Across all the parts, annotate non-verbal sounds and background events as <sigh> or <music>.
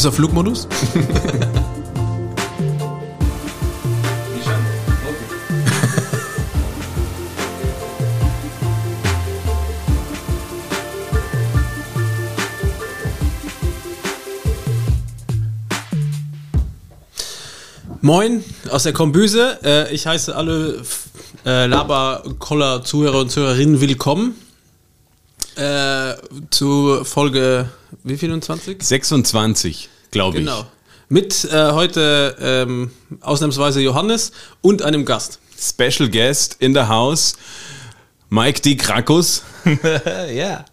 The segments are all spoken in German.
bist auf Flugmodus? <laughs> Moin aus der Kombüse. Äh, ich heiße alle äh, Laber-Koller-Zuhörer und Zuhörerinnen willkommen äh, zu Folge wie 24? 26, glaube ich. Genau. Mit äh, heute ähm, ausnahmsweise Johannes und einem Gast. Special Guest in the House, Mike D. Krakus. <laughs> ja.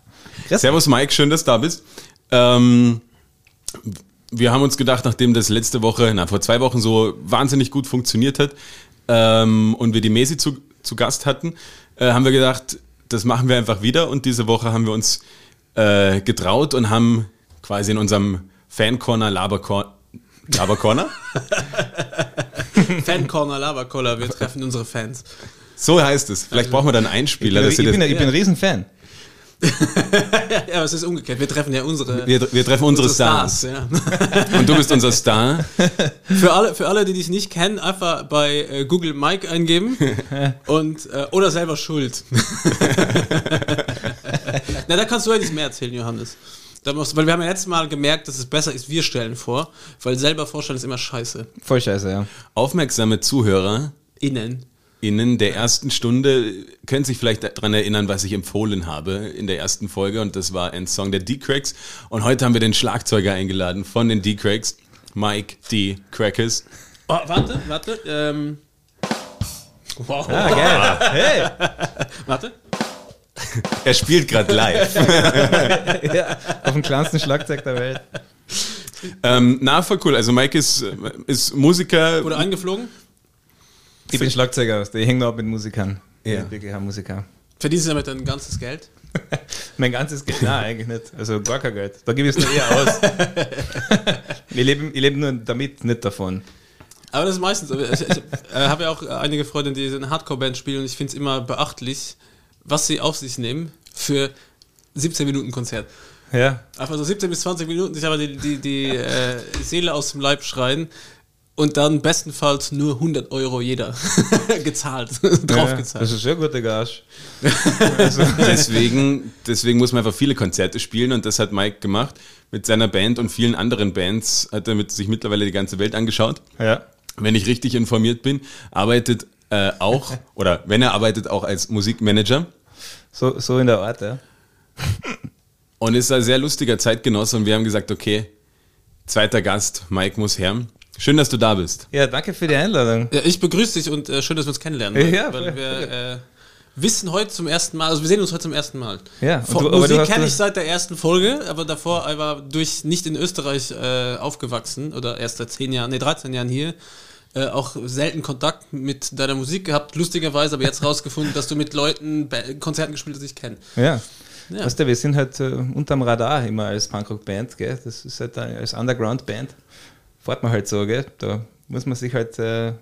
Servus Mike, schön, dass du da bist. Ähm, wir haben uns gedacht, nachdem das letzte Woche, na, vor zwei Wochen so wahnsinnig gut funktioniert hat ähm, und wir die Mesi zu, zu Gast hatten, äh, haben wir gedacht, das machen wir einfach wieder und diese Woche haben wir uns äh, getraut und haben quasi in unserem Fan-Corner Labercorner Labercorner? <laughs> Fan-Corner Labercorner, wir treffen unsere Fans. So heißt es. Vielleicht brauchen wir dann einen Spieler. Ich bin, ich bin, ich bin ein Riesenfan. <laughs> ja, aber es ist umgekehrt. Wir treffen ja unsere. Wir, wir treffen unsere, unsere Stars. Stars ja. Und du bist unser Star. <laughs> Für alle, für alle, die dich nicht kennen, einfach bei äh, Google Mike eingeben und äh, oder selber Schuld. Na, da kannst du ja nicht mehr erzählen, Johannes. Musst, weil wir haben ja letztes Mal gemerkt, dass es besser ist, wir stellen vor, weil selber vorstellen ist immer scheiße. Voll scheiße, ja. Aufmerksame Zuhörer. Innen Innen der ersten Stunde können sich vielleicht daran erinnern, was ich empfohlen habe in der ersten Folge und das war ein Song der D-Cracks und heute haben wir den Schlagzeuger eingeladen von den D-Cracks, Mike D. Crackers. Oh, warte, warte, ähm. Wow. Ah, geil. Hey. <laughs> warte. <laughs> Er spielt gerade live. <laughs> ja, auf dem kleinsten Schlagzeug der Welt. Ähm, na, voll cool. Also Mike ist, ist Musiker. Wurde eingeflogen? Ich bin Schlagzeuger, ich hänge noch ab mit Musikern. Ja. Ich wirklich ein Musiker. Verdienst du damit dein ganzes Geld? <laughs> mein ganzes Geld? Nein, eigentlich nicht. Also gar kein Geld. Da gebe ich es nur eher aus. ich lebe ich leb nur damit, nicht davon. Aber das ist meistens. Ich, ich äh, habe ja auch einige Freunde, die in Hardcore-Band spielen und ich finde es immer beachtlich, was sie auf sich nehmen für 17 Minuten Konzert. Ja. Einfach so 17 bis 20 Minuten sich aber die, die, die äh, Seele aus dem Leib schreien und dann bestenfalls nur 100 Euro jeder <laughs> gezahlt, draufgezahlt. Ja, das ist sehr guter Gage. also. deswegen, deswegen muss man einfach viele Konzerte spielen und das hat Mike gemacht mit seiner Band und vielen anderen Bands. Hat er mit, sich mittlerweile die ganze Welt angeschaut. Ja. Wenn ich richtig informiert bin, arbeitet äh, auch, oder wenn er arbeitet, auch als Musikmanager. So, so in der Art, ja. <laughs> Und ist ein sehr lustiger Zeitgenosse und wir haben gesagt, okay, zweiter Gast, Mike muss her. Schön, dass du da bist. Ja, danke für die Einladung. Ja, ich begrüße dich und äh, schön, dass wir uns kennenlernen. Weil, ja, weil wir äh, wissen heute zum ersten Mal, also wir sehen uns heute zum ersten Mal. Ja, Von, du, Musik kenne ich seit der ersten Folge, aber davor war durch nicht in Österreich äh, aufgewachsen oder erst seit 10 Jahren, nee, 13 Jahren hier. Äh, auch selten Kontakt mit deiner Musik gehabt, lustigerweise, aber jetzt rausgefunden, dass du mit Leuten Konzerten gespielt hast, die ich kenne. Ja. Ja. Weißt du, wir sind halt äh, unterm Radar immer als Punkrock-Band, gell? Das ist halt als Underground-Band fährt man halt so, gell? Da muss man sich halt äh,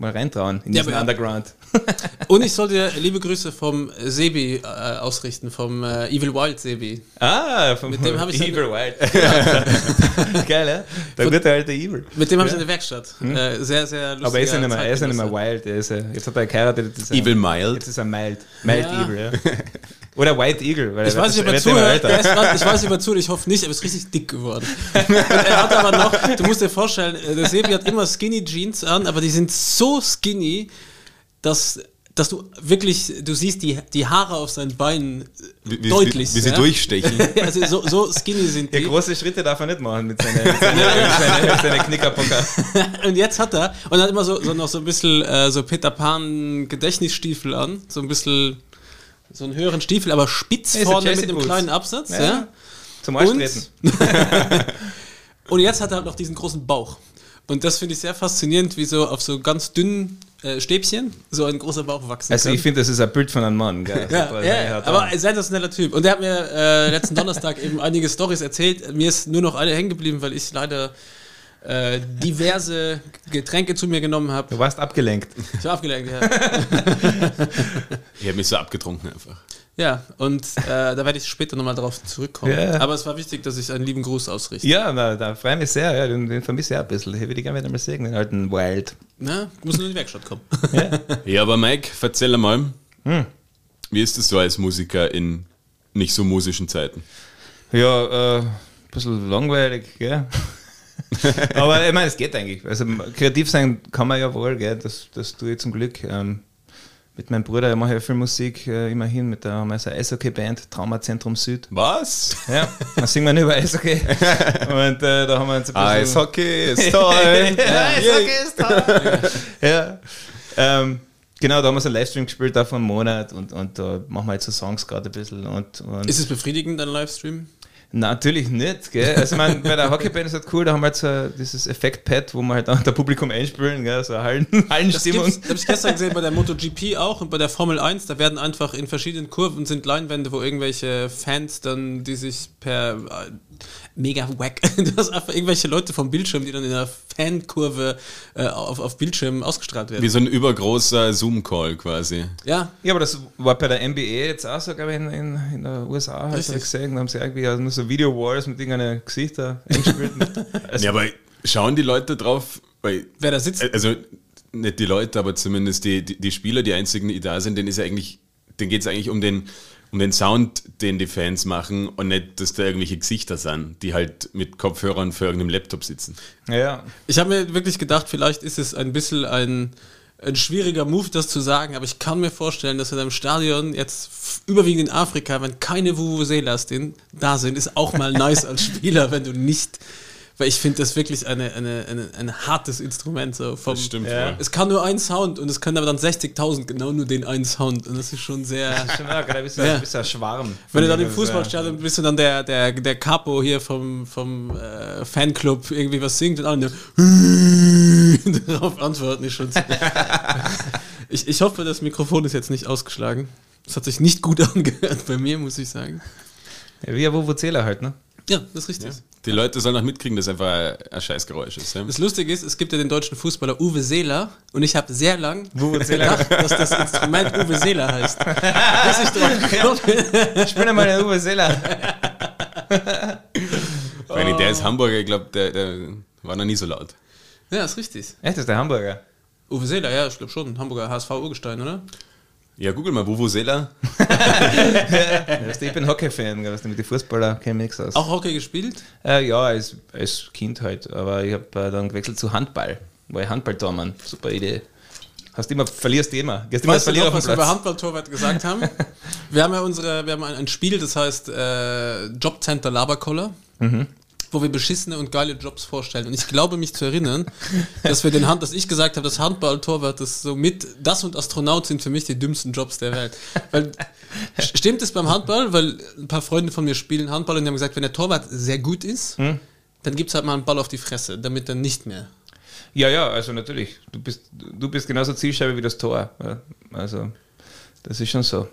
mal reintrauen in ja, diesen Underground. <laughs> Und ich soll dir liebe Grüße vom Sebi äh, ausrichten, vom äh, Evil Wild Sebi. Ah, vom mit dem habe ich Evil Wild. <laughs> Geil, ja? Der gute alte Evil. Mit dem habe ich eine Werkstatt. Hm? Äh, sehr, sehr lustig. Aber er ist ja nicht mehr, er ist ja nicht mehr wild. Er ist, jetzt hat er geheiratet. Evil Mild. Jetzt ist er mild. Mild ja. Evil, ja. <laughs> Oder White Eagle. Weil ich, weiß nicht, ob er zuhört. ich weiß nicht, ob er zuhört. Ich hoffe nicht, aber er ist richtig dick geworden. Und er hat aber noch, du musst dir vorstellen, äh, der Sebi hat immer Skinny Jeans an, aber die sind so skinny, dass dass du wirklich, du siehst die, die Haare auf seinen Beinen wie, deutlich. Wie, wie sie ja? durchstechen. <laughs> also so, so, skinny sind die. Ja, große Schritte darf er nicht machen mit seiner, mit seiner, seiner, seiner Knickerbocker. <laughs> und jetzt hat er, und er hat immer so, so noch so ein bisschen äh, so Peter Pan Gedächtnisstiefel an, so ein bisschen so einen höheren Stiefel, aber spitz ja, vorne mit einem Boots. kleinen Absatz. Ja. ja. Zum Austreten. Und, <laughs> und jetzt hat er halt noch diesen großen Bauch. Und das finde ich sehr faszinierend, wie so auf so ganz dünnen äh, Stäbchen so ein großer Bauch wachsen Also kann. ich finde, das ist ein Bild von einem Mann. Gell? ja, ja, aber ein sensationeller Typ. Und der hat mir äh, letzten Donnerstag eben einige Stories erzählt. Mir ist nur noch eine hängen geblieben, weil ich leider äh, diverse Getränke zu mir genommen habe. Du warst abgelenkt. Ich war abgelenkt, ja. ich habe mich so abgetrunken einfach. Ja, und äh, da werde ich später nochmal drauf zurückkommen. Ja. Aber es war wichtig, dass ich einen lieben Gruß ausrichte. Ja, na, da freue ich mich sehr. Ja, den, den vermisse ich auch ein bisschen. Den würde ich gerne wieder mal sehen, den alten Wild. Na, muss nur in die Werkstatt kommen. Ja, aber Mike, erzähl mal, Hm. wie ist es so als Musiker in nicht so musischen Zeiten? Ja, äh, ein bisschen langweilig, gell? <laughs> Aber ich meine, es geht eigentlich. Also kreativ sein kann man ja wohl, gell? Das, das tue ich zum Glück. Ähm, mit meinem Bruder mache ich ja viel Musik, äh, immerhin, mit der haben wir so eine Eishockey-Band, Traumazentrum Süd. Was? Ja, da singen wir über Eishockey. <laughs> Und äh, da haben wir uns ein bisschen... Eishockey ist <laughs> toll. ja, Eishockey ist toll. ja. Ähm, genau, da haben wir so einen Livestream gespielt, auch vor einem Monat und, und da machen wir jetzt so Songs gerade ein bisschen. Und, und Ist es befriedigend, dein Livestream? Natürlich nicht, gell? Also, ich meine, bei der Hockeyband ist halt cool, da haben wir halt so dieses Effekt-Pad, wo wir halt auch der Publikum einspielen, gell? So Hallen, Das Hallenstimmung. gibt's- das habe ich gestern gesehen bei der MotoGP auch und bei der Formel 1. Da werden einfach in verschiedenen Kurven sind Leinwände, wo irgendwelche Fans dann, die sich per mega wack, <laughs> du hast einfach irgendwelche Leute vom Bildschirm, die dann in einer Fankurve äh, auf, auf Bildschirm ausgestrahlt werden. Wie so ein übergroßer Zoom-Call quasi. Ja, Ja, aber das war bei der NBA jetzt auch so, glaube ich, in, in, in der USA, halt, Richtig. hab ich gesehen, da haben sie irgendwie also nur so Video-Walls mit irgendeinen Gesichter <laughs> eingespielt. also, Ja, aber schauen die Leute drauf, weil, wer da sitzt. also nicht die Leute, aber zumindest die, die, die Spieler, die einzigen, die da sind, denen ist ja eigentlich, denen geht es eigentlich um den, um den Sound, den die Fans machen und nicht, dass da irgendwelche Gesichter sind, die halt mit Kopfhörern für irgendeinem Laptop sitzen. ja, Ich habe mir wirklich gedacht, vielleicht ist es ein bisschen ein, ein schwieriger Move, das zu sagen, aber ich kann mir vorstellen, dass in einem Stadion jetzt überwiegend in Afrika, wenn keine Vuvuzelas da sind, ist auch mal nice als Spieler, <laughs> wenn du nicht, weil ich finde das wirklich eine, eine, eine, ein hartes Instrument. So vom, Das stimmt Ja. Es kann nur ein Sound und es können aber dann 60.000 genau nur den einen Sound und das ist schon sehr... schon auch, gerade ein bisschen, Ja. ein bisschen ein Schwarm. Wenn du dann im Das, Fußballstadion bist und dann der, der, der Capo hier vom, vom äh, Fanclub irgendwie was singt und alle nur <laughs> darauf antworten, ist schon. <laughs> ich, ich hoffe, das Mikrofon ist jetzt nicht ausgeschlagen. Das hat sich nicht gut <laughs> angehört bei mir, muss ich sagen. Ja, wie ein Vuvuzela halt, ne? Ja, das ist richtig. Die Leute sollen auch mitkriegen, dass einfach ein, ein Scheißgeräusch ist. Ja? Das Lustige ist, es gibt ja den deutschen Fußballer Uwe Seeler und ich habe sehr lang gedacht, dass das Instrument Uwe Seeler heißt. Bis <laughs> ich drauf gekommen bin. Spiel mal eine Vuvuzela. Wenn ich, der ist Hamburger, ich glaube, der, der war noch nie so laut. Ja, ist richtig. Echt, das ist der Hamburger. Uwe Seeler, ja, ich glaube schon. Hamburger HSV-Urgestein, oder? Ja, google mal, Vuvuzela. <laughs> Du, ich bin Hockey-Fan, weißt du, mit den Fußballer kenne ich nichts aus. Auch Hockey gespielt? Äh, ja, als, als Kind halt, aber ich habe äh, dann gewechselt zu Handball. War ich Handballtormann. Super Idee. Hast immer, verlierst immer. Gehst immer Weißt du noch, was wir über. Handballtorwart gesagt haben? <laughs> wir haben ja unsere, wir haben ein, ein Spiel, das heißt äh, Jobcenter Laberkoller, wo wir beschissene und geile Jobs vorstellen. Und ich glaube mich zu erinnern, dass wir den Hand, dass ich gesagt habe, das Handballtorwart, das so mit, das und Astronaut sind für mich die dümmsten Jobs der Welt. Weil, st- stimmt es beim Handball? Weil ein paar Freunde von mir spielen Handball und die haben gesagt, wenn der Torwart sehr gut ist, dann gibt es halt mal einen Ball auf die Fresse, damit er nicht mehr. Ja, ja, also natürlich. Du bist, du bist genauso Zielscheibe wie das Tor. Also, das ist schon so.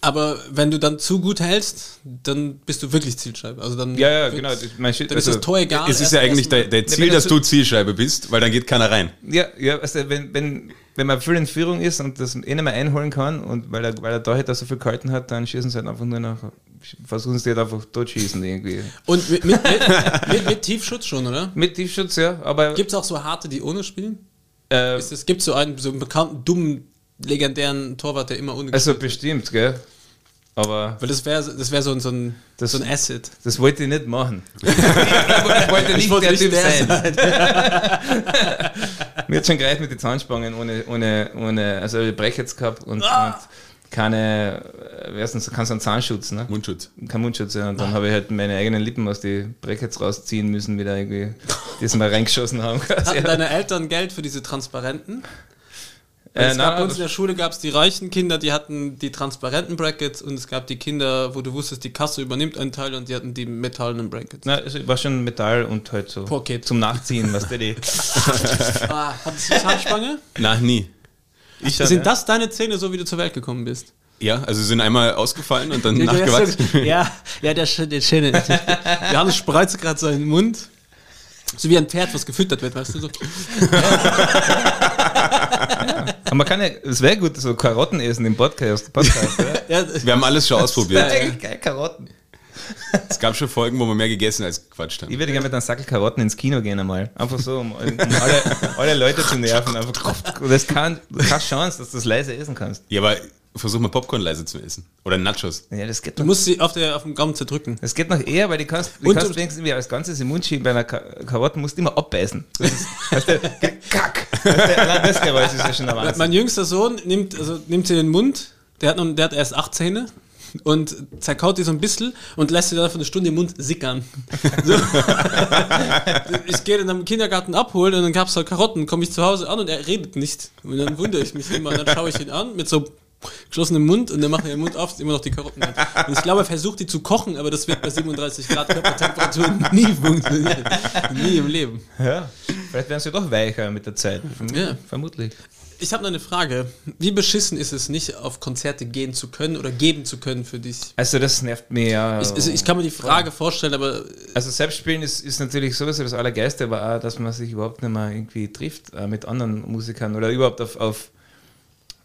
Aber wenn du dann zu gut hältst, dann bist du wirklich Zielscheibe. Also dann Ja, ja, genau. Dann ist also, das Tor egal. Es ist ja eigentlich erst- der, Ziel, das dass du Zielscheibe bist, weil dann geht keiner rein. Ja, ja also wenn, wenn, wenn man viel in Führung ist und das eh nicht mehr einholen kann und weil er, weil er da halt so viel gehalten hat, dann schießen sie halt einfach nur nach, versuchen sie halt einfach totschießen irgendwie. Und mit, mit, mit, mit, Tiefschutz schon, oder? Mit Tiefschutz, ja, aber Gibt es auch so harte, die ohne spielen? äh, es gibt so einen so einen bekannten, dummen, legendären Torwart, der immer ohne also bestimmt, gell? Aber Weil das wäre das wär so, ein- so, ein, Das- so ein Acid. das wollte ich nicht machen. <laughs> ich wollte nicht wollte der nicht Typ der sein. <laughs> Mir hat schon gereicht mit den Zahnspangen ohne, ohne, ohne also ich Brech jetzt gehabt und, Ah! und keine, wer ist denn so, kann so einen Zahnschutz, ne? Mundschutz. Kein Mundschutz, ja. Und dann habe ich halt meine eigenen Lippen aus die Brackets rausziehen müssen, wieder irgendwie, die sie mal reingeschossen haben. <laughs> Hatten deine Eltern Geld für diese Transparenten? Äh, es gab bei uns in der Schule gab es die reichen Kinder, die hatten die transparenten Brackets und es gab die Kinder, wo du wusstest, die Kasse übernimmt einen Teil und die hatten die metallenen Brackets. Nein, also war schon Metall und halt so Pocket. zum Nachziehen, was der die. <laughs> Ah, hattest du Zahnspange? Nein, nie. Ich Sind das deine Zähne, so wie du zur Welt gekommen bist? Ja, also sie sind einmal ausgefallen und dann nachgewachsen. Ja, ja, der, der Schöne. Johannes spreizt gerade seinen Mund. So wie ein Pferd, was gefüttert wird, weißt du so. <laughs> ja. Aber man kann ja, es wäre gut, so Karotten essen im Podcast. Podcast <laughs> ja. Wir haben alles schon ausprobiert. Das eigentlich geil, Karotten. Es gab schon Folgen, wo wir mehr gegessen als gequatscht haben. Ich würde gerne mit einem Sackel Karotten ins Kino gehen einmal. Einfach so, um, um alle, alle, Leute zu nerven. Einfach, das kann, keine Chance, dass du das leise essen kannst. Ja, aber versuch mal Popcorn leise zu essen. Oder Nachos. Ja, das geht du musst sie auf, der, auf dem Gaumen zerdrücken. Das geht noch eher, weil die kannst, die kannst wenigstens als Ganzes im Mund schieben. Bei einer Karotte musst du immer abbeißen. Das ist, weißt du, kack. Weißt du, das ist ja schon der Wahnsinn. Mein jüngster Sohn nimmt, also, nimmt sie in den Mund, der hat, noch, der hat erst acht Zähne und zerkaut die so ein bisschen und lässt sie dann für eine Stunde im Mund sickern. So. <laughs> ich gehe dann am Kindergarten abholen und dann gab es halt Karotten, komme ich zu Hause an und er redet nicht. Und dann wundere ich mich immer. Und dann schaue ich ihn an mit so geschlossenem Mund und dann macht er den Mund auf, ist immer noch die Karotten. Und ich glaube, er versucht die zu kochen, aber das wird bei 37 Grad Körpertemperatur <laughs> nie funktionieren. Nie im Leben. Ja, vielleicht werden sie doch weicher mit der Zeit. Ja. Vermutlich. Ich habe noch eine Frage. Wie beschissen ist es nicht, auf Konzerte gehen zu können oder geben zu können für dich? Also das nervt mir ja. Ich, also ich kann mir die Frage vorstellen, aber... Also Selbstspielen ist, ist natürlich sowieso das Allergeiste, aber auch, dass man sich überhaupt nicht mehr irgendwie trifft äh, mit anderen Musikern oder überhaupt auf, auf,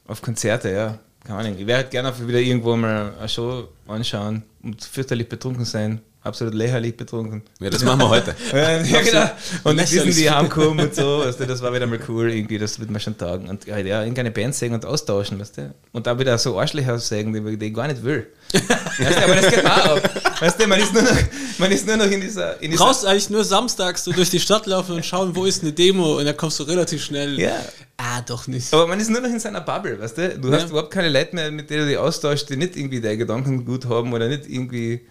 auf Konzerte, ja. Keine Ahnung. Ich werde gerne wieder irgendwo mal eine Show anschauen und fürchterlich betrunken sein absolut lächerlich betrunken. Ja, das machen wir heute. <laughs> ja, genau. Und dann wissen die heimkommen und so, weißt du, das war wieder mal cool, irgendwie, das wird man schon tagen. Und ja, irgendeine Band singen und austauschen, weißt du. Und dann wieder so Arschlöcher sagen, die, die ich gar nicht will. weißt du, aber das geht auch ab. Weißt du, man ist nur noch, man ist nur noch in dieser. In dieser Brauchst eigentlich nur samstags so durch die Stadt laufen und schauen, wo ist eine Demo und dann kommst du relativ schnell. Ja. Ah, doch nicht. Aber man ist nur noch in seiner Bubble, weißt du? Du ja. hast überhaupt keine Leute mehr, mit denen du dich austauschst, die nicht irgendwie deine Gedanken gut haben oder nicht irgendwie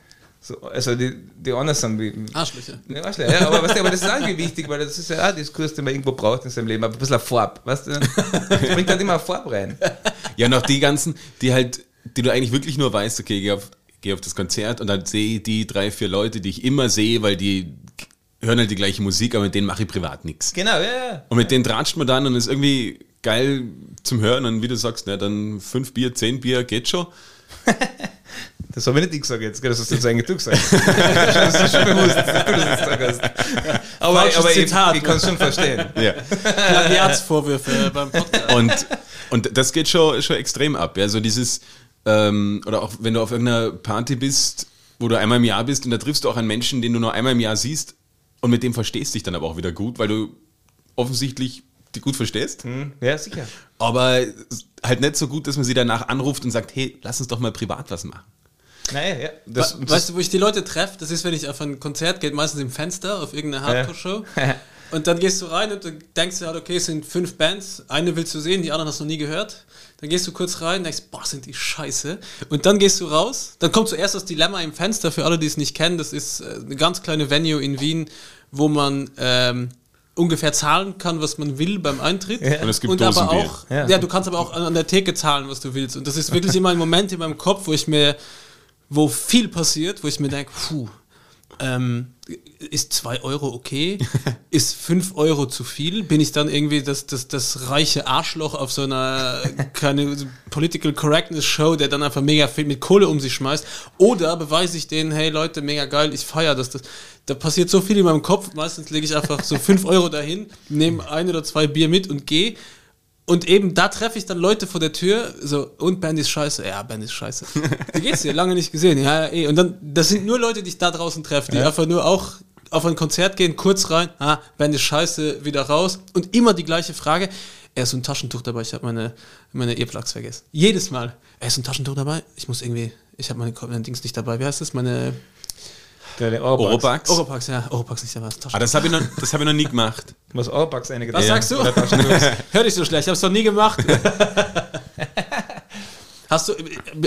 so, also die, die anderen sind wie. Arschlöcher. Ja, Arschlöcher, ja, aber, weißt du, aber das ist irgendwie wichtig, weil das ist ja auch Diskurs, den man irgendwo braucht in seinem Leben. Aber ein bisschen Farbe, weißt du? Das bringt halt immer Farbe rein. <laughs> Ja, noch die ganzen, die halt, die du eigentlich wirklich nur weißt, okay, geh auf, geh auf das Konzert und dann sehe ich die drei, vier Leute, die ich immer sehe, weil die hören halt die gleiche Musik, aber mit denen mache ich privat nichts. Genau, ja, ja. Und mit denen tratscht man dann und ist irgendwie geil zum Hören und wie du sagst, na, dann fünf Bier, zehn Bier geht schon. <laughs> Das habe ich nicht ich gesagt jetzt, das hast du jetzt eigentlich du gesagt. das ist schon bewusst, dass du das jetzt gesagt hast. Aber, aber Zitat, ich, ich kann es schon verstehen. Ja. Plagiatsvorwürfe beim Podcast. Und, und das geht schon, schon extrem ab. Also dieses, ähm, oder auch wenn du auf irgendeiner Party bist, wo du einmal im Jahr bist und da triffst du auch einen Menschen, den du nur einmal im Jahr siehst und mit dem verstehst dich dann aber auch wieder gut, weil du offensichtlich die gut verstehst. Hm, ja, sicher. Aber halt nicht so gut, dass man sie danach anruft und sagt, hey, lass uns doch mal privat was machen. Naja, ja. Das, We weißt du, wo ich die Leute treffe? Das ist, wenn ich auf ein Konzert gehe, meistens im Fenster, auf irgendeine Hardcore-Show. Ja. <laughs> und dann gehst du rein und du denkst dir halt, okay, es sind fünf Bands, eine willst du sehen, die anderen hast du noch nie gehört. Dann gehst du kurz rein und denkst, boah, sind die scheiße. Und dann gehst du raus. Dann kommt zuerst das Dilemma im Fenster, für alle, die es nicht kennen. Das ist äh, eine ganz kleine Venue in Wien, wo man ähm, ungefähr zahlen kann, was man will beim Eintritt. Ja. Und es gibt und aber auch, ja. ja. du kannst aber auch an der Theke zahlen, was du willst. Und das ist wirklich <laughs> immer ein Moment in meinem Kopf, wo ich mir wo viel passiert, wo ich mir denke, puh, ähm, ist 2 Euro okay? <laughs> ist 5 Euro zu viel? Bin ich dann irgendwie das, das, das reiche Arschloch auf so einer keine Political Correctness Show, der dann einfach mega viel mit Kohle um sich schmeißt? Oder beweise ich denen, hey Leute, mega geil, ich feiere das, das. Da passiert so viel in meinem Kopf, meistens lege ich einfach so 5 Euro dahin, nehme ein oder zwei Bier mit und gehe und eben da treffe ich dann Leute vor der Tür, so, und Band ist scheiße. Ja, Band ist scheiße. Wie geht's dir? Lange nicht gesehen. Ja, eh. Und dann, das sind nur Leute, die ich da draußen treffe, die ja. einfach nur auch auf ein Konzert gehen, kurz rein, ah, Band ist scheiße, wieder raus. Und immer die gleiche Frage. Er ist so ein Taschentuch dabei, ich habe meine, meine Earplugs vergessen. Jedes Mal. Er ist ein Taschentuch dabei, ich muss irgendwie, ich habe meine, meine Dings nicht dabei. Wie heißt das? Meine der Oropax. Oropax, ja. Oropax nicht, aber Ah, das habe ich, noch, hab ich noch nie gemacht. <laughs> Was Oropax einige Was sagst du? <laughs> Hör dich so schlecht, ich habe es noch nie gemacht. <laughs> hast, du,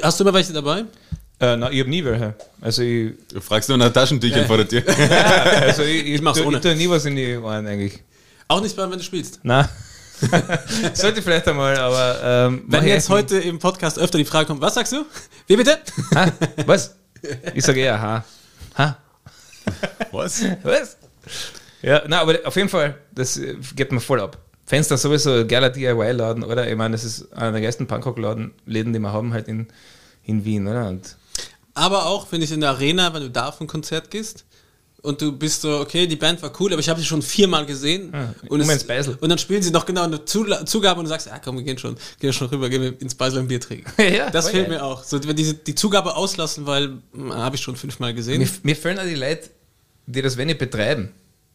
hast du immer welche dabei? Äh, na, ich habe nie welche. Also ich, du fragst nur nach Taschentüchern ja. vor der Tür. also ich, ich, ich mach's ohne. Ich tue nie was in die Ohren eigentlich. Auch nicht beim, wenn du spielst? Nein. Sollte vielleicht einmal, aber. Ähm, wenn jetzt heute im Podcast öfter die Frage kommt, was sagst du? Wie bitte? Ha? Was? Ich sage eher ha. Ha? <laughs> Was? Was? Ja, na, aber auf jeden Fall, das geht mir voll ab. Fenster sowieso geiler DIY-Laden, oder? Ich meine, das ist einer der ersten Punkrock-Läden, Läden, die wir haben halt in, in Wien, oder? Und aber auch, finde ich, in der Arena, wenn du da auf ein Konzert gehst, und du bist so, okay, die Band war cool, aber ich habe sie schon viermal gesehen. Ah, und, um es, Beisel. und dann spielen sie noch genau eine Zugabe und du sagst, ja komm, wir gehen schon, gehen schon rüber, gehen wir ins Beisel ein Bier trinken. <laughs> Ja, das fehlt geil. mir auch. So, wenn diese, die Zugabe auslassen, weil habe ich schon fünfmal gesehen. Mir, mir fehlen auch die Leute, die das wenig betreiben.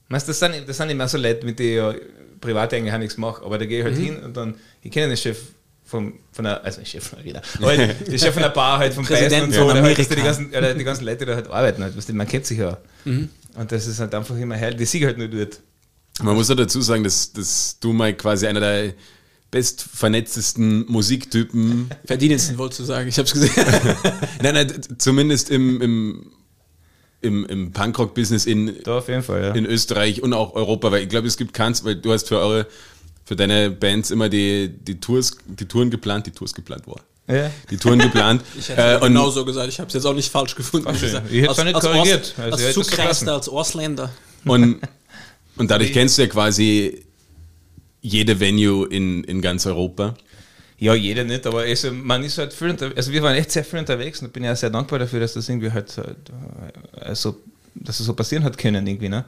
Weißt, das, sind, das sind immer so Leute, mit denen ich ja privat eigentlich auch nichts mache, aber da gehe ich halt hin und dann, ich kenne den Chef vom, von der, also Chef <laughs> von der Arena, aber Chef von der Bar halt vom Preis Präsident und so, von oder halt, die, ganzen, oder die ganzen Leute, die da halt arbeiten, halt, weißt man kennt sich ja. Und das ist halt einfach immer herrlich, die sieg halt nur dort. Man muss ja dazu sagen, dass, dass du mal quasi einer der bestvernetztesten Musiktypen, <laughs> Verdienendsten wolltest du sagen, ich habe es gesehen. <laughs> nein, nein, zumindest im, im, im, im Punkrock-Business in, Fall, ja. in Österreich und auch Europa, weil ich glaube, es gibt keins, weil du hast für eure, für deine Bands immer die, die Tours, die Touren geplant, die Tours geplant, boah. ja. Die Touren geplant. <laughs> Ich hätte Äh, genau so gesagt, ich habe es jetzt auch nicht falsch gefunden. Ach, gesagt. Ich hätte es nicht korrigiert. Als, Also, als so Zugreister, als Ausländer. Und, <laughs> und dadurch kennst du ja quasi jede Venue in, in ganz Europa. Ja, jeder nicht, aber also, man ist halt viel also wir waren echt sehr viel unterwegs und ich bin ja sehr dankbar dafür, dass das irgendwie halt so, äh, so, dass es so passieren hat können irgendwie, ne?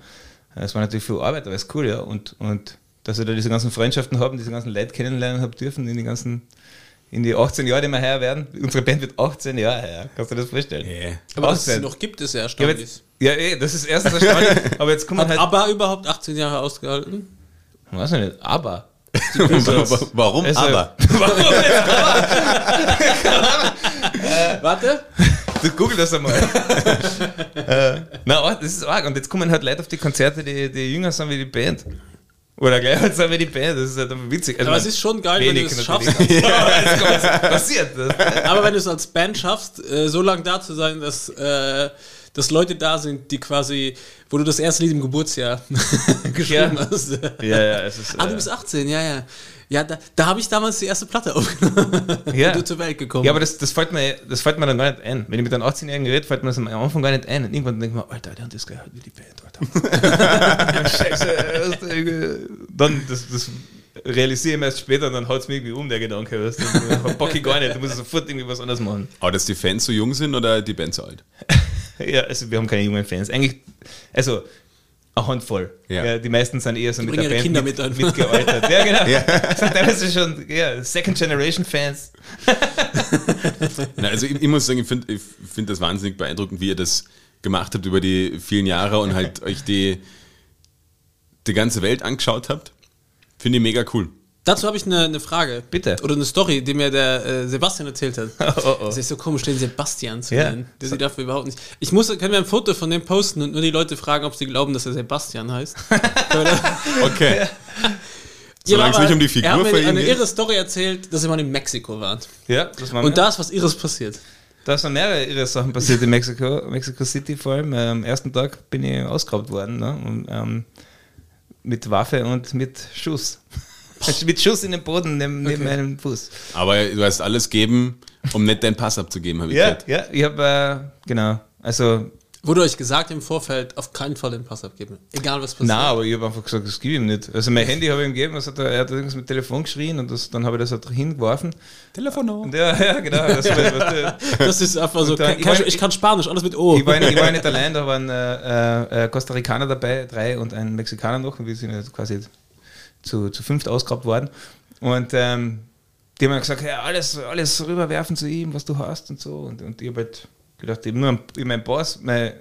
Es war natürlich viel Arbeit, aber es ist cool, ja, und, und dass wir da diese ganzen Freundschaften haben, diese ganzen Leute kennenlernen haben dürfen in die ganzen, in die 18 Jahre, die wir her werden. Unsere Band wird 18 Jahre her, kannst du dir das vorstellen? Yeah. Aber dass es 18. sie noch gibt, ist ja Ja, aber erstaunlich. jetzt, ja, eh, das ist erstens erstaunlich, <laughs> aber jetzt kommen Hat halt, ABBA überhaupt 18 Jahre ausgehalten? weiß ich nicht, aber. <laughs> Warum Also- aber? <laughs> Warte. Du google das einmal. äh, na, das ist arg. Und jetzt kommen halt Leute auf die Konzerte, die, die jünger sind wie die Band. Oder gleich sind wie die Band. Das ist halt einfach witzig. Also Aber es ist schon geil, wenn du es schaffst. <laughs> ja, passiert. Aber wenn du es als Band schaffst, äh, so lange da zu sein, dass, äh, dass Leute da sind, die quasi, wo du das erste Lied im Geburtsjahr <laughs> geschrieben Ja. hast. Ja, ja, es ist. Ah, du äh, bist 18, ja, ja. Ja, da, da habe ich damals die erste Platte <laughs> aufgenommen, Ja. du zur Welt gekommen ja, aber das, das, fällt mir, das fällt mir dann gar nicht ein. Wenn ich mit einem 18-Jährigen rede, fällt mir das am Anfang gar nicht ein. Und irgendwann denke ich mir, Alter, der hat das gleich halt wie die Band, Alter. <laughs> Scheiße. Dann, das, das realisiere ich mir erst später und dann haut es mir irgendwie um, der Gedanke. Weißt du? Bock ich gar nicht. Du musst sofort irgendwie was anderes machen. Aber dass die Fans so jung sind oder die Band so alt? <laughs> Ja, also wir haben keine jungen Fans. Eigentlich, also eine Handvoll. Ja. Ja. die meisten sind eher so mit bringen der ihre Band Kinder mit, mit einfach. mitgealtert. Ja, genau. <laughs> Das sind teilweise schon ja, Second Generation Fans. Na, also ich, ich muss sagen, ich finde ich find das wahnsinnig beeindruckend, wie ihr das gemacht habt über die vielen Jahre und halt <laughs> euch die, die ganze Welt angeschaut habt. Finde ich mega cool. Dazu habe ich eine, eine Frage. Bitte. Oder eine Story, die mir der äh, Sebastian erzählt hat. <laughs> Oh, oh. Das ist so komisch, den Sebastian zu nennen. Das sieht dafür überhaupt nicht. Ich muss, können wir ein Foto von dem posten und nur die Leute fragen, ob sie glauben, dass er Sebastian heißt. <laughs> Okay. Solange es nicht um die Figur Er hat mir eine geht. irre Story erzählt, dass sie mal in Mexiko waren. Ja, das waren Und da ist was Irres passiert. Da sind mehrere irre Sachen passiert in Mexiko, Mexico City vor allem. Am ersten Tag bin ich ausgeraubt worden. Ne? Und, ähm, mit Waffe und mit Schuss. Mit Schuss in den Boden neben, neben Okay. meinem Fuß. Aber du hast alles gegeben, um nicht deinen Pass abzugeben, habe ich Ja, gehört. ja, ich habe, äh, genau. Also, Wurde euch gesagt im Vorfeld, auf keinen Fall den Pass abgeben. Egal was passiert. nein, aber ich habe einfach gesagt, das gebe ich ihm nicht. Also, mein Handy habe ich ihm gegeben, hat er, er hat irgendwas mit Telefon geschrien und das, dann habe ich das halt hingeworfen. Telefon. Und ja, <laughs> ja, genau. Das war, was, Das ist einfach so. Dann- ich kann, ich kann Spanisch, alles mit O. Ich war, nicht, ich war nicht allein, da waren äh, äh, Costa Ricaner dabei, drei und ein Mexikaner noch. Und wir sind jetzt quasi zu, zu fünft ausgegrabt worden. Und ähm, die haben gesagt, ja, alles, alles rüberwerfen zu ihm, was du hast und so. Und, und ich habe halt gedacht, habe nur in meinem Pass, meine,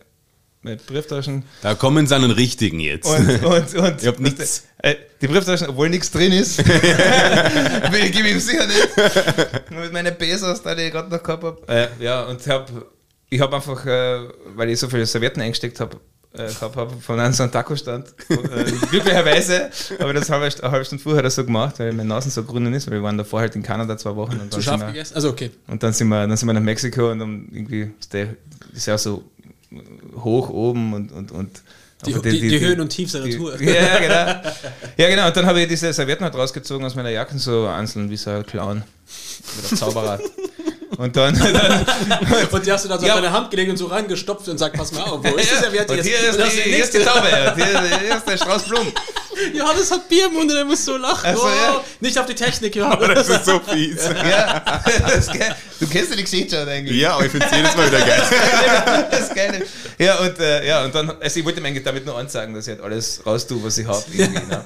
meine Brieftaschen Da kommen sie an den richtigen jetzt. und, und, und <laughs> Ich hab nichts. Äh, die Brieftaschen, obwohl nichts drin ist, <laughs> <laughs> will ich ihm sicher nicht. Nur mit meinen Pesos, die ich gerade noch gehabt habe. Äh, ja, und hab, ich habe einfach, äh, weil ich so viele Servietten eingesteckt habe, äh, gehabt hab, von einem so einem Taco-Stand. Äh, glücklicherweise habe ich das eine halbe, eine halbe Stunde vorher so gemacht, weil meine Nase so grün ist, weil wir waren davor halt in Kanada zwei Wochen. Und Zu dann scharf sind wir, gegessen? Also okay. und dann sind wir, dann sind wir nach Mexiko und dann irgendwie, ist der ist ja so hoch oben und, und, und Die, aber die, die, Höhen und Tiefs der die- Natur. Ja, genau. <laughs> Ja, genau. Und dann habe ich diese Servietten halt rausgezogen aus meiner Jacke, so einzeln wie so ein Clown. Oder ein Zauberer. Und dann, dann <laughs> Und die hast du dann so Ja. auf deine Hand gelegt und so reingestopft und sagt, pass mal auf, wo ist das? Ja, die und jetzt- hier ist, die, <laughs> hier ist die Taube, hier, hier ist der Strauß Blumen. Johannes hat Bier im Mund und er muss so lachen. Also, oh, ja. Nicht auf die Technik, Aber Johannes. <laughs> das ist so fies. Ja, das. Du kennst ja die Geschichte schon eigentlich. Ja, aber ich finde es jedes Mal wieder geil. das ist geil. Ja, und, äh, ja, und dann, also ich wollte ihm eigentlich damit nur anzeigen, dass ich halt alles raus tue, was ich habe. Ne?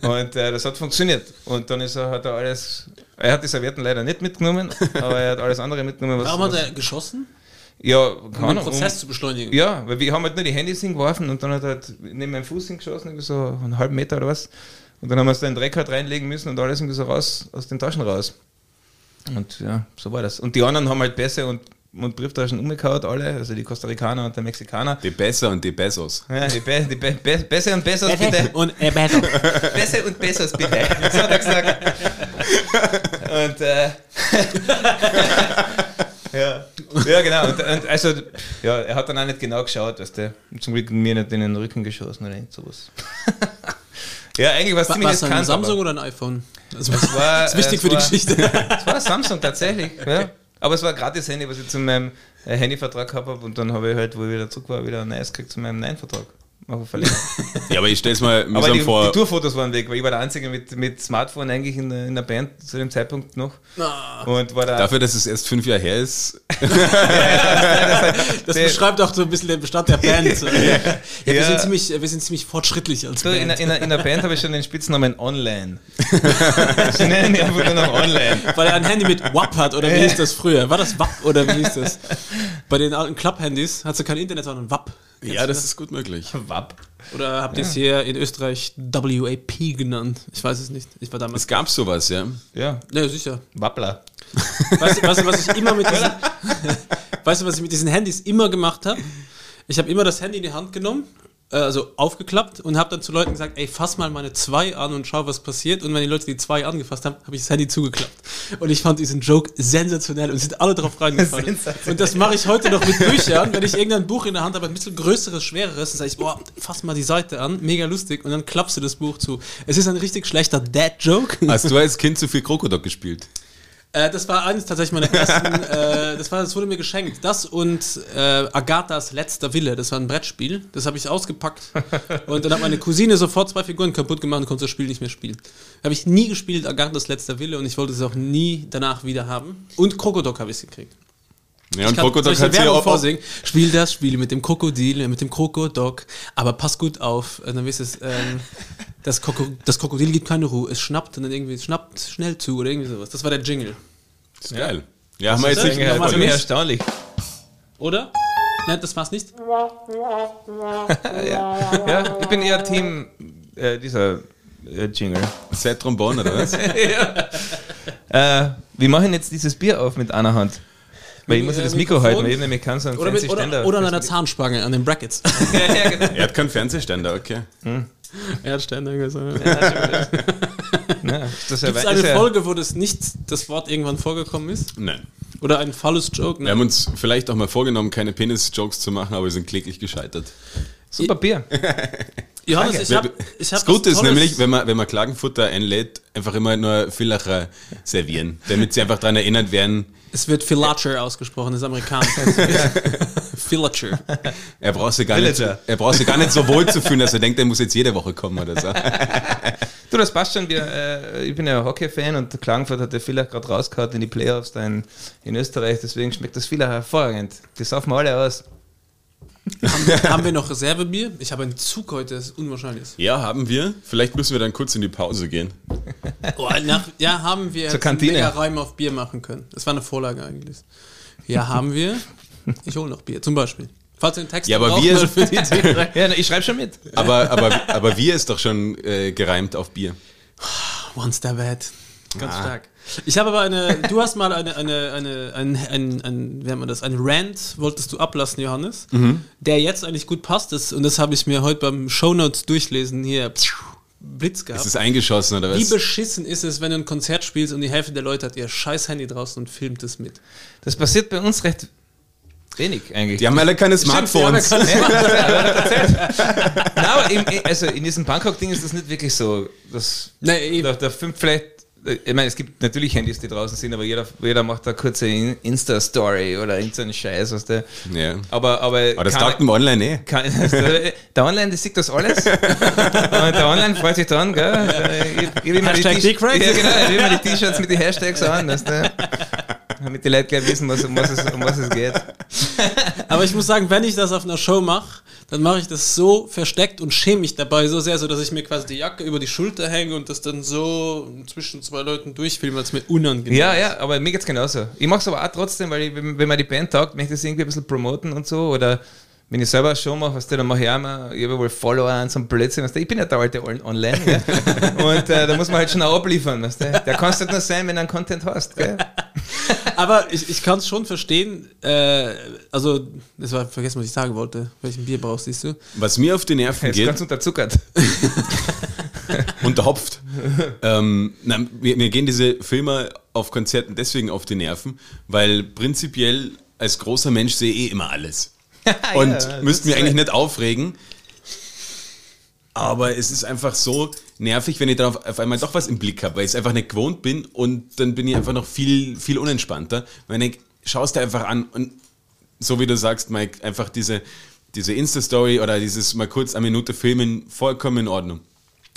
Und äh, das hat funktioniert. Und dann ist er, hat er alles, er hat die Servietten leider nicht mitgenommen, aber er hat alles andere mitgenommen. Was, Warum hat er geschossen? ja, Um keine den Prozess um, zu beschleunigen. Ja, weil wir haben halt nur die Handys hingeworfen und dann hat er halt neben meinem Fuß hingeschossen, irgendwie so einen halben Meter oder was. Und dann haben wir es da in den Dreck halt reinlegen müssen und alles irgendwie so raus, aus den Taschen raus. Und ja, so war das. Und die anderen haben halt Pässe und, und Brieftaschen umgekaut, alle, also die Costa Ricaner und der Mexikaner. Die Besser und die Bessos. Ja, die, Be die Be Be Bässe und Bessers bitte. Und er <laughs> besser. Bässe und Bessers bitte. So hat er gesagt. Und äh, <laughs> ja. ja, genau. Und, und also, ja, er hat dann auch nicht genau geschaut, dass der zum Glück mir nicht in den Rücken geschossen oder irgend sowas. <laughs> ja, eigentlich war es War ziemlich es ein riskant, Samsung aber oder ein iPhone? Das war, ist wichtig äh, für die war- Geschichte. Es war Samsung tatsächlich. Ja. Aber es war ein gratis Handy, was ich zu meinem äh, Handyvertrag gehabt habe und dann habe ich halt, wo ich wieder zurück war, wieder ein neues gekriegt zu meinem neuen Vertrag. Auf Verlängerung. <laughs> Ja, aber ich stelle es mal Aber die, vor. die Tourfotos waren weg, weil ich war der Einzige mit, mit Smartphone eigentlich in der, in der Band zu dem Zeitpunkt noch. Ah, Und war da. Dafür, dass es erst fünf Jahre her ist, Das beschreibt auch so ein bisschen den Bestand der Band. <laughs> Ja, wir, Ja. Sind ziemlich, wir sind ziemlich fortschrittlich als So, in, Band. der- in, der- in der Band habe ich schon den Spitznamen Online. <laughs> Sie nennen mich einfach nur noch Online. Weil er ein Handy mit WAP hat, oder wie hieß das früher? War das WAP oder wie hieß das? Bei den alten Club-Handys hat sie kein Internet, sondern WAP. Kennst ja, du das ist gut möglich. <laughs> Wapp. Oder habt ihr es hier in Österreich WAP genannt? Ich weiß es nicht. Ich war damals. Es gab sowas, ja. Ja, Ja, sicher. Wappler. Weißt, du- weißt du, was ich immer mit diesen, <laughs> <laughs> weißt du, was ich mit diesen Handys immer gemacht habe? Ich habe immer das Handy in die Hand genommen, also aufgeklappt und habe dann zu Leuten gesagt, ey, fass mal meine 2 an und schau, was passiert. Und wenn die Leute die 2 angefasst haben, habe ich das Handy zugeklappt. Und ich fand diesen Joke sensationell und sind alle drauf reingefallen. Und das mache ich heute noch mit Büchern. Wenn ich irgendein Buch in der Hand habe, ein bisschen größeres, schwereres, dann sage ich, boah, fass mal die Seite an, mega lustig. Und dann klappst du das Buch zu. Es ist ein richtig schlechter Dad-Joke. Hast du als Kind zu viel Krokodok gespielt? Äh, das war eines tatsächlich meiner ersten, <laughs> äh, das, war, das wurde mir geschenkt. Das und äh, Agathas letzter Wille, das war ein Brettspiel. Das habe ich ausgepackt. <laughs> Und dann hat meine Cousine sofort zwei Figuren kaputt gemacht und konnte das Spiel nicht mehr spielen. Habe ich nie gespielt, Agathas letzter Wille, und ich wollte es auch nie danach wieder haben. Und Krokodok habe ich gekriegt. Ja, und Krokodok hat sie ja auch. vorsingen. Spiel das Spiel mit dem Krokodil, mit dem Krokodok, aber pass gut auf. Und dann wisst es, ähm, <laughs> das, Kroko das Krokodil gibt keine Ruhe. Es schnappt und dann irgendwie, es schnappt schnell zu oder irgendwie sowas. Das war der Jingle. Das ist geil. Ja, haben wir ist jetzt das? nicht. Ziemlich für erstaunlich. Oder? Nein, das war's nicht. <laughs> Ja. ja, ich bin eher Team äh, dieser äh, Jingle. Set Trombone, oder was? <laughs> Äh, wir machen jetzt dieses Bier auf mit einer Hand. Weil ich muss ja das Mikro halten, weil ich nämlich kann so einen Oder, mit, fancy oder, oder an einer Zahnspange, an den Brackets. <laughs> ja, ja, genau. er hat keinen Fernsehständer, okay. er hat Ständer gesagt. Ja, das ist ja, Gibt es ist eine Folge, wo das nicht das Wort irgendwann vorgekommen ist? Nein. Oder ein Phallus-Joke? Wir haben uns vielleicht auch mal vorgenommen, keine Penis-Jokes zu machen, aber wir sind kläglich gescheitert. Super Bier. <laughs> Johannes, ich habe ich hab das Gute ist nämlich, wenn man, wenn man Klagenfutter einlädt, einfach immer nur Villacher servieren, damit sie einfach daran erinnert werden, Es wird Philacher ausgesprochen, das ist amerikanisch. <laughs> Philacher. er braucht sich gar, nicht, er braucht sich gar nicht so wohl zu fühlen, dass er denkt, er muss jetzt jede Woche kommen oder so. <laughs> Du, das passt schon. Wir, äh, ich bin ja Hockey-Fan und Klagenfurt hat der Villach gerade rausgehauen in die Playoffs da in, in Österreich. Deswegen schmeckt das Villach hervorragend. Die saufen wir alle aus. Haben, wir- haben wir noch Reservebier? Ich habe einen Zug heute, das ist unwahrscheinlich. Ja, haben wir. Vielleicht müssen wir dann kurz in die Pause gehen. Oh, nach, ja, haben wir Zur Kantine. mega Reim auf Bier machen können. Das war eine Vorlage eigentlich. Ja, haben wir. Ich hole noch Bier, zum Beispiel. Falls ihr einen Text Ja, aber wir- für die. <laughs> Ja, ich schreibe schon mit. Aber, aber, aber wir ist doch schon äh, gereimt auf Bier. One Step Ahead. Ganz Ah. stark. Ich habe aber eine, du hast mal eine, eine, eine, ein, ein, ein, wie nennt man das, ein Rant wolltest du ablassen, Johannes, Mhm. der jetzt eigentlich gut passt ist und das habe ich mir heute beim Shownotes durchlesen, hier, Blitz gehabt. Ist es eingeschossen oder Wie was? beschissen ist es, wenn du ein Konzert spielst und die Hälfte der Leute hat ihr scheiß Handy draußen und filmt es mit? Das passiert bei uns recht wenig eigentlich. Die haben alle keine Stimmt, Smartphones. die haben keine <laughs> <laughs> Nein, aber im, also in diesem Bangkok-Ding ist das nicht wirklich so. Das, Nee, da, da filmt vielleicht ich meine, es gibt natürlich Handys, die draußen sind, aber jeder, jeder macht da kurze Insta-Story oder irgendeinen Scheiß, was der. Ja. Aber, aber, Aber das taugt dem Online eh. kann, <laughs> der Online, der sieht das alles. <laughs> Der Online freut sich dran, gell? Ich, ich die Hashtag T- Dickcracks. Ja, genau, ich will immer die T-Shirts mit den Hashtags an, dass der, damit die Leute gleich wissen, was, um, was es, um was es geht. Aber ich muss sagen, wenn ich das auf einer Show mache, dann mache ich das so versteckt und schäme mich dabei so sehr, so dass ich mir quasi die Jacke über die Schulter hänge und das dann so zwischen zwei Leuten durchfilme, weil es mir unangenehm Ja, ist. ja, aber mir geht's genauso. Ich mache es aber auch trotzdem, weil ich, wenn, wenn mir die Band taugt, möchte ich das irgendwie ein bisschen promoten und so. Oder wenn ich selber eine Show mache, weißt du, dann mache ich auch mal, ich habe wohl Follower und so ein Blödsinn, weißt du, ich bin ja der alte On- Online, gell? <laughs> Und äh, da muss man halt schon auch abliefern, weißt du. Der kannst halt nur sein, wenn du einen Content hast, gell? <laughs> Aber ich, ich kann es schon verstehen, äh, also, das war vergessen, was ich sagen wollte, welchen Bier brauchst, siehst du? Was mir auf die Nerven geht, ganz unterzuckert. <laughs> unterhopft. ähm, na, mir, mir gehen diese Filme auf Konzerten deswegen auf die Nerven, weil prinzipiell als großer Mensch sehe ich eh immer alles. <laughs> Und das müsste ist mir eigentlich nicht aufregen. Aber es ist einfach so nervig, wenn ich dann auf, einmal doch was im Blick habe, weil ich es einfach nicht gewohnt bin und dann bin ich einfach noch viel, viel unentspannter. Wenn ich schaust dir einfach an und so wie du sagst, Mike, einfach diese, diese Insta-Story oder dieses mal kurz eine Minute filmen, vollkommen in Ordnung.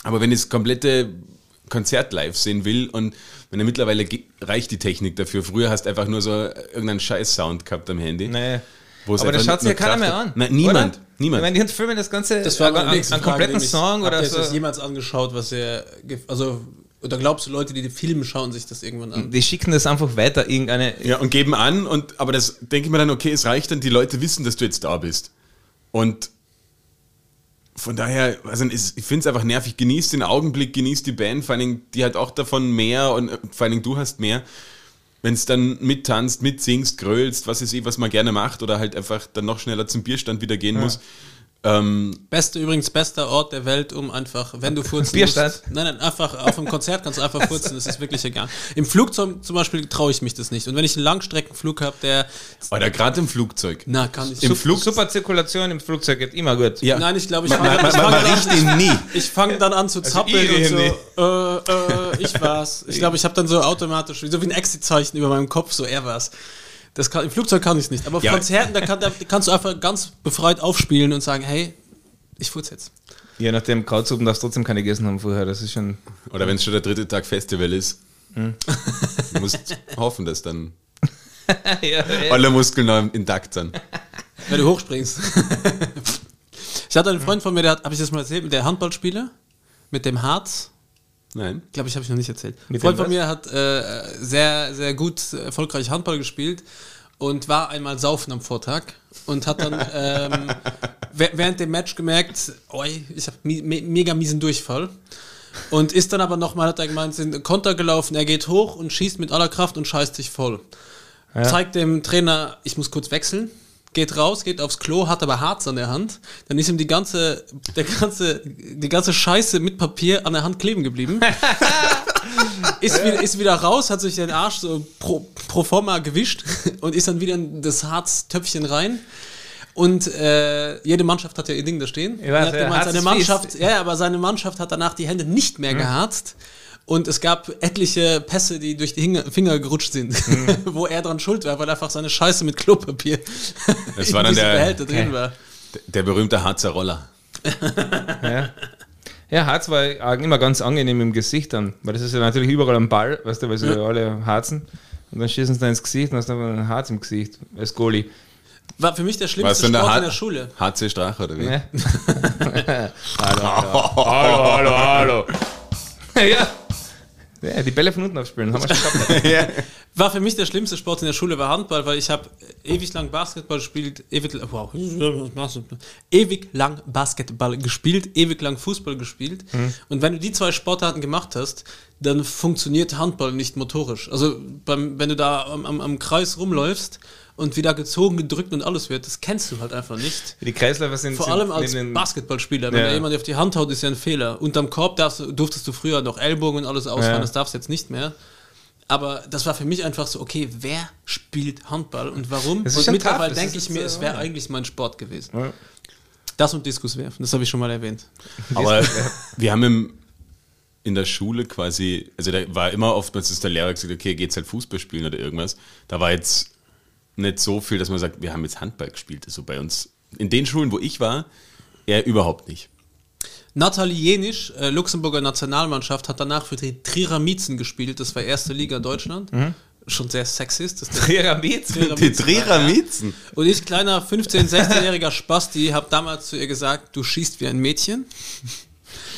Aber wenn ich das komplette Konzert live sehen will und wenn mittlerweile reicht die Technik dafür. Früher hast du einfach nur so irgendeinen Scheiß-Sound gehabt am Handy. Nee. Aber das einfach schaut sich ja keiner mehr an. Nein, niemand. Oder? Niemand. Ich meine, die filmen das Ganze, Das war nächste einen Frage, kompletten Song oder habt ihr euch das so. jemals angeschaut, was gef- also, oder glaubst du, Leute, die die Filme schauen, sich das irgendwann an? Die schicken das einfach weiter, irgendeine. Ja, und geben an, und, aber das denke ich mir dann, okay, es reicht dann, die Leute wissen, dass du jetzt da bist. Und von daher, also ich finde es einfach nervig. Genieß den Augenblick, genieß die Band, vor allen Dingen, die hat auch davon mehr und äh, vor allen Dingen du hast mehr. Wenn es dann mittanzt, mitsingst, grölst, was ist eh, was man gerne macht, oder halt einfach dann noch schneller zum Bierstand wieder gehen muss. Ähm, Beste, übrigens, bester Ort der Welt, um einfach, wenn du furzen Bierstand? musst. Nein, nein, einfach auf einem Konzert kannst du einfach furzen, das ist wirklich egal. Im Flugzeug zum Beispiel traue ich mich das nicht. Und wenn ich einen Langstreckenflug habe, der, oder gerade im Flugzeug. na, kann ich Im Sup- Flug- Super Zirkulation im Flugzeug geht immer gut. Ja. Nein, ich glaube, ich fange man, <laughs> ich fang man nie. Ich fange dann an zu zappeln ich und so, äh, äh, ich war's. Ich glaube, ich habe dann so automatisch, so wie ein Exit-Zeichen über meinem Kopf, so er war's. Das kann, Im Flugzeug kann ich nicht, aber auf Ja. Konzerten, da, kann, da kannst du einfach ganz befreit aufspielen und sagen, hey, ich furz jetzt. Je nachdem, Krautsuppen darfst du trotzdem keine gegessen haben vorher. Das ist schon. Oder wenn es schon der dritte Tag Festival ist. Hm. Du musst <laughs> hoffen, dass dann <laughs> ja, alle Muskeln noch intakt sind. <laughs> Wenn du hochspringst. ich hatte einen Freund von mir, der hat, habe ich das mal erzählt, mit der Handballspieler, mit dem Harz. Nein. Glaube ich, habe ich noch nicht erzählt. Ein Freund von mir hat äh, sehr, sehr gut, erfolgreich Handball gespielt und war einmal saufen am Vortag und hat dann <laughs> ähm, wäh- während dem Match gemerkt, oi, ich habe me mega miesen Durchfall. Und ist dann aber nochmal, hat er gemeint, sind Konter gelaufen, er geht hoch und schießt mit aller Kraft und scheißt sich voll. Zeigt dem Trainer, ich muss kurz wechseln, geht raus, geht aufs Klo, hat aber Harz an der Hand. Dann ist ihm die ganze, der ganze, die ganze Scheiße mit Papier an der Hand kleben geblieben. <laughs> ist, wieder, ist wieder raus, hat sich den Arsch so pro, pro forma gewischt und ist dann wieder in das Harztöpfchen rein. Und äh, jede Mannschaft hat ja ihr Ding da stehen. Weiß, Er hat ja, gemeint, seine Mannschaft, ja, ja, aber seine Mannschaft hat danach die Hände nicht mehr geharzt. Und es gab etliche Pässe, die durch die Finger gerutscht sind, <laughs> wo er dran schuld war, weil einfach seine Scheiße mit Klopapier <laughs> Das in war dann der- Behälter drin war. Der berühmte Harzer Roller. Ja. Ja, Harz war immer ganz angenehm im Gesicht dann, weil das ist ja natürlich überall am Ball, weißt du, weil sie alle harzen. Und dann schießen sie da ins Gesicht und hast dann ein Harz im Gesicht als Goalie. War für mich der schlimmste in der, Sport in der Schule. HC Strache oder wie? Ja. <laughs> hallo, hallo, hallo, hallo, hallo. ja. Ja, die Bälle von unten aufspielen, haben wir schon gehabt. <laughs> War für mich der schlimmste Sport in der Schule war Handball, weil ich habe ewig lang Basketball gespielt, ewig, wow, ewig lang Basketball gespielt, ewig lang Fußball gespielt. Und wenn du die zwei Sportarten gemacht hast, dann funktioniert Handball nicht motorisch. Also beim, wenn du da am, am, am Kreis rumläufst und wieder gezogen, gedrückt und alles wird, das kennst du halt einfach nicht. Die Kreisläufer sind Vor sind allem als Basketballspieler, wenn Ja. da jemand auf die Hand haut, ist ja ein Fehler. Unterm Korb darfst, du- durftest du früher noch Ellbogen und alles ausfahren, Ja. das darfst du jetzt nicht mehr. Aber das war für mich einfach so, okay, wer spielt Handball und warum? Das und schon mittlerweile das denke ich mir, so, es wäre ja. eigentlich mein Sport gewesen. in der Schule quasi, also da war immer oftmals, dass der Lehrer gesagt okay, geht's halt Fußball spielen oder irgendwas. Da war jetzt nicht so viel, dass man sagt, wir haben jetzt Handball gespielt. Also bei uns, in den Schulen, wo ich war, eher überhaupt nicht. Nathalie Jenisch, äh, Luxemburger Nationalmannschaft, hat danach für die Trierer Miezen gespielt. Das war erste Liga Deutschland. Schon sehr sexist. Das ist der Pyramid. Trierer <laughs> Die Miezen. Trierer Miezen. Und ich, kleiner 15-, 16-jähriger Spasti, habe damals zu ihr gesagt, du schießt wie ein Mädchen.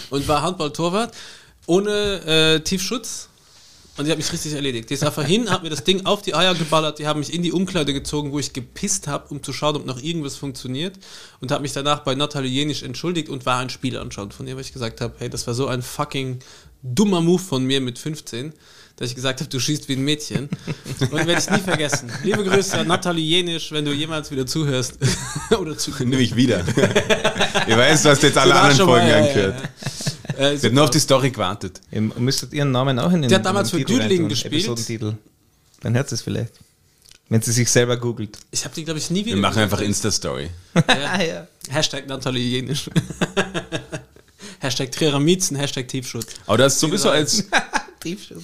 Und war Handballtorwart ohne äh, Tiefschutz. Und die hat mich richtig erledigt. Die ist einfach hin, hat mir das Ding auf die Eier geballert, die haben mich in die Umkleide gezogen, wo ich gepisst habe, um zu schauen, ob noch irgendwas funktioniert. Und hat mich danach bei Nathalie Jenisch entschuldigt und war ein Spiel anschauen von ihr, weil ich gesagt habe, hey, das war so ein fucking dummer Move von mir mit 15, dass ich gesagt habe, du schießt wie ein Mädchen. Und werde ich nie vergessen. Liebe Grüße an Nathalie Jenisch, wenn du jemals wieder zuhörst. <laughs> Oder zu Nämlich wieder. <laughs> ich weiß, du hast jetzt alle anderen Folgen mal, angehört. ja, ja. Äh, Ich habe nur auf die Story gewartet. Ihr müsstet ihren Namen auch in den Der hat damals für Titel Düdling gespielt. Dann hört es vielleicht. Wenn sie sich selber googelt. Ich habe die, glaube ich, nie wieder Wir machen einfach Insta-Story. <laughs> Ja. Hashtag Nathalie Jenisch. <laughs> Hashtag Trieramizen, Hashtag Tiefschutz. Aber das ist sowieso als, <laughs> Tiefschutz.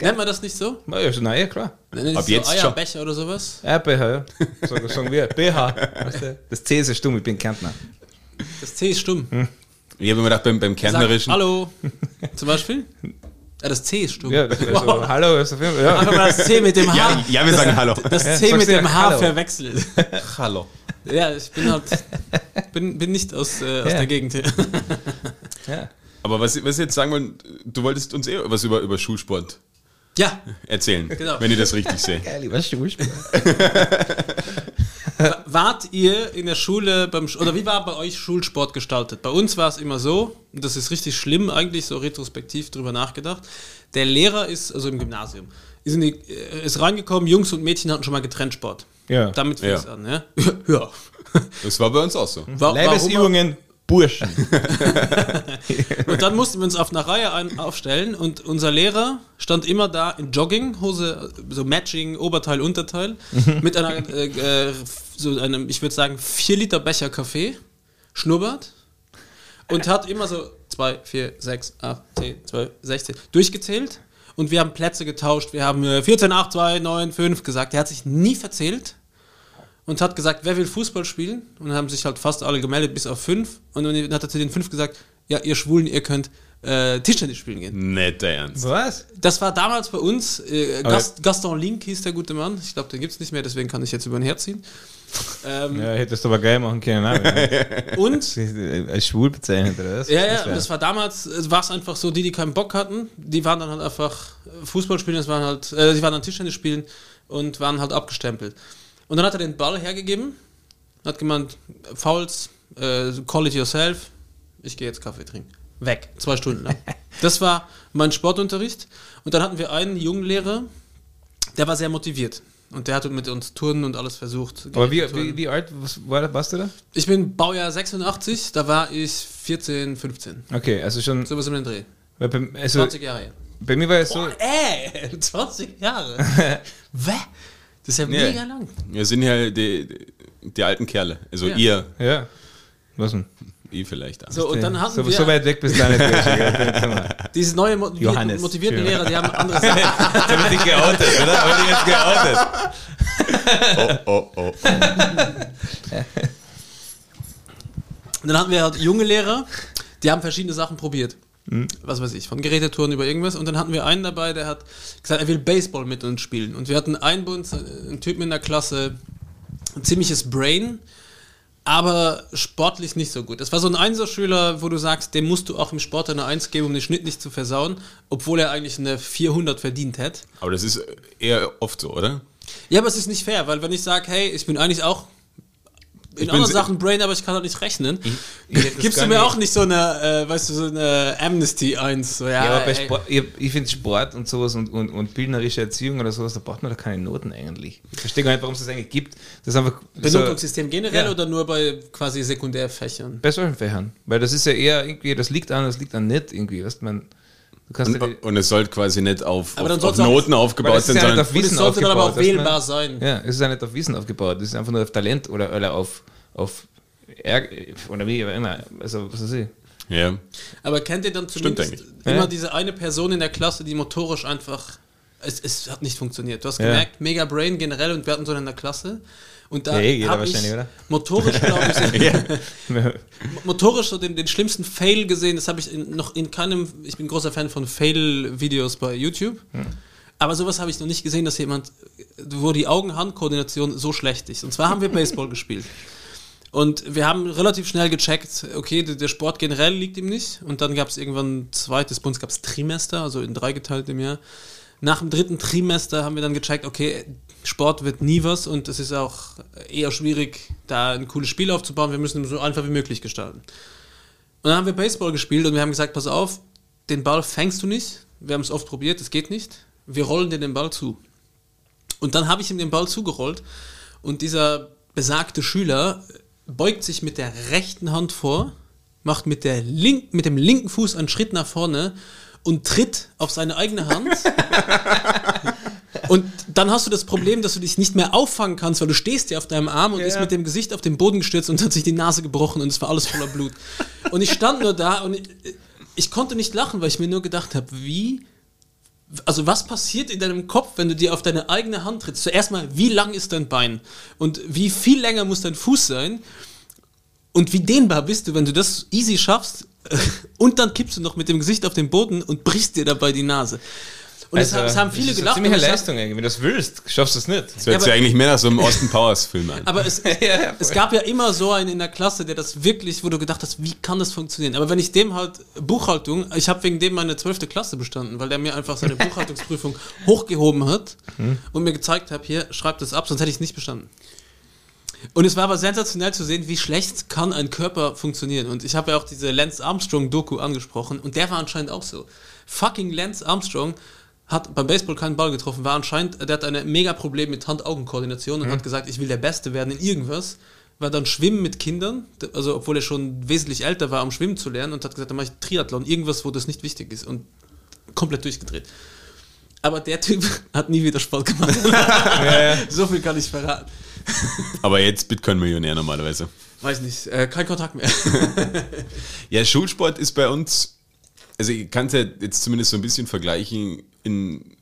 Nennt man das nicht so? Na ja, na ja, klar. Nennt Ab das so jetzt schon. Eierbecher oder sowas? Ja, BH, ja. Sagen, sagen wir. BH. Das C ist stumm, ich bin Kärntner. Das C ist stumm. Ich habe immer gedacht, beim, beim Kärntnerischen, Hallo. Zum Beispiel? Ja, das C ist stumm. Ja, das, also, Wow. hallo, ist auf jeden Fall. Ja. Einfach mal das C mit dem H. ja, ja, wir sagen Hallo. Das Ja, C sagst mit dem ja H Hallo. verwechselt. <laughs> Hallo. Ja, ich bin halt. Bin, bin nicht aus, äh, aus Ja. der Gegend hier. <laughs> ja. Aber was, was ich jetzt sagen wollen, du wolltest uns eh was über, über Schulsport Ja, erzählen, Genau. wenn ich das richtig sehe. Geil, lieber Schulsport. <laughs> Wart ihr in der Schule beim oder wie war bei euch Schulsport gestaltet? Bei uns war es immer so, und das ist richtig schlimm, eigentlich so retrospektiv drüber nachgedacht. Der Lehrer ist, also im Gymnasium, ist, in die, äh, ist reingekommen, Jungs und Mädchen hatten schon mal getrennt Sport. Ja. Damit fing es Ja. an, ja? <laughs> ja. Das war bei uns auch so. Wa- warum- Leibesübungen, Burschen. <laughs> Und dann mussten wir uns auf einer Reihe ein, aufstellen und unser Lehrer stand immer da in Jogginghose, so Matching, Oberteil, Unterteil, mit einer, äh, äh, so einem, ich würde sagen, 4 Liter Becher Kaffee, Schnurrbart und hat immer so 2, 4, 6, 8, 10, 12, 16 durchgezählt und wir haben Plätze getauscht. Wir haben äh, 14, 8, 2, 9, 5 gesagt. Er hat sich nie verzählt und hat gesagt, wer will Fußball spielen? Und dann haben sich halt fast alle gemeldet, bis auf fünf. Und dann hat er zu den fünf gesagt, ja, ihr Schwulen, ihr könnt äh, Tischtennis spielen gehen. Netter Ernst. Was? Das war damals bei uns, äh, Gast, Gaston Link hieß der gute Mann. Ich glaube, den gibt es nicht mehr, deswegen kann ich jetzt über den herziehen. Ähm, Ja, hättest du aber geil machen können. <laughs> Und Als schwul bezeichnet oder was? Ja, ja, Das war damals, äh, war es einfach so, die, die keinen Bock hatten, die waren dann halt einfach äh, Fußball spielen, das waren halt, äh, die waren dann Tischtennis spielen und waren halt abgestempelt. Und dann hat er den Ball hergegeben, hat gemeint, Fouls, äh, call it yourself, ich gehe jetzt Kaffee trinken. Weg, zwei Stunden lang. <laughs> Das war mein Sportunterricht. Und dann hatten wir einen jungen Lehrer, der war sehr motiviert. Und der hat mit uns Turnen und alles versucht. Aber wie, wie, wie alt was, war, warst du da? Ich bin Baujahr 86, da war ich 14, 15. Okay, also schon. Sowas um den Dreh. Also 20 Jahre bei mir war es so. Ey, <laughs> 20 Jahre. <laughs> Wä? Das ist ja Ja. mega lang. Wir sind ja die, die alten Kerle. Also Ja. ihr, Ja. Was denn? ich vielleicht. auch. So, und dann hatten so, wir so weit weg bist du nicht. Diese neue mo Johannes. motivierten Schön. Lehrer, die haben andere <laughs> Sachen. Jetzt habe ich dich geoutet, oder? Habe ich dich jetzt geoutet? Oh, oh, oh. Und dann hatten wir halt junge Lehrer, die haben verschiedene Sachen probiert. Was weiß ich, von Gerätetouren über irgendwas. Und dann hatten wir einen dabei, der hat gesagt, er will Baseball mit uns spielen. Und wir hatten einen einen Typen in der Klasse, ein ziemliches Brain, aber sportlich nicht so gut. Das war so ein Einserschüler, wo du sagst, dem musst du auch im Sport eine Eins geben, um den Schnitt nicht zu versauen, obwohl er eigentlich eine 400 verdient hätte. Aber das ist eher oft so, oder? Ja, aber es ist nicht fair, weil wenn ich sage, hey, ich bin eigentlich auch in anderen Sachen Brain, aber ich kann halt nicht rechnen, ich <laughs> gibst du mir nicht- auch nicht so eine, äh, weißt du, so eine Amnesty 1. So, ja, Ja, aber bei Sport, ich, ich finde Sport und sowas und, und, und bildnerische Erziehung oder sowas, da braucht man da keine Noten eigentlich. Ich verstehe gar nicht, warum es das eigentlich gibt. Das ist einfach so, Benotungssystem generell Ja. oder nur bei quasi Sekundärfächern? bei solchen Fächern. Weil das ist ja eher irgendwie, das liegt an, das liegt an nicht irgendwie. Weißt, man, du kannst ja die- Und, und es sollte quasi nicht auf, auf, auf Noten aufgebaut sein, sondern auf Und es Wissen sollte dann aber auch wählbar sein. Ja, es ist ja nicht auf Wissen aufgebaut, es ist einfach nur auf Talent oder, oder auf, auf Ärger, oder wie auch immer. Also, was weiß ich. Ja. Aber kennt ihr dann Stimmt zumindest eigentlich. immer Ja. diese eine Person in der Klasse, die motorisch einfach. Es, es hat nicht funktioniert. Du hast Ja. gemerkt, Mega Brain generell und wir hatten so in der Klasse. Und da Ja, eh, jeder hab ich wahrscheinlich, oder? motorisch, glaube ich, <laughs> <laughs> motorisch so den, den schlimmsten Fail gesehen. Das habe ich in, noch in keinem. Ich bin großer Fan von Fail-Videos bei YouTube. Aber sowas habe ich noch nicht gesehen, dass jemand, wo die Augen-Hand-Koordination so schlecht ist. Und zwar haben wir Baseball <laughs> gespielt. Und wir haben relativ schnell gecheckt, okay, der Sport generell liegt ihm nicht. Und dann gab es irgendwann ein zweites, bei uns gab es Trimester, also in drei geteilt im Jahr. Nach dem dritten Trimester haben wir dann gecheckt, okay, Sport wird nie was und es ist auch eher schwierig, da ein cooles Spiel aufzubauen. Wir müssen es so einfach wie möglich gestalten. Und dann haben wir Baseball gespielt und wir haben gesagt, pass auf, den Ball fängst du nicht. Wir haben es oft probiert, es geht nicht. Wir rollen dir den Ball zu. Und dann habe ich ihm den Ball zugerollt und dieser besagte Schüler beugt sich mit der rechten Hand vor, macht mit, der link, mit dem linken Fuß einen Schritt nach vorne und tritt auf seine eigene Hand. Und dann hast du das Problem, dass du dich nicht mehr auffangen kannst, weil du stehst ja auf deinem Arm und Ja. ist mit dem Gesicht auf den Boden gestürzt und hat sich die Nase gebrochen und es war alles voller Blut. Und ich stand nur da und ich, ich konnte nicht lachen, weil ich mir nur gedacht habe, wie also was passiert in deinem Kopf, wenn du dir auf deine eigene Hand trittst? Zuerst mal, wie lang ist dein Bein? Und wie viel länger muss dein Fuß sein? Und wie dehnbar bist du, wenn du das easy schaffst? <laughs> Und dann kippst du noch mit dem Gesicht auf den Boden und brichst dir dabei die Nase. Und es, haben- es haben viele Also, das ist gelacht. Eine ziemliche Leistung eigentlich. Wenn du das willst, schaffst du es nicht. Das hört Ja, sich aber- eigentlich mehr nach so einem Austin Powers Film an. <laughs> Aber es, <laughs> ja, es gab ja immer so einen in der Klasse, der das wirklich, wo du gedacht hast, wie kann das funktionieren? Aber wenn ich dem halt Buchhaltung, ich habe wegen dem meine 12. Klasse bestanden, weil der mir einfach seine Buchhaltungsprüfung hochgehoben hat und mir gezeigt hat, hier, schreib das ab, sonst hätte ich es nicht bestanden. Und es war aber sensationell zu sehen, wie schlecht kann ein Körper funktionieren. Und ich habe ja auch diese Lance Armstrong-Doku angesprochen und der war anscheinend auch so. Fucking Lance Armstrong hat beim Baseball keinen Ball getroffen, war anscheinend, der hat ein mega Problem mit Hand-Augen-Koordination und hat gesagt, ich will der Beste werden in irgendwas. War dann Schwimmen mit Kindern, also obwohl er schon wesentlich älter war, um Schwimmen zu lernen und hat gesagt, dann mache ich Triathlon, irgendwas, wo das nicht wichtig ist und komplett durchgedreht. Aber der Typ <laughs> hat nie wieder Sport gemacht. <laughs> So viel kann ich verraten. Aber jetzt Bitcoin-Millionär normalerweise. Weiß nicht, äh, kein Kontakt mehr. <laughs> Ja, Schulsport ist bei uns, also ich kann es ja jetzt zumindest so ein bisschen vergleichen, in,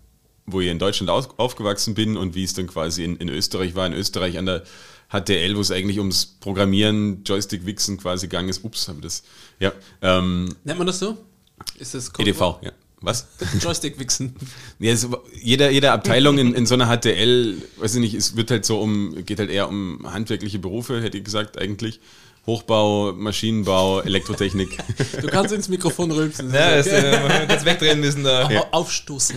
wo ich in Deutschland aus, aufgewachsen bin und wie es dann quasi in, in Österreich war. In Österreich an der HTL, wo es eigentlich ums Programmieren, Joystick-Wichsen quasi gegangen ist. Ups, habe ich das. Ja, ähm, Nennt man das so? Ist das EDV, ja. Was? Joystick-Wichsen. Ja, es, jeder, jede Abteilung in, in so einer HTL, weiß ich nicht, es wird halt so um, geht halt eher um handwerkliche Berufe, hätte ich gesagt, eigentlich. Hochbau, Maschinenbau, Elektrotechnik. Du kannst ins Mikrofon rülpsen. Ja, das das, äh, kurz wegdrehen müssen da. Au- Aufstoßen.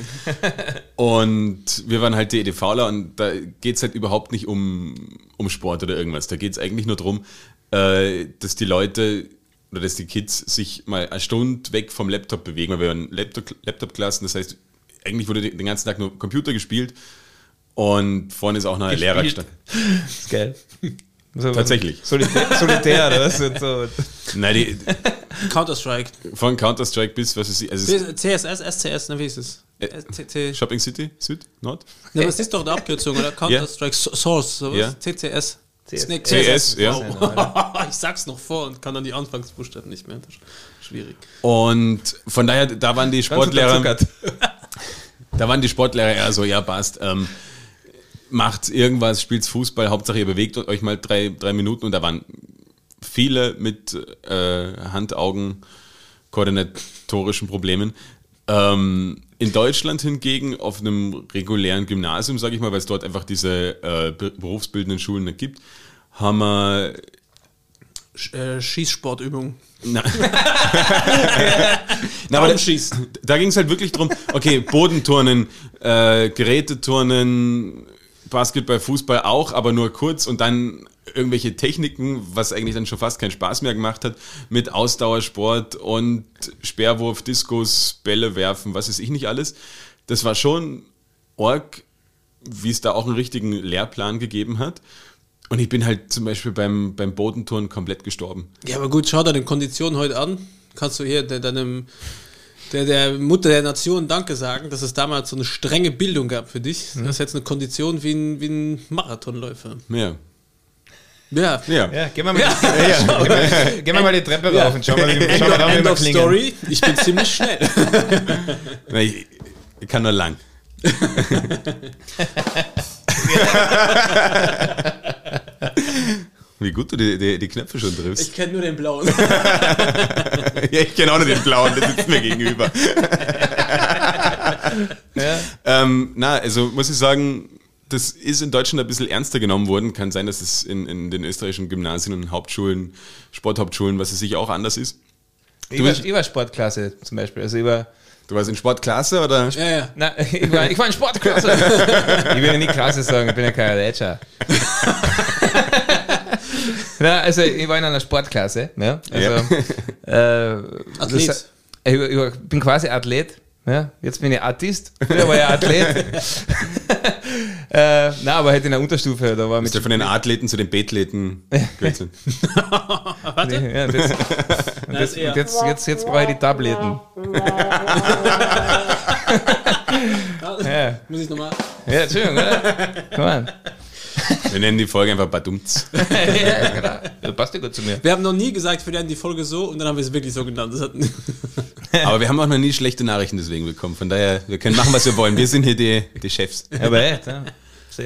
Und wir waren halt die EDVler und da geht es halt überhaupt nicht um, um Sport oder irgendwas. Da geht es eigentlich nur darum, äh, dass die Leute oder dass die Kids sich mal eine Stunde weg vom Laptop bewegen, weil wir waren Laptop- Laptop-Klassen, das heißt, eigentlich wurde den ganzen Tag nur Computer gespielt und vorne ist auch noch ein Lehrer gestanden. Das ist geil. So, Tatsächlich. Solitär, solitär oder was? So. Nein, die, Counter-Strike. von Counter-Strike bis, was ist sie, also CSS, SCS, na wie ist es? Äh. Shopping City, Süd, Nord? Na, das ist doch eine Abkürzung, oder? Counter-Strike So- Source, sowas? Ja. CCS. CS. CS, ja. Wow. <laughs> Ich sag's noch vor und kann dann die Anfangsbuchstaben nicht mehr. Das ist schwierig. Und von daher, da waren die Sportlehrer. <laughs> <laughs> Da waren die Sportlehrer eher so, ja, passt, ähm, macht irgendwas, spielt Fußball, Hauptsache ihr bewegt euch mal drei, drei Minuten und da waren viele mit äh, Hand-Augen koordinatorischen Problemen. Ähm, in Deutschland hingegen auf einem regulären Gymnasium, sage ich mal, weil es dort einfach diese äh, be- berufsbildenden Schulen nicht gibt, haben wir Sch äh, Schießsportübung. na, <laughs> Na, aber da, Schießen. da ging es halt wirklich drum, okay, Bodenturnen, äh, Geräteturnen, Basketball, Fußball auch, aber nur kurz und dann irgendwelche Techniken, was eigentlich dann schon fast keinen Spaß mehr gemacht hat, mit Ausdauersport und Speerwurf, Diskus, Bälle werfen, was weiß ich nicht alles. Das war schon arg, wie es da auch einen richtigen Lehrplan gegeben hat. Und ich bin halt zum Beispiel beim, beim Bodenturnen komplett gestorben. Ja, aber gut, schau deine Kondition heute an. Kannst du hier de deinem, der, der Mutter der Nation Danke sagen, dass es damals so eine strenge Bildung gab für dich. Mhm. Du hast jetzt eine Kondition wie ein, wie ein Marathonläufer. Ja. Ja. Ja. Ja, gehen wir mal, Gehen <laughs> wir, gehen wir mal die Treppe rauf und schauen wir, End, schauen da, wie end wir of klingen. Story. Ich bin ziemlich schnell. <laughs> Na, Ich, ich kann nur lang. <laughs> Wie gut du die, die, die Knöpfe schon triffst. Ich kenne nur den blauen. ja, ich kenne auch nur den blauen, der sitzt mir gegenüber. Ja. Ähm, na, also muss ich sagen, das ist in Deutschland ein bisschen ernster genommen worden. Kann sein, dass es in, in den österreichischen Gymnasien und Hauptschulen, Sporthauptschulen, was es sicher auch anders ist. Ich war, ich war Sportklasse zum Beispiel. Also ich war, Du warst in Sportklasse oder? ja, ja. na, ich war, ich war in Sportklasse. <laughs> ich will ja nie Klasse sagen, ich bin ja kein Rätscher. <laughs> na, also ich war in einer Sportklasse. Ja, also, Äh, Athlet. Das, ich, ich bin quasi Athlet. Ja, jetzt bin ich Artist. Früher war ich Athlet. <laughs> äh, na, aber halt in der Unterstufe, da war mit Ist ja von den Athleten zu den Bethleten <laughs> gewechselt. <laughs> Ja, das, Na, <laughs> eher. und jetzt, jetzt, jetzt brauche ich die Tabletten. ja, Muss ich nochmal. ja, Entschuldigung, oder? Komm an. Wir nennen die Folge einfach Badumts. <laughs> ja, genau. Das passt ja gut zu mir. Wir haben noch nie gesagt, wir nennen die Folge so und dann haben wir es wirklich so genannt. Das hat, <laughs> Aber wir haben auch noch nie schlechte Nachrichten deswegen bekommen. Von daher, wir können machen, was wir wollen. Wir sind hier die, die Chefs. Aber echt, ja.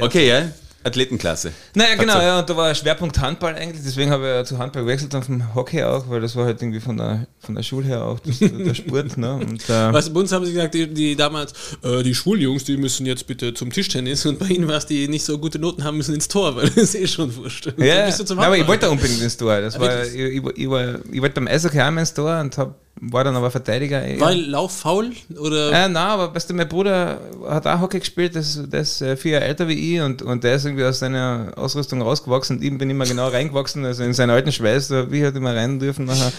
Okay, ja. Athletenklasse. Naja, genau, ja, und da war Schwerpunkt Handball eigentlich, deswegen habe ich ja zu Handball gewechselt und vom Hockey auch, weil das war halt irgendwie von der, von der Schule her auch das, der Sport, ne? Und, äh, <laughs> weißt du, bei uns haben sie gesagt, die, die damals, äh, die Schuljungs, die müssen jetzt bitte zum Tischtennis und bei ihnen war es, die nicht so gute Noten haben, müssen ins Tor, weil <laughs> das ist eh schon wurscht. Und ja, dann ja, aber ich wollte da unbedingt ins Tor. Das Ah, war, ich, ich, ich, war, ich wollte beim Eishockey auch mal ins Tor und hab, war dann aber Verteidiger. eher. Weil lauffaul oder Äh, nein, aber weißt du, mein Bruder hat auch Hockey gespielt, der ist, der ist vier Jahre älter wie ich und, und der ist irgendwie aus seiner Ausrüstung rausgewachsen und ich bin immer genau reingewachsen, also in seinen alten Schweiß, da wie halt immer rein dürfen nachher.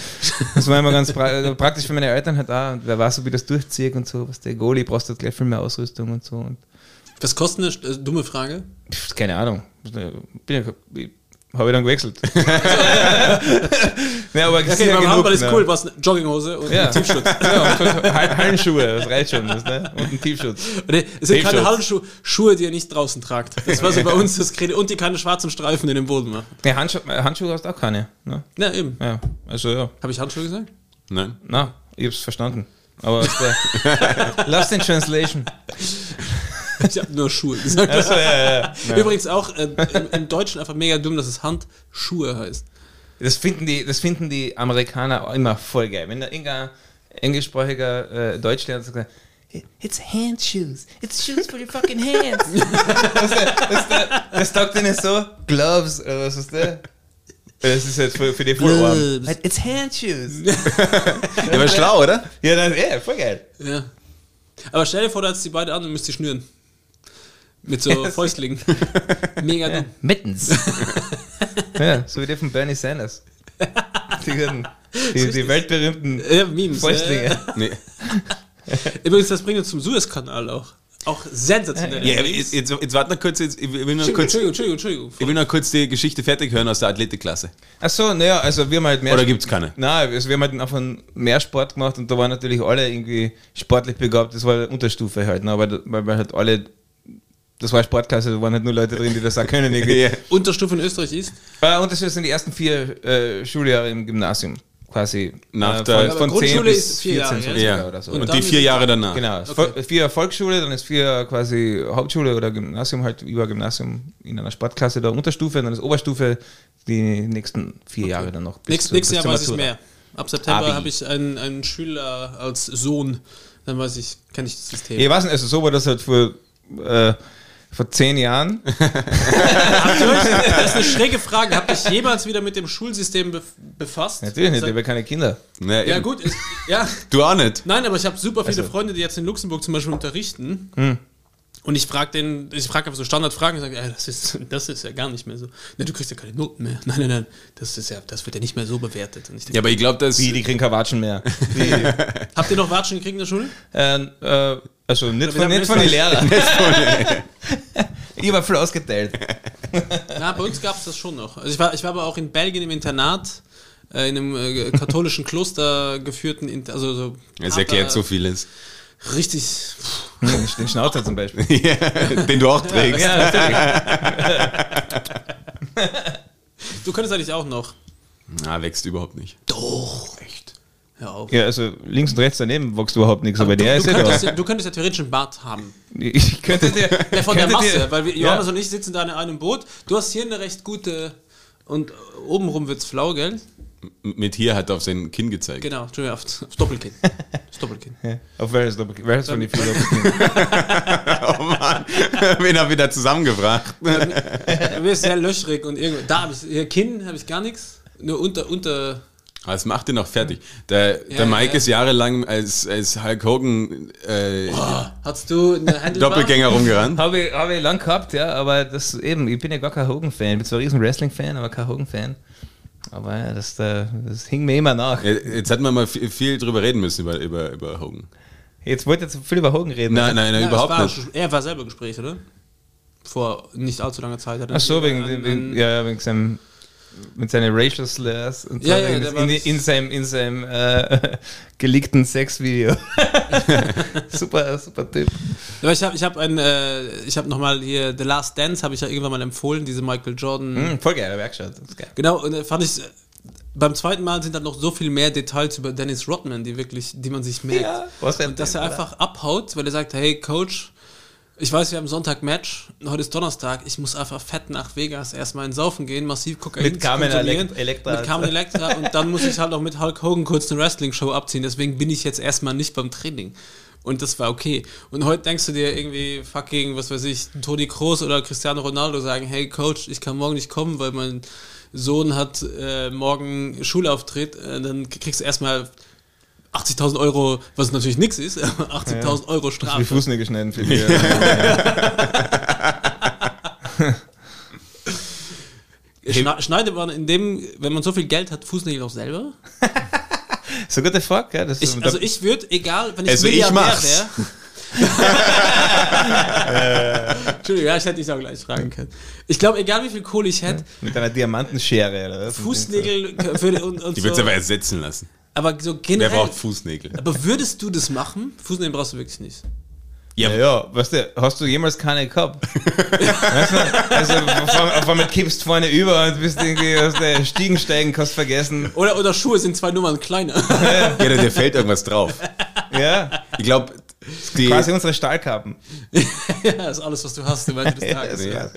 Das war immer ganz pra äh, praktisch für meine Eltern halt auch und wer weiß, ich das durchziehe und so, was der Goalie brauchst halt gleich viel mehr Ausrüstung und so. Und, was kostet eine äh, dumme Frage? keine Ahnung. Bin ja, ich, habe ich dann gewechselt. <laughs> ja, aber Okay, sicher beim genug, Handball ist ne? cool, was eine Jogginghose und Ja. ein Tiefschutz. <laughs> Ja, und Hall- Hallenschuhe, das reicht schon, das, ne? Und ein Tiefschutz. Nee, es sind keine. Handschuhe, Schuhe, die ihr nicht draußen tragt. Das war so bei uns das Credo. Und die keine schwarzen Streifen in den Boden machen. Nee, Handschuhe, Handschuhe hast du auch keine. Ne? Ja, eben. Ja, also ja. Habe ich Handschuhe gesagt? Nein? Na, ich hab's verstanden. Aber es <laughs> war Lost in Translation. Ich habe nur Schuhe gesagt. Also, ja, ja, ja. <laughs> Übrigens auch äh, im, im Deutschen einfach mega dumm, dass es Handschuhe heißt. Das finden, die, das finden die Amerikaner auch immer voll geil. Wenn da irgendein englischsprachiger äh, Deutschlehrer sagt, It's hand shoes. It's shoes for your fucking hands. <laughs> das, das, das, das sagt ihnen so, Gloves oder was ist das? Das ist jetzt für, für die Vollorm. Gloves. It's hand shoes. <laughs> Der war schlau, oder? ja, dann, ja, voll geil. Ja. Aber stell dir vor, da hat die beide an und müsst die schnüren. Mit so <laughs> Fäustlingen. Mega dumm. Mittens. <laughs> ja, so wie der von Bernie Sanders. Die, die, die weltberühmten Ja, Memes. Fäustlinge. Äh, Nee. übrigens, das bringt uns zum Suezkanal auch. Auch sensationell. Ja, aber jetzt, jetzt, jetzt warte noch kurz, jetzt, ich will noch Entschuldigung, kurz, Entschuldigung, Entschuldigung, Entschuldigung. ich will noch kurz die Geschichte fertig hören aus der Athletikklasse. Achso, naja, also wir haben halt mehr. Oder gibt's keine? Nein, also wir haben halt einfach mehr Sport gemacht und da waren natürlich alle irgendwie sportlich begabt. Das war eine Unterstufe halt, ne? weil, weil wir halt alle. Das war Sportklasse, da waren halt nur Leute drin, die das auch können. <laughs> Unterstufe in Österreich ist? Äh, und das sind die ersten vier äh, Schuljahre im Gymnasium. Quasi. Nach äh, der- von, von 10 Grundschule bis ist vier 14 Jahre, ja? oder so. Und, Und die vier Jahre danach. Genau, Okay. Vier Volksschule, dann ist vier quasi Hauptschule oder Gymnasium, halt über Gymnasium in einer Sportklasse der Unterstufe, dann ist Oberstufe die nächsten vier Jahre dann noch. bis Nächst, nächstes Jahr weiß ich mehr. Ab September habe ich einen, einen Schüler als Sohn. Dann weiß ich, kenne ich das System. Ich weiß nicht, also so war das halt vor, äh, vor zehn Jahren. <laughs> Das ist eine schräge Frage. Habt ihr euch jemals wieder mit dem Schulsystem bef befasst? Natürlich nicht, ich habe keine Kinder. Ja, Ja, eben. gut. Ist, ja. Du auch nicht. Nein, aber ich habe super viele Also- Freunde, die jetzt in Luxemburg zum Beispiel unterrichten. Hm. Und ich frage den, ich frage einfach so Standardfragen und sage, das ist, das ist ja gar nicht mehr so. Ne, du kriegst ja keine Noten mehr. Nein, nein, nein, das ist ja, das wird ja nicht mehr so bewertet. Und ich denke, Ja, aber ich glaube, dass. Wie, die kriegen keine Watschen mehr. Die, Habt ihr noch Watschen gekriegt in der Schule? äh, äh, also nicht von, nicht von den Lehrern. <laughs> ich habe viel ausgeteilt. Na, bei uns gab es das schon noch. Also ich war, ich war aber auch in Belgien im Internat, äh, in einem äh, katholischen Kloster geführten, Inter- also so. Es erklärt so vieles. Richtig. Den Schnauzer zum Beispiel. <laughs> ja, den du auch trägst. Ja, natürlich. <laughs> könntest eigentlich auch noch. Na, wächst überhaupt nicht. Doch. Echt. Hör auf. Ja, also links und rechts daneben wächst überhaupt nichts, aber du, der du, ist ja könntest, da. ja, du könntest ja theoretisch einen Bart haben. <laughs> Ich könnte dir. Ja, von der Masse, dir- weil wir, ja. Johannes und ich sitzen da in einem Boot. Du hast hier eine recht gute und obenrum wird's flau, gell? Mit hier hat er auf sein Kinn gezeigt. Genau, Entschuldigung, aufs, aufs Doppelkinn. Das Doppelkinn. <laughs> Ja. Auf welches Doppel- welches von den vier Doppelkinn? <laughs> Oh Mann, wen hat wieder zusammengebracht? Du bist sehr löchrig und irgendwo. Da habe ich, hier Kinn habe ich gar nichts. Nur unter, unter. Aber es macht ihn noch fertig. Der, der ja, Mike ja. ist jahrelang als, als Hulk Hogan äh, Hast du eine? Doppelgänger rumgerannt. Habe ich, hab ich lang gehabt, ja, aber das eben, ich bin ja gar kein Hogan-Fan. Ich bin zwar ein riesen Wrestling-Fan, aber kein Hogan-Fan. Aber ja, das, äh, das hing mir immer nach. Jetzt hätten wir mal viel, viel drüber reden müssen über, über, über Hogan. Jetzt wollte ich zu viel über Hogan reden. Nein, nein, nein, Ja, überhaupt war, nicht. Er war selber Gespräch, oder? Vor nicht allzu langer Zeit. Hat er Ach so, wegen, an- wegen, ja, wegen seinem, mit seinen Racial Slurs und so, Ja, ja, in, in, seinem, in seinem äh, <laughs> geleakten Sexvideo. <laughs> super, super Typ. Aber ich habe ich hab ein, äh, ich habe nochmal hier The Last Dance, habe ich ja irgendwann mal empfohlen, diese Michael Jordan. Hm, voll geil, hab ich geschaut. Genau, und äh, fand ich, äh, beim zweiten Mal sind dann noch so viel mehr Details über Dennis Rodman, die wirklich, die man sich merkt. Ja, was und dass er einfach abhaut, weil er sagt, hey Coach, ich weiß, wir haben Sonntag Match, heute ist Donnerstag, ich muss einfach fett nach Vegas erstmal in Saufen gehen, massiv Kokain Mit Carmen Electra. Mit Carmen Electra und dann muss ich halt noch mit Hulk Hogan kurz eine Wrestling-Show abziehen, deswegen bin ich jetzt erstmal nicht beim Training. Und das war okay. Und heute denkst du dir irgendwie fucking, was weiß ich, Toni Kroos oder Cristiano Ronaldo sagen, hey Coach, ich kann morgen nicht kommen, weil mein Sohn hat äh, morgen Schulauftritt, äh, dann kriegst du erstmal 80.000 Euro, was natürlich nichts ist, <laughs> aber 80.000 Euro Wie Strafe. Fußnägel schneiden für die. Schna schneidet man in dem, wenn man so viel Geld hat, Fußnägel auch selber? <laughs> so gute Frage, gell? Das ist- Ich, also ich würde, egal, wenn ich Also ich Milliardär mach's. wäre. <laughs> Entschuldigung, ja, ich hätte dich auch gleich fragen können. Ich glaube, egal wie viel Kohle ich hätte, mit einer Diamantenschere oder was? Fußnägel für, und, und Die wird so. aber ersetzen lassen. Aber so Wer generell. braucht Fußnägel? Aber würdest du das machen? Fußnägel brauchst du wirklich nicht. Ja, ja, weißt du, hast du jemals keine gehabt? <laughs> weißt du, also auf, einmal kippst vorne über und bist irgendwie aus der Stiegen steigen, kannst vergessen. Oder, oder Schuhe sind zwei Nummern kleiner. Ja, da- dir fällt irgendwas drauf. Ja, Ich glaube, die. quasi unsere Stahlkappen. <laughs> ja, das ist alles, was du hast im Ende des Tages. Ja,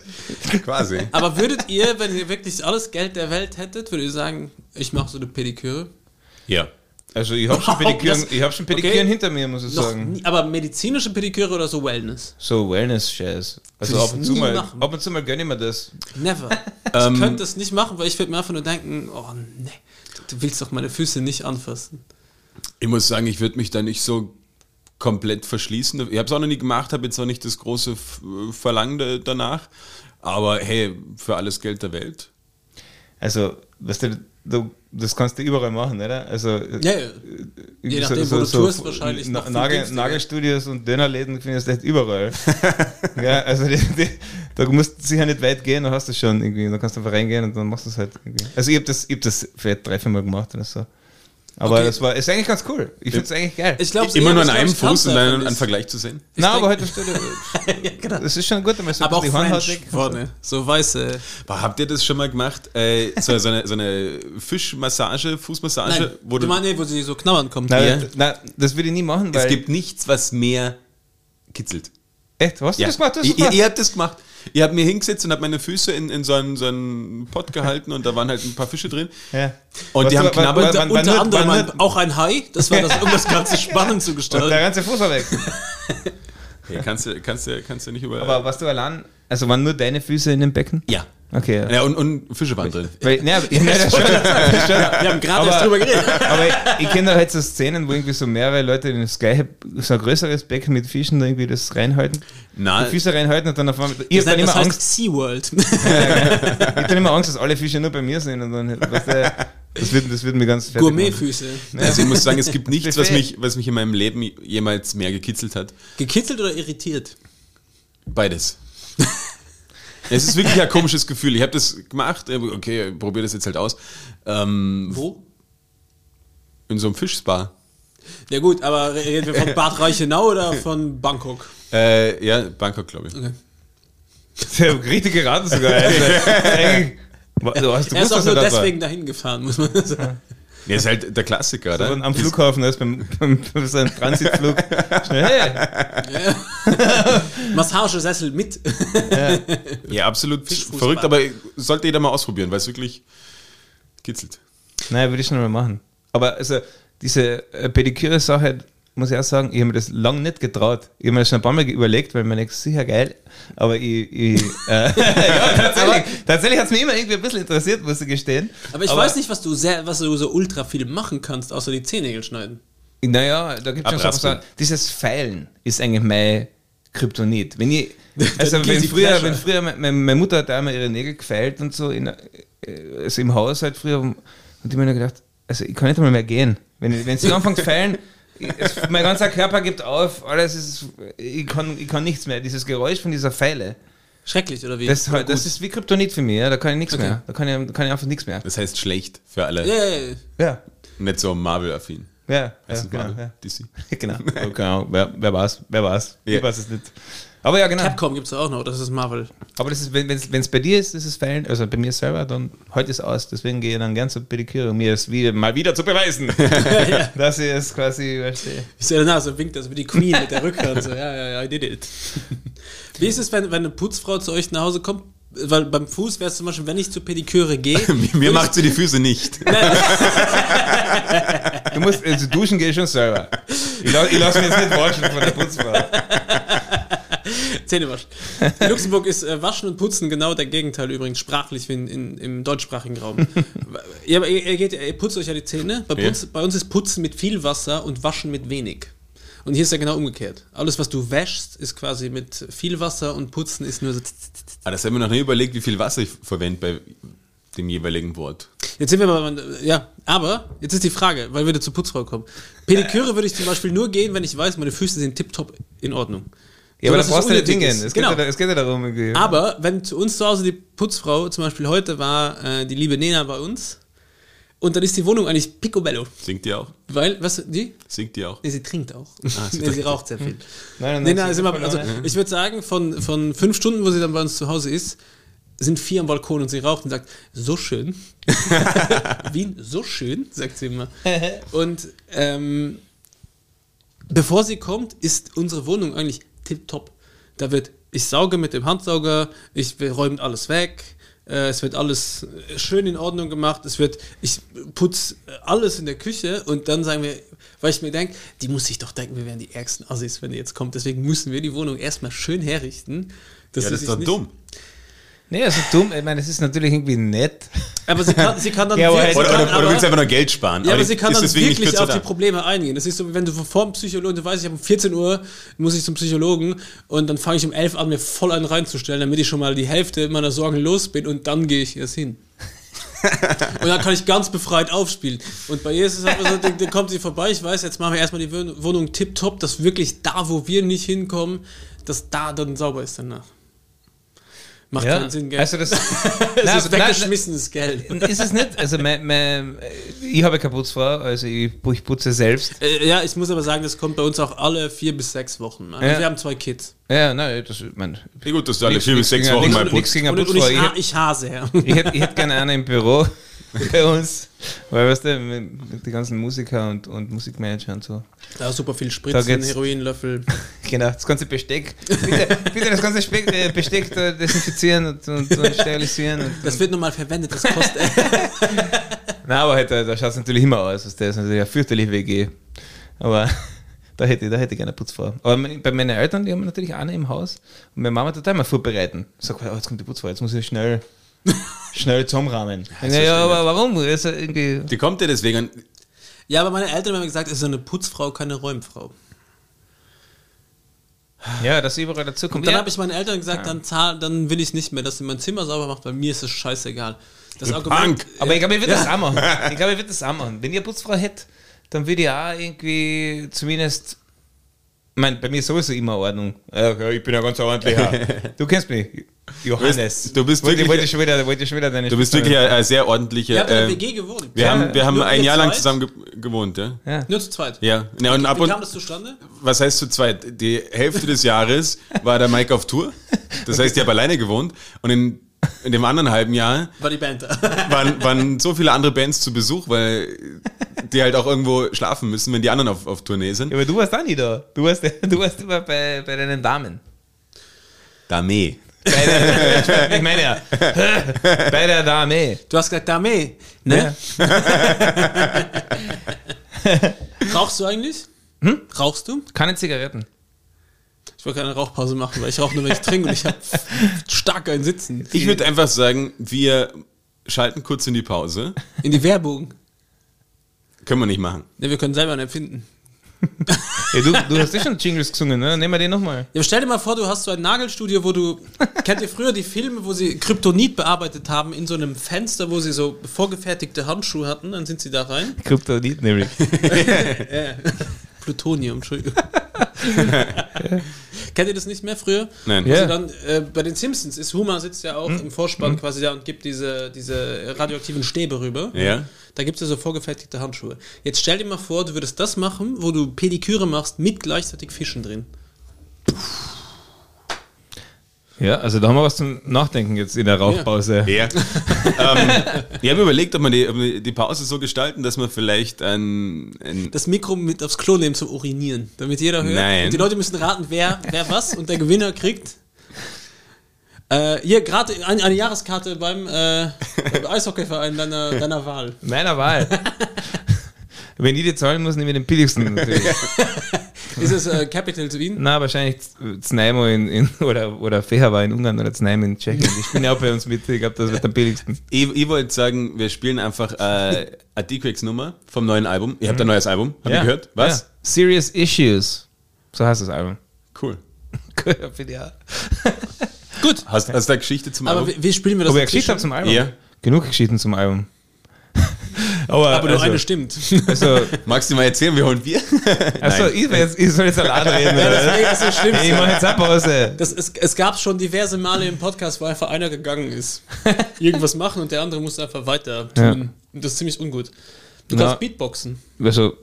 quasi. Aber würdet ihr, wenn ihr wirklich alles Geld der Welt hättet, würdet ihr sagen, ich mache so eine Pediküre? Ja. Also ich habe schon <laughs> Wow, Pediküren, das- ich hab schon Pediküren okay. hinter mir, muss ich Noch sagen. nie, aber medizinische Pediküre oder so Wellness? So Wellness-Scheiß. Also ab und, zu mal, machen. ab und zu mal gönne ich mir das. Never. <laughs> Ähm, ich könnte das nicht machen, weil ich würde mir einfach nur denken, oh nee, du willst doch meine Füße nicht anfassen. Ich muss sagen, ich würde mich da nicht so komplett verschließen. Ich habe es auch noch nie gemacht, habe jetzt auch nicht das große Verlangen da- danach. Aber hey, für alles Geld der Welt. Also, weißt du, du das kannst du überall machen, oder? Also, Ja, ja. Je nachdem, wo du tust, wahrscheinlich noch viel Nagel. Nagelstudios und Dönerläden findest du echt überall. <laughs> ja, also die, die, da musst du sicher nicht weit gehen, dann hast du schon irgendwie. Dann kannst du einfach reingehen und dann machst du es halt irgendwie. Also ich habe das, ich hab das vielleicht drei, vier Mal gemacht oder so. Aber Okay. das war, ist eigentlich ganz cool. Ich finde es eigentlich geil. Ich glaube, Immer nur an einem Fuß und dann einen Vergleich zu sehen. Nein, aber heute Stelle, <laughs> ja, genau. das ist schon gut, wenn man so Aber auch die French weg- vorne, so weiße. Aber habt ihr das schon mal gemacht? Äh, so, so, eine, so eine Fischmassage, Fußmassage? Nein, wo du du, meinst, wo sie so knabbern kommt. Nein, Ja. nein, das würde ich nie machen, weil. es gibt nichts, was mehr kitzelt. echt, hast du Ja. das gemacht? Das ihr, ist super. ihr, ihr habt das gemacht. Ihr habt mir hingesetzt und habt meine Füße in, in so, einen, so einen Pott gehalten und da waren halt ein paar Fische drin. ja. Und die Was haben du- wa- knabbert. Unter, unter anderem nur- auch ein Hai, das war das, um das Ganze spannend zu <laughs> Und der gestalten. ganze Fuß war weg. <laughs> Hey, kannst, du, kannst, du, kannst du nicht über. Aber warst du allein? Also waren nur deine Füße in dem Becken? ja. Okay. Ja. ja und, und Fische waren drin. Weil, aber- ja, <laughs> <laughs> das schon, das schon. Wir haben gerade erst drüber geredet. Aber ich, ich kenne da halt so Szenen, wo irgendwie so mehrere Leute in das gleiche, so ein größeres Becken mit Fischen da irgendwie das reinhalten. Nein, Die Füße reinhalten und dann auf einmal. Ich Das, hab dann immer Angst, SeaWorld. <laughs> ich hab dann immer Angst, dass alle Fische nur bei mir sind und dann, weißt du, das wird, das wird mir ganz fertig machen. Gourmetfüße. also ich muss sagen, es gibt nichts, was mich, was mich in meinem Leben jemals mehr gekitzelt hat. Gekitzelt oder irritiert? Beides. Es ist wirklich ein komisches Gefühl. Ich habe das gemacht, äh, okay, probiere das jetzt halt aus. Ähm, Wo? in so einem Fischspa. Ja gut, aber reden wir von <laughs> Bad Reichenau oder von Bangkok? Äh, ja, Bangkok, glaube ich. Okay. Das ist ja richtig geraten sogar. <laughs> Also, eigentlich, Du hast, du er ist auch nur deswegen dahin gefahren, muss man sagen. Ja, ist halt der Klassiker, So oder? am Flughafen, ist beim, beim, beim so Transitflug schnell, hey, <laughs> Massagesessel mit. Ja, absolut Fischfußball. verrückt, aber sollte jeder mal ausprobieren, weil es wirklich kitzelt. Nein, würde ich schon mal machen. Aber also diese äh, Pediküre-Sache, muss ich auch sagen, ich habe mir das lange nicht getraut. Ich habe mir das schon ein paar Mal überlegt, weil mir denkt, sicher geil. Aber ich, ich äh, <laughs> ja, tatsächlich, tatsächlich hat es mich immer irgendwie ein bisschen interessiert, muss ich gestehen. Aber ich weiß nicht, was du sehr, was du so ultra viel machen kannst, außer die Zehennägel schneiden. Naja, da gibt es schon so, Abraspeln. dieses Feilen ist eigentlich mein Kryptonit. Wenn ich, <laughs> also wenn früher, wenn früher, meine, meine Mutter hat einmal ihre Nägel gefeilt und so, in, äh, also im Haus halt früher, und ich habe mir gedacht, also ich kann nicht einmal mehr gehen. Wenn, wenn sie anfängt zu feilen, <laughs> es, mein ganzer Körper gibt auf, alles ist, ich kann, ich kann nichts mehr. Dieses Geräusch von dieser Feile, Schrecklich, oder wie? das, Oder das ist wie Kryptonit für mich, ja, da kann ich nichts Okay. mehr. Da kann ich, da kann ich einfach nichts mehr. Das heißt schlecht für alle. Ja, ja, ja. Ja, Nicht so Marvel-affin. ja, ja, genau. Marvel? Ja. DC. <laughs> Genau, <laughs> genau. Wer, wer war's? Wer war's? Ja. Ich weiß es nicht. Aber ja, genau. Capcom gibt es auch noch, das ist Marvel. Aber das ist, wenn es bei dir ist, ist es Fällen, also bei mir selber, dann heute ist aus. Deswegen gehe ich dann gern zur Pediküre, um mir es wieder, mal wieder zu beweisen, <laughs> <laughs> dass ich es quasi verstehe. Ich sehe danach, so winkt das wie die Queen mit der Rückhand. So, ja, ja, ja, I did it. <laughs> Wie ist es, wenn, wenn eine Putzfrau zu euch nach Hause kommt? Weil beim Fuß wäre es zum Beispiel, wenn ich zur Pediküre gehe. Mir macht sie die Füße nicht. Du musst, also duschen gehe ich schon selber. Ich, la, ich lasse mich jetzt nicht waschen von der Putzfrau. Zähne waschen. In <laughs> Luxemburg ist äh, Waschen und Putzen genau der Gegenteil übrigens sprachlich wie in, in, im deutschsprachigen Raum. <laughs> ja, aber ihr, ihr, geht, ihr putzt euch ja die Zähne. Bei, Ja. uns, bei uns ist Putzen mit viel Wasser und Waschen mit wenig. Und hier ist ja genau umgekehrt. Alles, was du wäschst, ist quasi mit viel Wasser und Putzen ist nur so. Aber das haben wir noch nie überlegt, wie viel Wasser ich verwende bei dem jeweiligen Wort. Jetzt sind wir mal, ja, aber jetzt ist die Frage, weil wir zur Putzfrau kommen. Pediküre würde ich zum Beispiel nur gehen, wenn ich weiß, meine Füße sind tipptopp in Ordnung. Ja, aber da dass es brauchst du nicht unnötig Dinge. Es, Genau. geht ja, es geht ja darum, irgendwie. Aber wenn zu uns zu Hause die Putzfrau, zum Beispiel heute war äh, die liebe Nena bei uns und dann ist die Wohnung eigentlich picobello. Singt die auch? Weil, was, die? Singt die auch? Nee, sie trinkt auch. sie <laughs> nee, sie raucht sehr viel. Nein, nein, Nena nein, ist immer, also ich würde sagen, von, von fünf Stunden, wo sie dann bei uns zu Hause ist, sind vier am Balkon und sie raucht und sagt, so schön. <laughs> Wien, so schön, sagt sie immer. <laughs> Und ähm, bevor sie kommt, ist unsere Wohnung eigentlich tipptopp. Da wird, ich sauge mit dem Handsauger, ich wir räumen alles weg, äh, es wird alles äh, schön in Ordnung gemacht, es wird, ich putze alles in der Küche und dann sagen wir, weil ich mir denke, die muss sich doch denken, wir wären die ärgsten Assis, wenn die jetzt kommt. Deswegen müssen wir die Wohnung erstmal schön herrichten. dass Ja, das ist doch nicht- dumm. Nee, also dumm. Ich meine, das ist natürlich irgendwie nett. Aber sie kann, sie kann dann <laughs> Ja, aber- wirklich- sie Oder, kann oder, oder aber- willst du einfach nur Geld sparen? Ja, aber sie kann dann wirklich auf die. Probleme eingehen. Das ist so, wie wenn du vor dem Psychologen, du weißt, ich habe um 14 Uhr, muss ich zum Psychologen und dann fange ich um 11 an, mir voll einen reinzustellen, damit ich schon mal die Hälfte meiner Sorgen los bin und dann gehe ich erst hin. <laughs> und dann kann ich ganz befreit aufspielen. Und bei ihr ist es einfach so, dann, dann kommt sie vorbei, ich weiß, jetzt machen wir erstmal die Wohn- Wohnung tipptopp, dass wirklich da, wo wir nicht hinkommen, dass da dann sauber ist danach. Macht Ja. keinen Sinn, gell? Also das, <laughs> das Nein, ist weggeschmissenes Geld. ist es nicht? Also mein, mein, ich habe keine Putzfrau, also ich, ich putze selbst. Äh, ja, ich muss aber sagen, das kommt bei uns auch alle vier bis sechs Wochen. Also Ja. Wir haben zwei Kids. Ja, nein, das ist mein. Ja, gut, dass du alle Nix- vier bis sechs Wochen mal putzt. eine Und, und ich, Ich ha hätte ich hase her. ich hätt, ich hätt gerne einen im Büro <laughs> bei uns, weil, weißt du, mit, mit die ganzen Musiker und, und Musikmanager und so. Da super viel Da Spritzen, Heroinlöffel. <laughs> Genau, das ganze Besteck. Bitte, bitte das ganze äh, Besteck da desinfizieren und, und, und sterilisieren. Und, Das wird nochmal verwendet, das kostet. <laughs> Nein, aber halt, da, da schaut es natürlich immer aus. Das ist natürlich eine fürchterliche WG. Aber da hätte, ich- da hätte ich gerne eine Putzfrau. Aber bei meinen Eltern, die haben natürlich eine im Haus. Und meine Mama tut immer vorbereiten. Sagt, oh, jetzt kommt die Putzfrau, jetzt muss ich schnell, <laughs> schnell zusammenrahmen. Ja, ja, aber warum? Das ist ja irgendwie. Die kommt ja deswegen ja, aber meine Eltern haben mir gesagt, es ist eine Putzfrau, keine Räumfrau. Ja, dass sie überall dazu kommt. Und dann ja. habe ich meinen Eltern gesagt, dann, zahl, dann will ich nicht mehr, dass sie mein Zimmer sauber macht, weil mir ist es scheißegal. Das Du Argument, Punk. aber ich glaube, ich würde Ja. das auch machen. <laughs> Ich glaube, ich würde das auch machen. Wenn eine Putzfrau hätte, dann würde ich auch irgendwie zumindest. Ich meine, bei mir ist sowieso immer Ordnung. Ja, ich bin ja ganz ordentlicher. Du kennst mich, Johannes. Du bist wollte, wirklich- wollte schon wieder, wollte schon wieder deine Du bist wirklich ein, ein sehr ordentlicher. Ihr habt in der äh, WG gewohnt. wir Ja, haben, wir haben nur ein Jahr lang zusammen ge gewohnt, ja? Ja. Nur zu zweit. Ja. ja und ab Wie kam das zustande? was heißt zu zweit? Die Hälfte des Jahres war der Mike auf Tour. Das heißt, ich habe alleine gewohnt. Und in in dem anderen halben Jahr War die Band da. waren, waren so viele andere Bands zu Besuch, weil die halt auch irgendwo schlafen müssen, wenn die anderen auf, auf Tournee sind. Ja, aber du warst auch nie da. Du warst, <laughs> du warst immer bei, bei deinen Damen. Dame. Bei der, ich meine ja, bei der Dame. Du hast gesagt, Dame, ne? Rauchst du eigentlich? Hm? Rauchst du? Keine Zigaretten. Ich wollte keine Rauchpause machen, weil ich rauche nur, wenn ich trinke und ich habe stark ein Sitzen. Ich würde einfach sagen, wir schalten kurz in die Pause. In die Werbung. Können wir nicht machen. Ne, wir können selber einen Ja, du, du hast eh schon Jingles gesungen, ne? Nehmen wir den nochmal. Ja, stell dir mal vor, du hast so ein Nagelstudio, wo du. kennt ihr früher die Filme, wo sie Kryptonit bearbeitet haben, in so einem Fenster, wo sie so vorgefertigte Handschuhe hatten? Dann sind sie da rein. Kryptonit nämlich. <laughs> Plutonium, Entschuldigung. <laughs> Kennt ihr das nicht mehr früher? Nein. Ja. Also dann äh, bei den Simpsons ist Homer sitzt ja auch im Vorspann quasi da und gibt diese, diese radioaktiven Stäbe rüber. Ja. Da gibt es ja so vorgefertigte Handschuhe. Jetzt stell dir mal vor, du würdest das machen, wo du Pediküre machst mit gleichzeitig Fischen drin. Ja, also da haben wir was zum Nachdenken jetzt in der Rauchpause. Ja. ähm, ich habe überlegt, ob wir, die, ob wir die Pause so gestalten, dass wir vielleicht ein, ein Das Mikro mit aufs Klo nehmen zum Urinieren, damit jeder hört. Nein. Und die Leute müssen raten, wer, wer was und der Gewinner kriegt. Äh, hier gerade eine, eine Jahreskarte beim, äh, beim Eishockeyverein deiner, deiner Wahl. Meiner Wahl. <laughs> Wenn die die zahlen muss, nehme ich den billigsten natürlich. <laughs> Ist es äh, Capital zu Wien? Na, wahrscheinlich Znaimo in, in, <laughs> oder, oder Feherwa in Ungarn oder Znaimo in Tschechien. Die spielen ja auch bei uns mit. Ich glaube, das wird am billigsten. Ich, ich wollte sagen, wir spielen einfach äh, eine D-Quakes-Nummer vom neuen Album. Ihr habt ein neues Album, habt ihr gehört? Was? Ja. Serious Issues. So heißt das Album. Cool. <laughs> Finde ich auch. Gut. Hast, hast du eine Geschichte zum Aber Album? wie, wie spielen wir das Ob ich eine? Geschichte habe zum Album? Ja. Genug Geschichten zum Album. Aber, Aber nur also, eine stimmt. Also, Magst du mal erzählen, wir holen Bier? also ich, ich soll jetzt allein reden. Ja, das ist das Schlimmste. ich mache jetzt eine Pause. Das, es, es gab schon diverse Male im Podcast, wo einfach einer gegangen ist. <laughs> Irgendwas machen und der andere musste einfach weiter tun. Ja. Und das ist ziemlich ungut. Du Na. kannst Beatboxen. Also,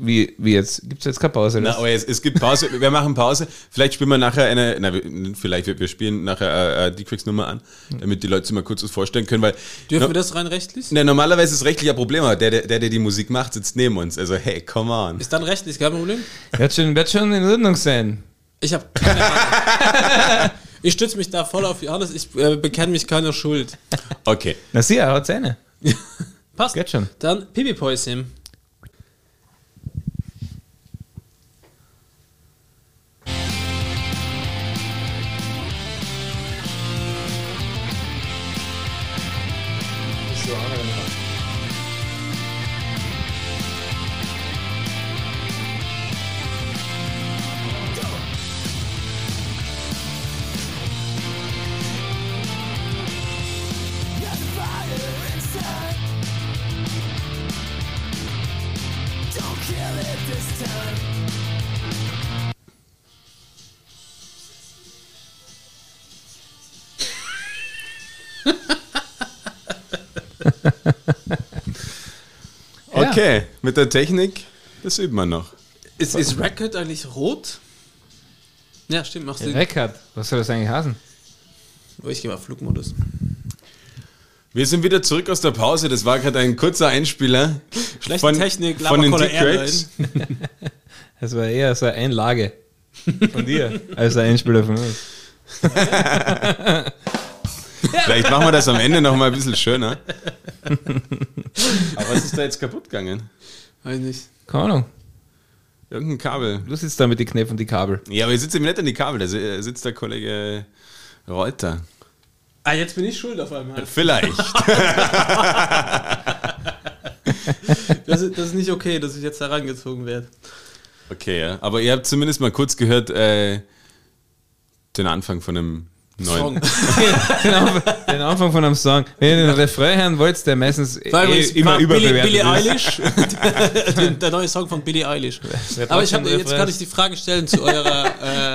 wie, wie jetzt? Gibt es jetzt keine Pause? Na, oder? aber es, es gibt Pause. <laughs> Wir machen Pause. Vielleicht spielen wir nachher eine, na, vielleicht wir, wir spielen nachher äh, die Quicks-Nummer an, damit die Leute sich mal kurz was vorstellen können, weil Dürfen no, wir das rein rechtlich? na, normalerweise ist rechtlich ein Problem, aber der, der, der, der die Musik macht, sitzt neben uns. Also hey, come on. Ist dann rechtlich kein Problem? Wird schon, wird schon in Ordnung sein. Ich habe keine Ahnung. <laughs> ich stütze mich da voll auf Johannes. Ich äh, bekenne mich keiner Schuld. Okay. Na sieh, er hat Zähne. <laughs> Passt. Geht schon. Dann Pipi mit der Technik, das üben wir noch. Ist, ist Record eigentlich rot? Ja, stimmt, machst du. Reckert. Was soll das eigentlich heißen? Oh, ich gehe mal Flugmodus. Wir sind wieder zurück aus der Pause. Das war gerade ein kurzer Einspieler. Schlechte Technik, von den Dick-Cracks. <laughs> Das war eher so eine Einlage von dir, als ein Einspieler von uns. <laughs> <laughs> Vielleicht machen wir das am Ende noch mal ein bisschen schöner. Aber was ist da jetzt kaputt gegangen? Weiß nicht. Keine Ahnung. Irgendein Kabel. Du sitzt da mit den Knöpfen und die Kabel. Ja, aber ich sitze nicht an die Kabel, da si- sitzt der Kollege Reuter. Ah, jetzt bin ich schuld auf einmal. Vielleicht. <laughs> <laughs> Das ist, das ist nicht okay, dass ich jetzt da rangezogen werde. Okay, ja. Aber ihr habt zumindest mal kurz gehört, äh, den Anfang von einem. Song. <laughs> Den Anfang, den Anfang von einem Song. Wenn ihr den Refrain hören wollt, der meistens eh, immer Billie, überbewertet Billie ist. Eilish. <laughs> der, der neue Song von Billie Eilish. Aber ich hab, den jetzt kann ich die Frage stellen zu eurer.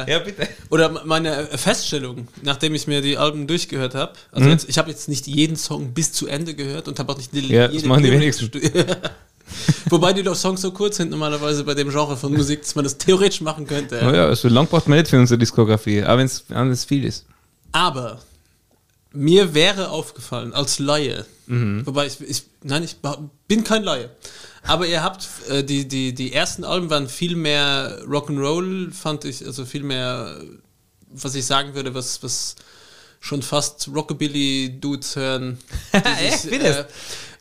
Äh, Ja, bitte. Oder meine Feststellung, nachdem ich mir die Alben durchgehört habe. Also jetzt, ich habe jetzt nicht jeden Song bis zu Ende gehört und habe auch nicht die, Mhm. Ja, das machen die wenigsten. <laughs> Wobei die Songs so kurz sind normalerweise bei dem Genre von Musik, dass man das theoretisch machen könnte. Oh ja, so lang braucht man nicht für unsere Diskografie, auch wenn es viel ist. Aber mir wäre aufgefallen als Laie, mhm. wobei ich, ich, nein, ich bin kein Laie, aber ihr habt äh, die, die, die ersten Alben waren viel mehr Rock'n'Roll, fand ich, also viel mehr, was ich sagen würde, was, was schon fast Rockabilly-Dudes hören. <laughs> Dieses, äh,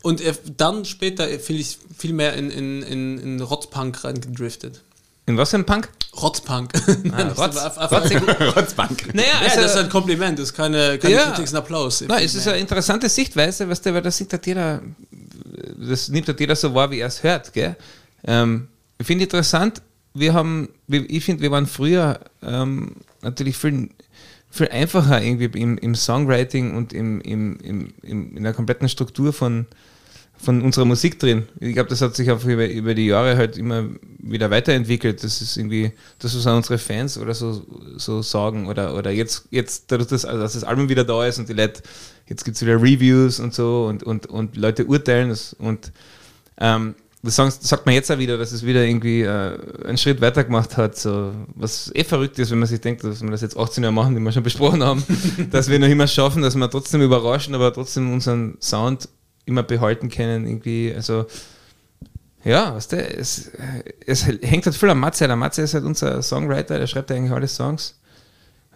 und er, dann später viel, ich, viel mehr in, in, in, in Rotzpunk reingedriftet. In was für ein Punk? Rotzpunk. Ah, <laughs> Rotz, <laughs> Rotzpunk. Naja, also, ja, das ist ein Kompliment, das ist keine, keine ja, Kritik, ist ein Applaus. Nein, es ist eine interessante Sichtweise, weißt du, weil das halt jeder, das nimmt halt jeder so wahr, wie er es hört. Gell? Ähm, ich finde interessant, wir haben, ich finde, wir waren früher ähm, natürlich viel, viel einfacher irgendwie im, im Songwriting und im, im, im, in der kompletten Struktur von, von unserer Musik drin. Ich glaube, das hat sich einfach über, über die Jahre halt immer wieder weiterentwickelt. Das ist irgendwie, das was unsere Fans oder so, so sagen. Oder, oder jetzt, jetzt dadurch, dass, also dass das Album wieder da ist und die Leute, jetzt gibt es wieder Reviews und so und, und, und Leute urteilen das und ähm, das sagt man jetzt auch wieder, dass es wieder irgendwie äh, einen Schritt weiter gemacht hat, so, was eh verrückt ist, wenn man sich denkt, dass wir das jetzt 18 Jahre machen, die wir schon <laughs> besprochen haben, <laughs> dass wir noch immer schaffen, dass wir trotzdem überraschen, aber trotzdem unseren Sound immer behalten können, irgendwie, also ja, weißt du, es, es hängt halt viel am Matze. Der Matze ist halt unser Songwriter, der schreibt eigentlich alle Songs.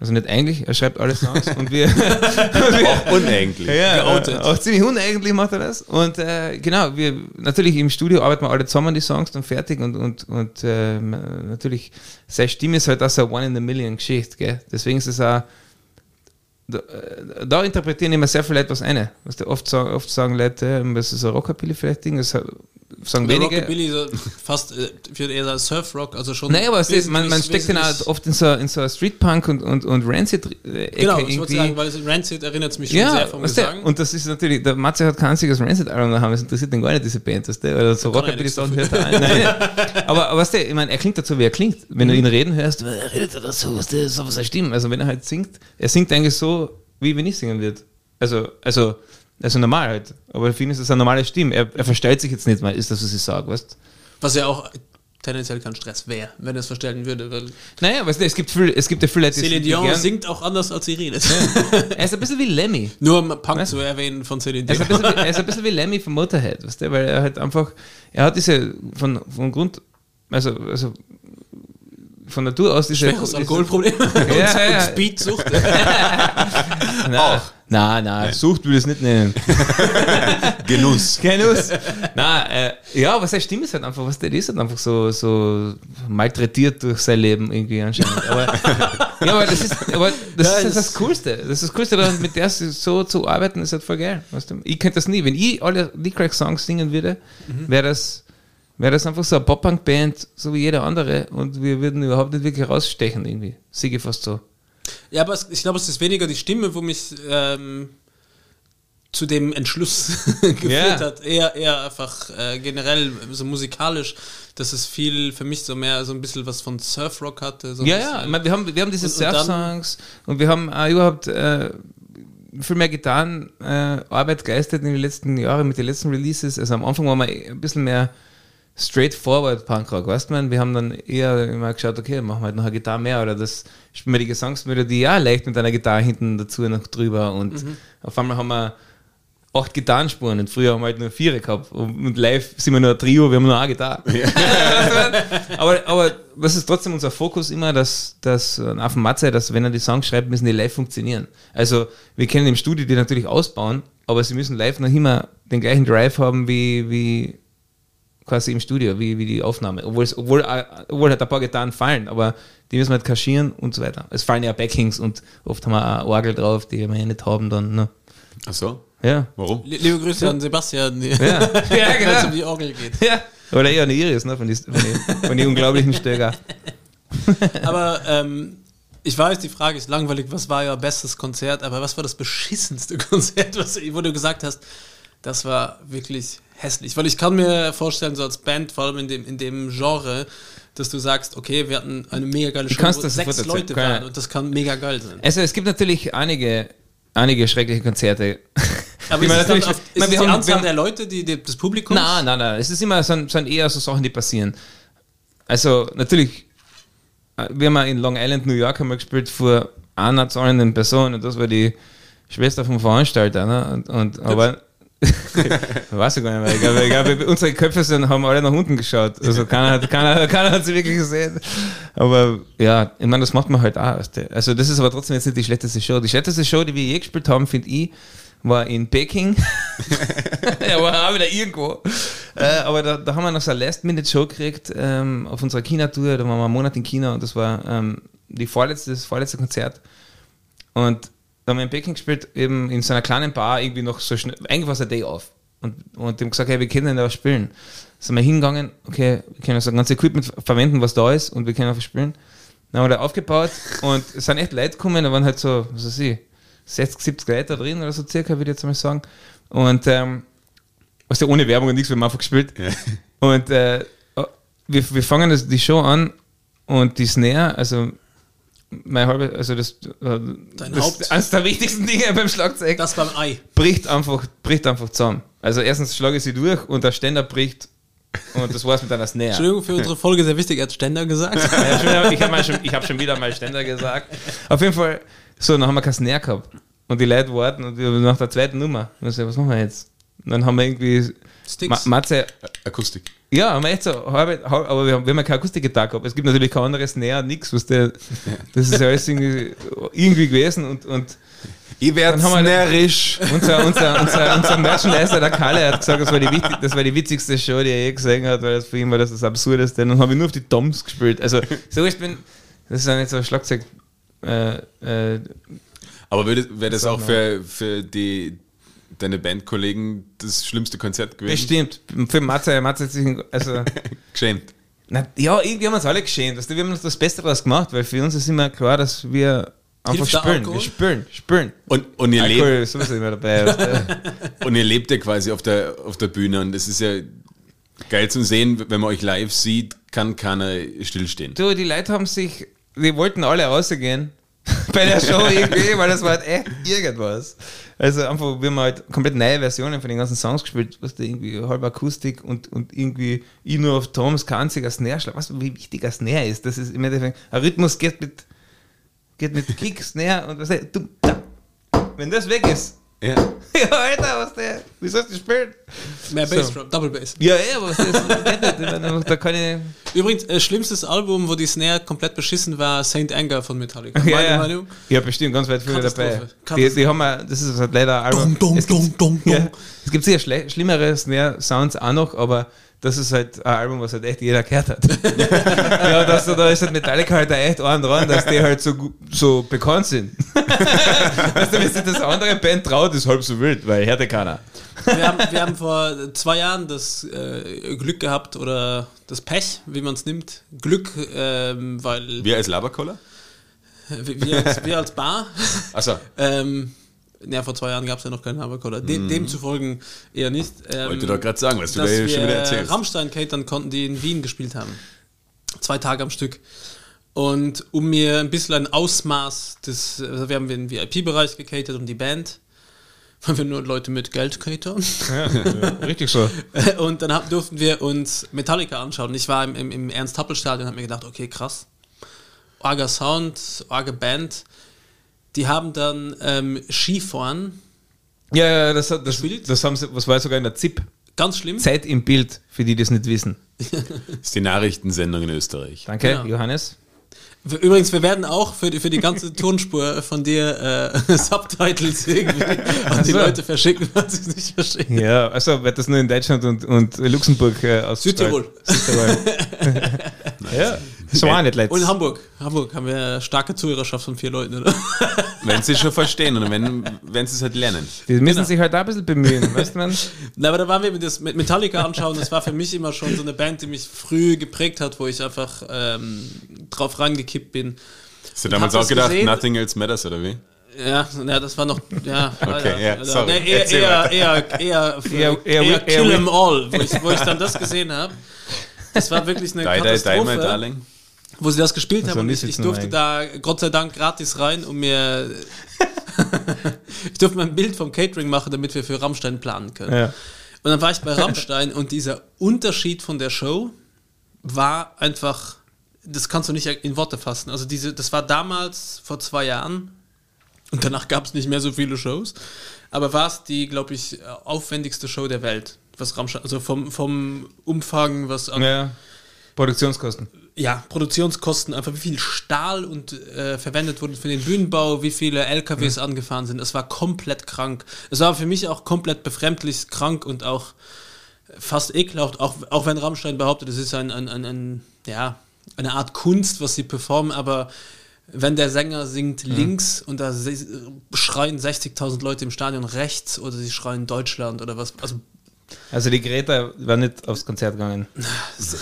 Also nicht eigentlich, er schreibt alle Songs <laughs> <laughs> und wir. auch uneigentlich. Ja, auch ziemlich uneigentlich macht er das. Und äh, genau, wir natürlich im Studio arbeiten wir alle zusammen die Songs dann fertig und, und, und äh, natürlich, seine Stimme ist halt auch so eine One in a Million Geschichte, gell? Deswegen ist es auch da, äh, da, interpretieren immer sehr viele etwas ein. Was oft, sagen, oft sagen Leute, das ist ein Rockabilly vielleicht Ding, das sagen Der wenige. Rockabilly so fast äh, wird eher als Surfrock, also schon. Naja, aber ist, man, man steckt den halt oft in so, in so Streetpunk und, und, und Rancid-Ecke. Genau, ich wollte sagen, weil Rancid erinnert es mich schon ja, sehr vom Gesang. und das ist natürlich, der Matze hat kein einziges Rancid-Album haben, das interessiert den gar nicht, diese Band, weißt du? Oder so Rockabilly-Sachen hört er Nein, <laughs> aber, aber weißt du, ich meine, er klingt dazu, wie er klingt. Wenn mhm. du ihn reden hörst, redet er dazu, weißt du, so was er stimmt. Also wenn er halt singt, er singt eigentlich so, wie wenn ich singen würde. Also, also, also normal halt. Aber für ihn ist das eine normale Stimme. Er, er verstellt sich jetzt nicht mal, ist das, was ich sage, weißt Was ja auch tendenziell kein Stress wäre, wenn er es verstellen würde. Weil naja, weißt du, es gibt, viel, es gibt ja viele Leute, Celine Dion singt auch anders, als sie redet. Ja. <laughs> er ist ein bisschen wie Lemmy. Nur um Punk weißt? zu erwähnen von Celine Dion. Er ist, wie, er ist, ein bisschen wie Lemmy von Motorhead, weißt du, weil er halt einfach, er hat diese, von, von Grund, also, also von Natur aus diese. Schweres Alkoholproblem ja, und, ja. Speedsucht. <laughs> <laughs> <laughs> Auch. Na, na, Sucht würde ich es nicht nennen. <laughs> Genuss. <laughs> Genuss. Na, äh, ja, was seine Stimme ist halt einfach, was der ist halt einfach so, so malträtiert durch sein Leben irgendwie anscheinend. Aber, ja, aber das ist, aber das, ja, ist das, das, Coolste. Das ist das Coolste daran, mit der so zu arbeiten, ist halt voll geil. Weißt du? Ich könnte das nie. Wenn ich alle Lee Craig Songs singen würde, mhm. wäre das wäre das einfach so eine Pop-Punk-Band, so wie jeder andere, und wir würden überhaupt nicht wirklich rausstechen, irgendwie. Siege fast so. Ja, aber ich glaube, es ist weniger die Stimme, wo mich ähm, zu dem Entschluss <laughs> geführt yeah. hat. Eher, eher einfach äh, generell so musikalisch, dass es viel für mich so mehr so ein bisschen was von Surfrock hatte. So ja, ja, meine, wir haben, wir haben diese Surf-Songs und, und, wir haben auch überhaupt äh, viel mehr getan, äh, Arbeit geistet in den letzten Jahren mit den letzten Releases. Also am Anfang waren wir ein bisschen mehr straightforward Punkrock, weißt du, wir haben dann eher immer geschaut, okay, machen wir halt noch eine Gitarre mehr oder das spielen wir die Gesangsmelodie ja leicht mit einer Gitarre hinten dazu noch drüber und mhm. auf einmal haben wir acht Gitarrenspuren und früher haben wir halt nur vier gehabt und live sind wir nur ein Trio, wir haben nur eine Gitarre. Ja. <laughs> aber, aber das ist trotzdem unser Fokus immer, dass, dass auf dem Matze, dass wenn er die Songs schreibt, müssen die live funktionieren. Also wir können im Studio die natürlich ausbauen, aber sie müssen live noch immer den gleichen Drive haben wie, wie quasi im Studio, wie, wie die Aufnahme. Obwohl, es, obwohl, obwohl halt ein paar Gitarren fallen, aber die müssen wir halt kaschieren und so weiter. Es fallen ja Backings und oft haben wir auch Orgel drauf, die wir ja nicht haben dann. Ne? Ach so? Ja. Warum? Liebe Grüße ja. an Sebastian, ja. <laughs> ja, genau. wenn es um die Orgel geht. Ja. Oder eher eine Iris, ne, von den von die, von die unglaublichen Stöger. <laughs> aber ähm, ich weiß, die Frage ist langweilig, was war euer bestes Konzert, aber was war das beschissenste <laughs> Konzert, was, wo du gesagt hast, das war wirklich hässlich. Weil ich kann mir vorstellen, so als Band, vor allem in dem, in dem Genre, dass du sagst, okay, wir hatten eine mega geile Show, wo sechs Leute waren und das kann mega geil sein. Also es gibt natürlich einige, einige schreckliche Konzerte. Aber ist, natürlich, auf, ist meine, die haben, Anzahl haben, der Leute, die, die des Publikums? Nein, nein, nein. Es ist immer so, so eher so Sachen, die passieren. Also natürlich, wir haben in Long Island, New York, haben wir gespielt vor einer zahlenden Person und das war die Schwester vom Veranstalter. Ne? Und, und aber weiß ich gar nicht mehr. Ich glaube, unsere Köpfe sind, haben alle nach unten geschaut. Also keiner hat, keiner, keiner hat sie wirklich gesehen. Aber ja, ich meine, das macht man halt auch. Also das ist aber trotzdem jetzt nicht die schlechteste Show. Die schlechteste Show, die wir je gespielt haben, finde ich, war in Peking. ja, <laughs> war auch wieder irgendwo. Äh, aber da, da haben wir noch so eine Last-Minute-Show gekriegt ähm, auf unserer China-Tour. Da waren wir einen Monat in China und das war ähm, die vorletzte, das vorletzte Konzert. Und da haben wir in Peking gespielt, eben in so einer kleinen Bar, irgendwie noch so schnell, eigentlich war es ein Day off. Und, und die haben gesagt, hey, wir können da spielen. Sind wir hingegangen, okay, wir können so ein ganzes Equipment verwenden, was da ist, und wir können einfach spielen. Dann haben wir da aufgebaut und es sind echt Leute gekommen, da waren halt so, was weiß ich, 60, 70 Leute da drin oder so circa, würde ich jetzt mal sagen. Und ähm, was ja ohne Werbung und nichts, wir haben einfach gespielt. Ja. Und äh, wir, wir fangen das, die Show an und die Snare, also mein halbe, also das, äh, das Haupt. <laughs> eines der wichtigsten Dinge <laughs> beim Schlagzeug. Das beim Ei. Bricht einfach, bricht einfach zusammen. Also erstens schlage ich sie durch und der Ständer bricht und das war's mit einer Snare. <laughs> Entschuldigung für unsere Folge, sehr wichtig, er hat Ständer gesagt. ja, ich habe schon, hab schon wieder mal Ständer gesagt. Auf jeden Fall, so, dann haben wir keine Snare gehabt. Und die Leute warten und nach der zweiten Nummer. Und ich so, was machen wir jetzt? Und dann haben wir irgendwie Sticks. Ma Matze. Akustik. Ja, haben wir echt so halbe, halbe aber wir haben, wir haben ja keine Akustikgitarre gehabt. Es gibt natürlich kein anderes Näher, nichts, was der, das ist ja alles irgendwie, irgendwie gewesen und, und ich werde närrisch. Unser, unser, unser, unser Merchandiser, der Kalle, hat gesagt, das war, die, das war die witzigste Show, die er je gesehen hat, weil das für ihn war das das Absurdeste. Und dann habe ich nur auf die Toms gespielt. Also, so ich bin, das ist ja nicht so ein Schlagzeug. Äh, äh, aber wäre das auch für, für die, deine Bandkollegen das schlimmste Konzert gewesen? Bestimmt. Für Matze, Matze hat sich also <laughs> geschämt. Na, ja, irgendwie haben wir uns alle geschämt. Also, wir haben uns das Beste daraus gemacht, weil für uns ist immer klar, dass wir einfach spüren. Wir spüren, spüren. Und, und ihr Alkohol lebt. Immer dabei, <laughs> und ihr lebt ja quasi auf der, auf der Bühne und es ist ja geil zu sehen, wenn man euch live sieht, kann keiner stillstehen. Du, die Leute haben sich, die wollten alle rausgehen <laughs> bei der Show irgendwie, weil das war halt echt irgendwas. Also einfach, wir haben halt komplett neue Versionen von den ganzen Songs gespielt, was da irgendwie halb Akustik und, und irgendwie ich nur auf Toms kanziger Snare schlag. Was, wie wichtig ein Snare ist, das ist im Endeffekt, ein Rhythmus geht mit, geht mit Kick, Snare und was, du, da, wenn das weg ist, ja. ja, Alter, was der? Wie sollst du spielen? Mehr Bass, so. Double Bass. Ja, ja, was ist das? da kann ich. Übrigens, äh, schlimmstes Album, wo die Snare komplett beschissen war, Saint Anger von Metallica. Ja, Meine ja. Meinung? Ja, bestimmt, ganz weit vorne dabei. Die, die haben wir, das ist halt leider ein Album. Dong, dong, dong, dong, ja, es gibt sicher schlimmere Snare-Sounds auch noch, aber das ist halt ein Album, was halt echt jeder gehört hat. <laughs> ja, das, da ist halt Metallica halt echt an dran, dass die halt so, so bekannt sind. weißt du, wenn sich das andere Band traut, ist halb so wild, weil hört ja keiner. Wir haben, wir haben vor zwei Jahren das äh, Glück gehabt oder das Pech, wie man es nimmt. Glück, ähm, weil. Wir als Laberkoller? Wir, als, wir als Bar. Achso. ähm, ja, vor zwei Jahren gab es ja noch keinen Haberkoller. Dem, mm. Demzufolge eher nicht. Ähm, Wollte doch gerade sagen, was du da schon wieder erzählst. Rammstein catern konnten, die in Wien gespielt haben. Zwei Tage am Stück. Und um mir ein bisschen ein Ausmaß des, also wir haben den VIP-Bereich gecatert um die Band, weil wir nur Leute mit Geld catern. Ja, ja, richtig so. <laughs> Und dann hab, durften wir uns Metallica anschauen. Ich war im, im, im Ernst-Happel-Stadion und habe mir gedacht, okay, krass. Orga Sound, Orga Band die haben dann ähm, Skifahren. Ja, ja, das, das, das, das haben sie, was war sogar in der ZIP. Ganz schlimm. Zeit im Bild, für die, die das nicht wissen. <laughs> das ist die Nachrichtensendung in Österreich. Danke, genau. Johannes. Übrigens, wir werden auch für die, für die ganze <laughs> Tonspur von dir äh, <laughs> Subtitles irgendwie an die Leute verschicken, was sie es nicht verschicken. Ja, also wird das nur in Deutschland und, und Luxemburg äh, aus Südtirol. Südtirol. ja. Das war nicht letztes. Und in Hamburg. Hamburg haben wir eine starke Zuhörerschaft von vier Leuten, oder? <laughs> Wenn sie es schon verstehen und wenn, wenn sie es halt lernen. Die müssen genau. sich halt da ein bisschen bemühen, <laughs> weißt du, man? Na, aber da waren wir mit, das, mit Metallica anschauen. Das war für mich immer schon so eine Band, die mich früh geprägt hat, wo ich einfach ähm, drauf rangekippt bin. Hast du damals auch gedacht, gesehen? Nothing Else Matters, oder wie? Ja, ja, das war noch, ja, okay, ja, sorry. Nee, eher, eher, eher, eher, eher, eher, Kill 'em All, wo ich, wo ich dann das gesehen habe. Das war wirklich eine die, Katastrophe. Die, die, my darling wo sie das gespielt also haben. Und ich, ich durfte da Gott sei Dank gratis rein und mir. <laughs> ich durfte mein Bild vom Catering machen, damit wir für Rammstein planen können. Ja. Und dann war ich bei Rammstein und dieser Unterschied von der Show war einfach, das kannst du nicht in Worte fassen. Also diese, das war damals vor zwei Jahren Und danach gab es nicht mehr so viele Shows. Aber war es die, glaube ich, aufwendigste Show der Welt. Was Rammstein, also vom, vom Umfang, was an, Ja. Produktionskosten. Ja, Produktionskosten, einfach wie viel Stahl und äh, verwendet wurde für den Bühnenbau, wie viele LKWs angefahren sind. Es war komplett krank. Es war für mich auch komplett befremdlich krank und auch fast ekelhaft, auch, auch wenn Rammstein behauptet, es ist ein, ein, ein, ein, ja, eine Art Kunst, was sie performen, aber wenn der Sänger singt links und da schreien 60.000 Leute im Stadion rechts oder sie schreien Deutschland oder was, also Also die Greta war nicht aufs Konzert gegangen.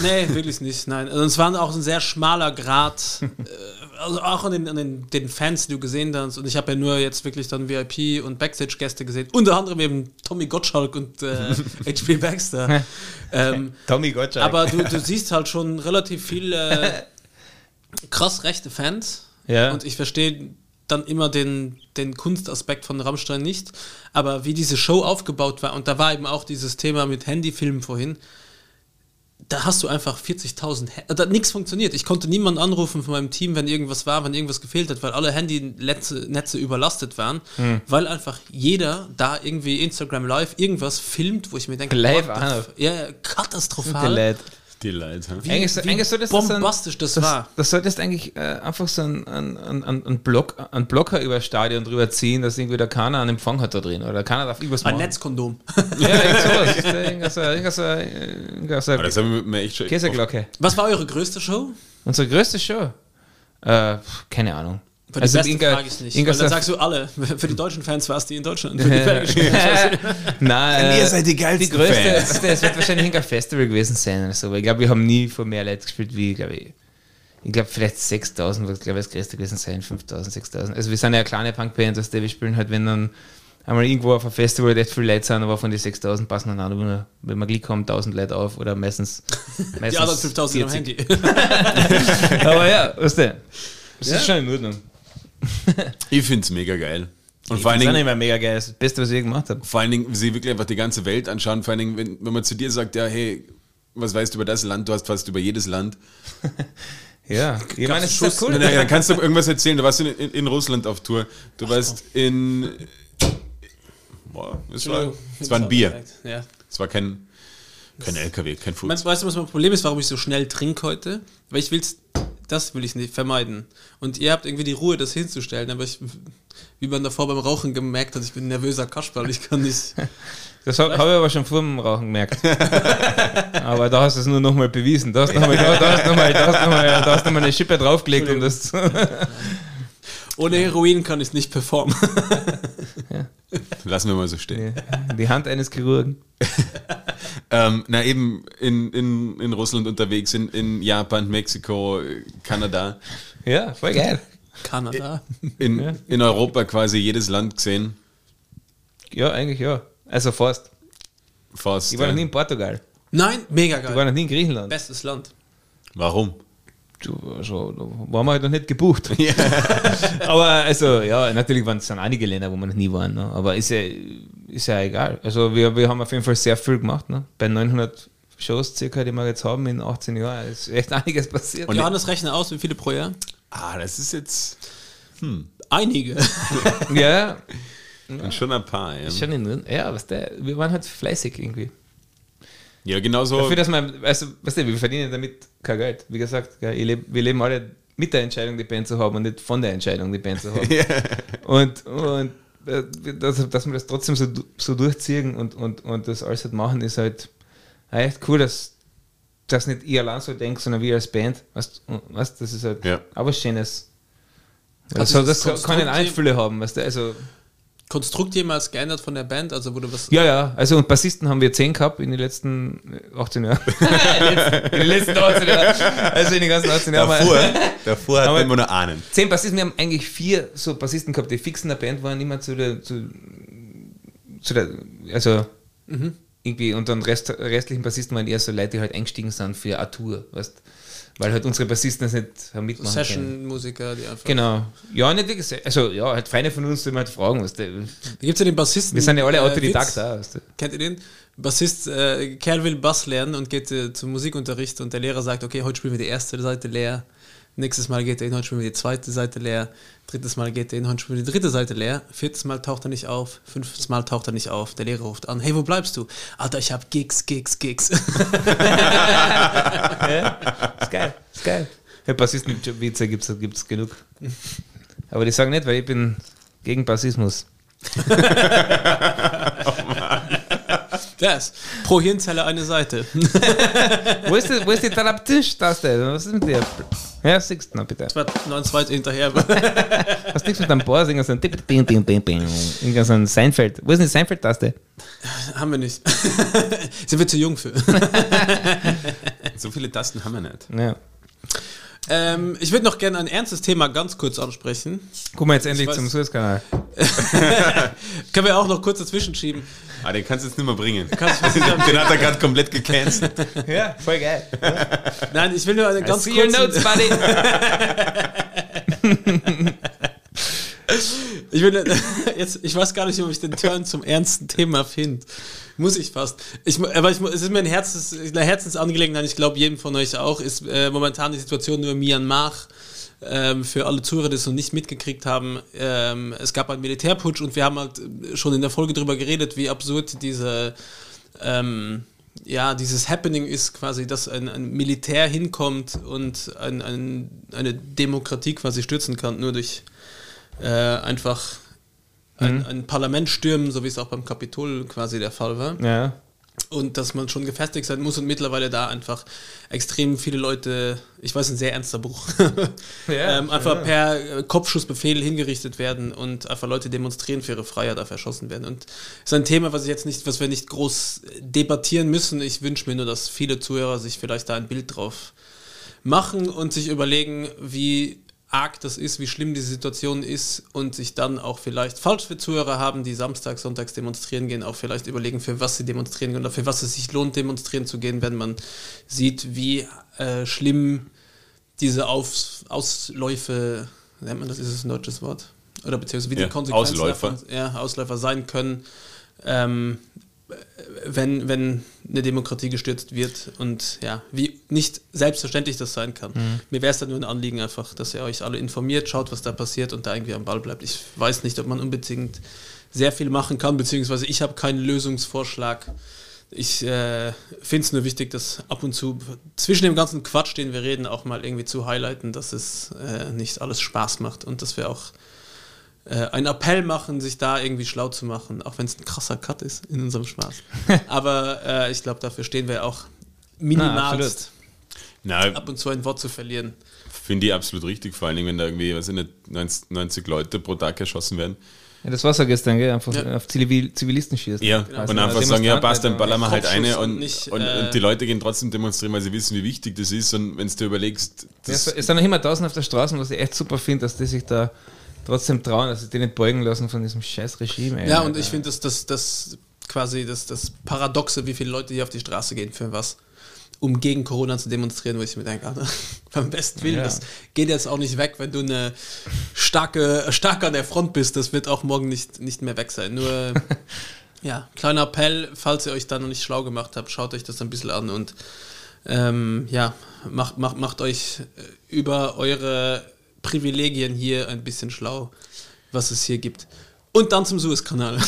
Nee, wirklich nicht. Nein. Also es war auch ein sehr schmaler Grad. <laughs> äh, also auch an den, an den, den Fans, die du gesehen hast. Und ich habe ja nur jetzt wirklich dann VIP und Backstage-Gäste gesehen. Unter anderem eben Tommy Gottschalk und äh, <laughs> HP Baxter. ähm, Tommy Gottschalk. aber du, du <laughs> siehst halt schon relativ viele krass rechte Fans. Ja. Und ich verstehe dann immer den, den Kunstaspekt von Rammstein nicht. Aber wie diese Show aufgebaut war, und da war eben auch dieses Thema mit Handyfilmen vorhin, da hast du einfach 40.000, Ha- da nichts funktioniert. Ich konnte niemanden anrufen von meinem Team, wenn irgendwas war, wenn irgendwas gefehlt hat, weil alle Handynetze Netze überlastet waren, Hm. weil einfach jeder da irgendwie Instagram Live irgendwas filmt, wo ich mir denke, Live ja, katastrophal. Die Leute. Wie, Eigentlich wie eigentlich so, dass das ein- bombastisch das, war. das solltest eigentlich äh, einfach so einen ein, ein, ein, ein Block, einen Blocker über das Stadion drüber ziehen, dass irgendwie da keiner einen Empfang hat da drin oder keiner darf irgendwas Ein machen. Netzkondom. Ja. Irgendwas <laughs> so- irgendwas irgendwas so- Aber das haben wir echt schon. Käseglocke. Was war eure größte Show? Unsere größte Show? Äh, keine Ahnung. Für die beste irgendein- frage ich nicht. irgendwas Weil dann sagst du alle. <laughs> Für die deutschen Fans war es die in Deutschland. <laughs> Für die belgischen <laughs> Nein, Und äh, ihr seid die geilsten die größte, Fans. du, es wird wahrscheinlich irgendein Festival gewesen sein oder so, weil ich glaube, wir haben nie vor mehr Leuten gespielt wie, glaube ich, ich glaube vielleicht 6000 wird, glaube ich, das größte gewesen sein, 5000, 6000. Also wir sind ja eine kleine Punkband, was wir spielen halt, wenn dann einmal irgendwo auf einem Festival echt viele Leute sind, aber von den 6000 passen dann auch nur, wenn wir Glück haben, 1000 Leute auf oder meistens, meistens Die anderen 5000 am 40. Handy. Aber ja, weißt du, das ist schon in Ordnung. <laughs> Ich finde es mega geil. Und Ich vor allen, find's auch Dingen, nicht mehr mega geil, das Beste, was ich gemacht habe. vor allen Dingen, sie wirklich einfach die ganze Welt anschauen. Vor allen Dingen, wenn, wenn man zu dir sagt, ja, hey, was weißt du über das Land? Du hast fast über jedes Land. <laughs> Ja, ich meine, es ist Schuss. cool. Dann, dann kannst du irgendwas erzählen. Du warst in, in, in Russland auf Tour. Du warst in. Boah, es war, es war ein Bier. Ja. Es war kein, kein LKW, kein. Meinst, weißt du, was mein Problem ist, warum ich so schnell trinke heute? Weil ich will's, das will ich nicht vermeiden. Und ihr habt irgendwie die Ruhe, das hinzustellen, aber ich, wie man davor beim Rauchen gemerkt hat, ich bin ein nervöser Kasperl, ich kann nicht. <laughs> Das habe hab ich aber schon vor dem Rauchen gemerkt. <laughs> aber da hast du es nur nochmal bewiesen. Da hast du nochmal da, da hast du noch mal- da hast du noch mal- da hast du noch mal eine Schippe draufgelegt, um das zu. <laughs> Ohne Heroin kann ich nicht performen. <laughs> Lassen wir mal so stehen. Die Hand eines Chirurgen. <laughs> Ähm, na eben in, in, in Russland unterwegs, in, in Japan, Mexiko, Kanada, Ja, voll geil. Kanada. in, Ja. in Europa quasi jedes Land gesehen. Ja, eigentlich ja. Also fast. Fast. Ich war ja. noch nie in Portugal. Nein, mega Ich war geil. noch nie in Griechenland. Bestes Land. Warum? Also, da waren wir halt noch nicht gebucht. <laughs> <laughs> aber also, ja, natürlich waren es dann einige Länder, wo wir noch nie waren. Ne? Aber ist ja, ist ja egal. Also, wir, wir haben auf jeden Fall sehr viel gemacht. Ne? Bei 900 Shows circa, die wir jetzt haben in 18 Jahren, ist echt einiges passiert. Und- Johannes, rechne aus, wie viele pro Jahr? Ah, das ist jetzt Einige. ja, schon ein paar. Ja, schon in. Ja, was der, wir waren halt fleißig irgendwie. Ja genau so. Dafür, dass man, also, weißt du, wir verdienen damit kein Geld. Wie gesagt, gell, leb, wir leben alle mit der Entscheidung, die Band zu haben und nicht von der Entscheidung, die Band zu haben. <laughs> Und, und äh, dass, dass wir das trotzdem so, so durchziehen und, und, und das alles halt machen, ist halt echt cool, dass das nicht ich allein so denke, sondern wir als Band. Weißt, weißt, das ist halt Ja. aber was Schönes. Also, sich das das kann Konstrukt- Einfülle haben, weißt du, also Konstrukt jemals geändert von der Band? Also wurde was. Ja, ja, also und Bassisten haben wir 10 gehabt in den letzten äh, 18 Jahren. <laughs> in den letzten 18 Jahren. Also in den ganzen 18 Jahren. davor, wir- davor hat Aber- man immer nur Ahnen. 10 Bassisten, wir haben eigentlich vier so Bassisten gehabt, die fix in der Band waren, immer zu der, zu, zu der also irgendwie, und dann Rest, restlichen Bassisten waren eher so Leute, die halt eingestiegen sind für eine Tour, weißt weil halt unsere Bassisten das nicht haben mitmachen können. Session-Musiker, die einfach. Genau. Ja, nicht wirklich, also ja, halt Feine von uns, die man halt fragen. Da gibt es ja den Bassisten. Wir sind ja alle äh, Autodidakt Witz. da, weißt du. Kennt ihr den? Bassist, äh, Kerl will Bass lernen und geht äh, zum Musikunterricht und der Lehrer sagt, okay, heute spielen wir die erste Seite leer. Nächstes Mal geht der Inhalt schon wieder die zweite Seite leer. Drittes Mal geht der Inhalt schon wieder die dritte Seite leer. Viertes Mal taucht er nicht auf. Fünftes Mal taucht er nicht auf. Der Lehrer ruft an. Hey, wo bleibst du? Alter, ich hab Gigs, Gigs, Gigs. <laughs> ja, ist geil, ist geil. Ja, Bassisten-Witze gibt es genug. Aber die sagen nicht, weil ich bin gegen Bassismus. oh <laughs> Das. Pro Hirnzelle eine Seite. <laughs> wo, ist die, wo ist die Tarabtisch-Taste? Was ist mit dir? Ja, siehst du noch bitte. Das war noch ein zweit hinterher. <laughs> Hast nichts mit einem Bohr singen, sondern Irgendein so ein Seinfeld. Wo ist denn die Seinfeld-Taste? Haben wir nicht. <laughs> Sind wir zu jung für. <laughs> so viele Tasten haben wir nicht. Ja. Ähm, ich würde noch gerne ein ernstes Thema ganz kurz ansprechen. Guck mal jetzt endlich zum Suezkanal. <laughs> Können wir auch noch kurz dazwischen schieben. Ah, den kannst du jetzt nicht mehr bringen. <laughs> den hat er gerade komplett gecancelt. ja, voll geil. Nein, ich will nur eine ganz kurze... notes, buddy. <laughs> ich, will, jetzt, ich weiß gar nicht, ob ich den Turn zum ernsten Thema finde. Muss ich fast. Ich, aber ich, es ist mir ein Herzens, eine Herzensangelegenheit, ich glaube jedem von euch auch, ist äh, momentan die Situation nur Myanmar. Ähm, für alle Zuhörer, die es noch nicht mitgekriegt haben, ähm, es gab einen Militärputsch und wir haben halt schon in der Folge darüber geredet, wie absurd diese, ähm, ja, dieses Happening ist quasi, dass ein, ein Militär hinkommt und ein, ein, eine Demokratie quasi stürzen kann, nur durch äh, einfach ein, mhm. ein Parlament stürmen, so wie es auch beim Kapitol quasi der Fall war. Ja. Und dass man schon gefestigt sein muss und mittlerweile da einfach extrem viele Leute, ich weiß, ein sehr ernster Bruch, <laughs> ja, ähm, einfach ja. per Kopfschussbefehl hingerichtet werden und einfach Leute demonstrieren für ihre Freiheit, auf erschossen werden. Und das ist ein Thema, was ich jetzt nicht, was wir nicht groß debattieren müssen. Ich wünsche mir nur, dass viele Zuhörer sich vielleicht da ein Bild drauf machen und sich überlegen, wie arg das ist, wie schlimm die Situation ist und sich dann auch vielleicht falsch für Zuhörer haben, die samstags, sonntags demonstrieren gehen, auch vielleicht überlegen, für was sie demonstrieren gehen oder für was es sich lohnt, demonstrieren zu gehen, wenn man sieht, wie äh, schlimm diese Auf Ausläufe, nennt man das, ist es ein deutsches Wort? Oder beziehungsweise wie ja, die Konsequenzen Ausläufer. Davon, ja, Ausläufer sein können, ähm, wenn, wenn eine Demokratie gestürzt wird und ja, wie nicht selbstverständlich das sein kann. Mhm. Mir wäre es dann nur ein Anliegen einfach, dass ihr euch alle informiert, schaut, was da passiert und da irgendwie am Ball bleibt. Ich weiß nicht, ob man unbedingt sehr viel machen kann, beziehungsweise ich habe keinen Lösungsvorschlag. Ich äh, finde es nur wichtig, dass ab und zu zwischen dem ganzen Quatsch, den wir reden, auch mal irgendwie zu highlighten, dass es äh, nicht alles Spaß macht und dass wir auch äh, einen Appell machen, sich da irgendwie schlau zu machen, auch wenn es ein krasser Cut ist in unserem Spaß. <laughs> Aber äh, ich glaube, dafür stehen wir auch minimalst. Na, ab und zu ein Wort zu verlieren. Finde ich absolut richtig, vor allen Dingen, wenn da irgendwie, weiß ich nicht, 90 Leute pro Tag erschossen werden. Ja, das war so gestern, gell? Einfach ja. auf Zivil Zivilisten schießen. Ja, genau. und einfach sagen, ja, passt, dann ballern wir halt eine und, und, nicht, und, äh, und, die Leute gehen trotzdem demonstrieren, weil sie wissen, wie wichtig das ist. Und wenn du dir überlegst. Das ja, es sind noch immer tausend auf der Straße, was ich echt super finde, dass die sich da trotzdem trauen, dass sie die nicht beugen lassen von diesem scheiß Regime. Ey, ja, und ich finde, dass das, das quasi das, das Paradoxe, wie viele Leute hier auf die Straße gehen, für was? Um gegen Corona zu demonstrieren, wo ich mir denke, Alter, <laughs> beim besten Willen, ja. das geht jetzt auch nicht weg, wenn du eine starke, stark an der Front bist, das wird auch morgen nicht, nicht mehr weg sein. Nur, <laughs> ja, kleiner Appell, falls ihr euch da noch nicht schlau gemacht habt, schaut euch das ein bisschen an und ähm, ja, macht, macht, macht euch über eure Privilegien hier ein bisschen schlau, was es hier gibt. Und dann zum Suezkanal. <laughs>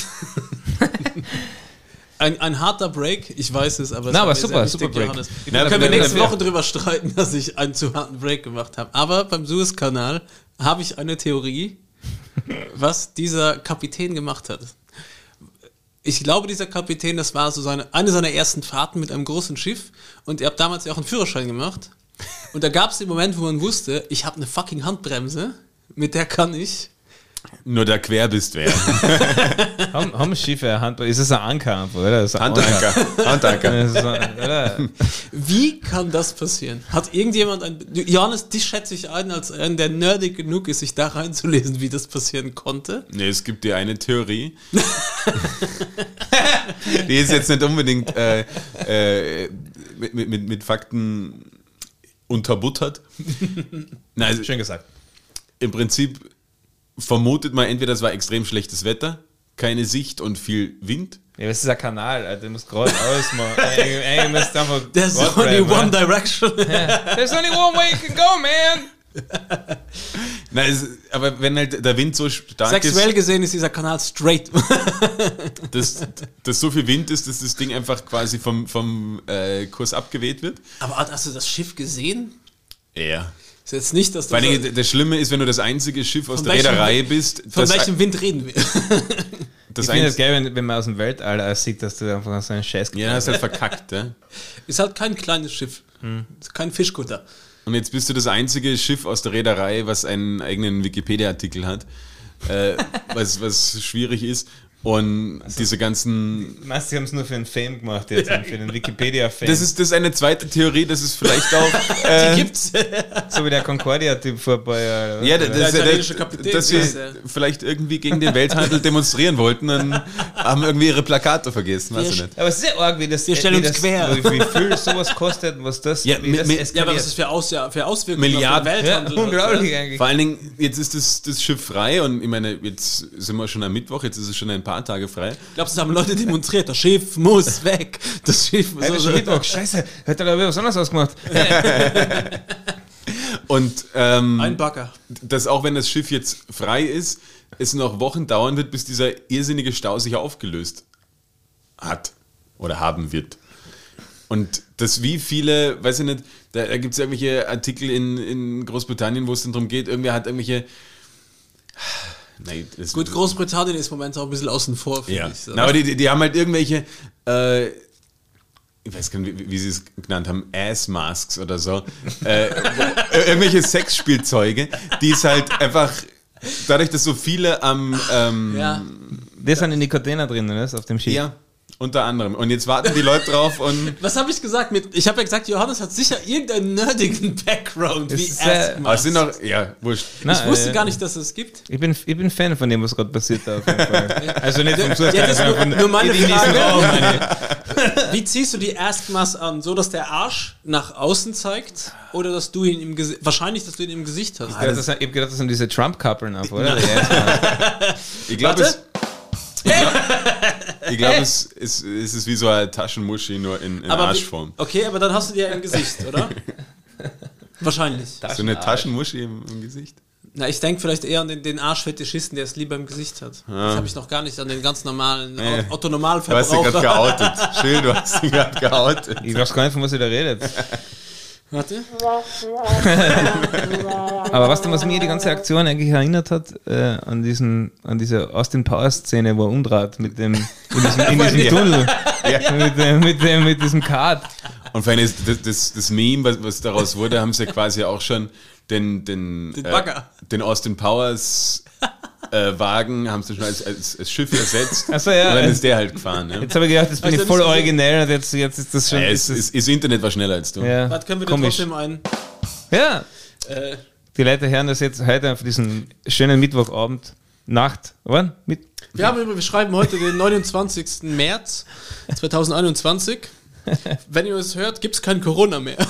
ein, ein harter Break, ich weiß es, aber es Na, aber super, super Break. Johannes. Ja, können wir nächste Woche drüber streiten, dass ich einen zu harten Break gemacht habe. Aber beim Suezkanal habe ich eine Theorie, was dieser Kapitän gemacht hat. Ich glaube, dieser Kapitän, das war so seine, eine seiner ersten Fahrten mit einem großen Schiff und er hat damals ja auch einen Führerschein gemacht und da gab es den Moment, wo man wusste, ich habe eine fucking Handbremse, mit der kann ich. Nur der quer bist wer. <laughs> haben, haben Schiffe Handbremse? Ist es ein Anker, oder? Ein Handanker. Handanker. Wie kann das passieren? Hat irgendjemand ein. Johannes, dich schätze ich ein, als einen, der nerdig genug ist, sich da reinzulesen, wie das passieren konnte. Nee, es gibt dir eine Theorie. <laughs> Die ist jetzt nicht unbedingt äh, äh, mit, mit, mit Fakten unterbuttert. <laughs> Nein, also schön gesagt. Im Prinzip vermutet man entweder, es war extrem schlechtes Wetter, keine Sicht und viel Wind. Ja, das ist ein Kanal, Alter. du musst geradeaus mal. <laughs> Eigentlich müsst einfach There's only one direction. yeah. <laughs> There's only one way you can go, man. Na, es, aber wenn halt der Wind so stark Sexuell ist, gesehen ist dieser Kanal straight. <laughs> dass, dass so viel Wind ist, dass das Ding einfach quasi vom, vom äh, Kurs abgeweht wird. Aber hast du das Schiff gesehen? Ja. Ist jetzt nicht, dass du Vor allem, so- das Schlimme ist, wenn du das einzige Schiff aus der welchem Reederei Wind- bist. von welchem Wind reden wir? <laughs> das ich finde es geil, wenn, wenn man aus dem Weltall sieht, dass du einfach so einen Scheiß Ja, hast halt verkackt, ja. Ist halt kein kleines Schiff. Ist kein Fischkutter. Und jetzt bist du das einzige Schiff aus der Reederei, was einen eigenen Wikipedia-Artikel hat, äh, was, was schwierig ist. Und diese ganzen. Meinst du, sie haben es nur für den Fame gemacht jetzt, und für den Wikipedia-Fame. Das ist, das ist eine zweite Theorie, das ist vielleicht auch. <laughs> Äh, Die gibt's. so wie der Concordia-Typ vor ein paar Jahren. Ja, oder? das, das, italienische das, Kapitän, dass heißt sie der? vielleicht irgendwie gegen den Welthandel demonstrieren wollten, dann haben irgendwie ihre Plakate vergessen, weiß ich Ja, nicht. Aber es ist sehr arg, wie das, Wir stellen wie uns das, quer. Wie, viel sowas kostet, was das, Ja, das mit- Ja, aber was das für, Aus, ja, für Auswirkungen Milliarden. auf den ja, Welthandel hat, unglaublich ja? eigentlich. Vor allen Dingen, jetzt ist das, das Schiff frei und ich meine, jetzt sind wir schon am Mittwoch, jetzt ist es schon ein paar Tage frei. Glaubst du, das haben Leute demonstriert? Das Schiff muss weg. Das Schiff muss Hey, das ist <laughs> Mittwoch, scheiße, hätte er was anderes ausgemacht. <laughs> Und ähm, Ein Bagger. dass auch wenn das Schiff jetzt frei ist, es noch Wochen dauern wird, bis dieser irrsinnige Stau sich aufgelöst hat oder haben wird. Und das wie viele, weiß ich nicht, da, da gibt es irgendwelche Artikel in, in Großbritannien, wo es dann darum geht, irgendwer hat irgendwelche. Nein, das, Gut, Großbritannien ist momentan auch ein bisschen außen vor, finde Ja, ich. So. Na, aber die, die, die haben halt irgendwelche, äh, ich weiß gar nicht, wie, wie sie es genannt haben, Ass-Masks oder so. äh, wo- äh, irgendwelche Sexspielzeuge, die es halt einfach, dadurch, dass so viele am, ähm, ja. Das sind die Nikotina drin, ne, auf dem Schiff. ja, unter anderem. Und jetzt warten die Leute drauf und. <laughs> Was habe ich gesagt? Mit, ich habe ja gesagt, Johannes hat sicher irgendeinen nerdigen Background, Das wie ist, äh, Asthma. Aber es sind noch, ja, wurscht. Na, ich wusste äh, gar nicht, dass es gibt. Ich bin, ich bin Fan von dem, was gerade passiert da. <laughs> Also nicht vom Zustand, Ja, das ist nur, sondern nur meine Frage. Raum, meine <laughs> Wie ziehst du die Askmas an? So, dass der Arsch nach außen zeigt? Oder dass du ihn im Gesicht. Wahrscheinlich, dass du ihn im Gesicht hast. Ich habe gedacht, das- ich hab gedacht, das sind diese Trump-Kappeln auf, oder? Ja, Ich glaube, es, ich glaub, es, es, es ist wie so eine Taschenmuschi, nur in, in Aber wie- Arschform. Okay, aber dann hast du die ja im Gesicht, oder? <laughs> Wahrscheinlich. So eine Taschenmuschi im, im Gesicht. Na, ich denke vielleicht eher an den, den Arschfetischisten, der es lieber im Gesicht hat. Das habe ich noch gar nicht an den ganz normalen Nee. Otto Du hast dich gerade Normalverbraucher. geoutet. Schön, du hast dich gerade <laughs> geoutet. Ich weiß gar nicht, von was ihr da redet. Warte. <laughs> Aber was, was mir die ganze Aktion eigentlich erinnert hat, äh, an, diesen, an diese Austin Powers-Szene, wo er umdraht mit dem, in diesem, in <laughs> diesem Tunnel. <laughs> Mit, dem, mit, dem, mit diesem Kart. Und vor allem ist das, das, das Meme, was, was daraus wurde, haben sie quasi auch schon den, den, Den äh, Bagger. den Austin Powers äh, Wagen haben sie schon als, als, als Schiff ersetzt. Ach so, ja. Und dann ist der halt gefahren. Ja. Jetzt habe ich gedacht, jetzt bin Also ich voll das ist originell und jetzt, jetzt ist das schon. Ja, ist es, das, es, das Internet war schneller als du. ja, Warte, können wir komisch. trotzdem einen. Ja, Äh, die Leute hören das jetzt heute auf diesen schönen Mittwochabend, Nacht, wann? Mit, wir, haben, wir schreiben heute den 29. März 2021. Wenn ihr es hört, gibt es kein Corona mehr. <laughs>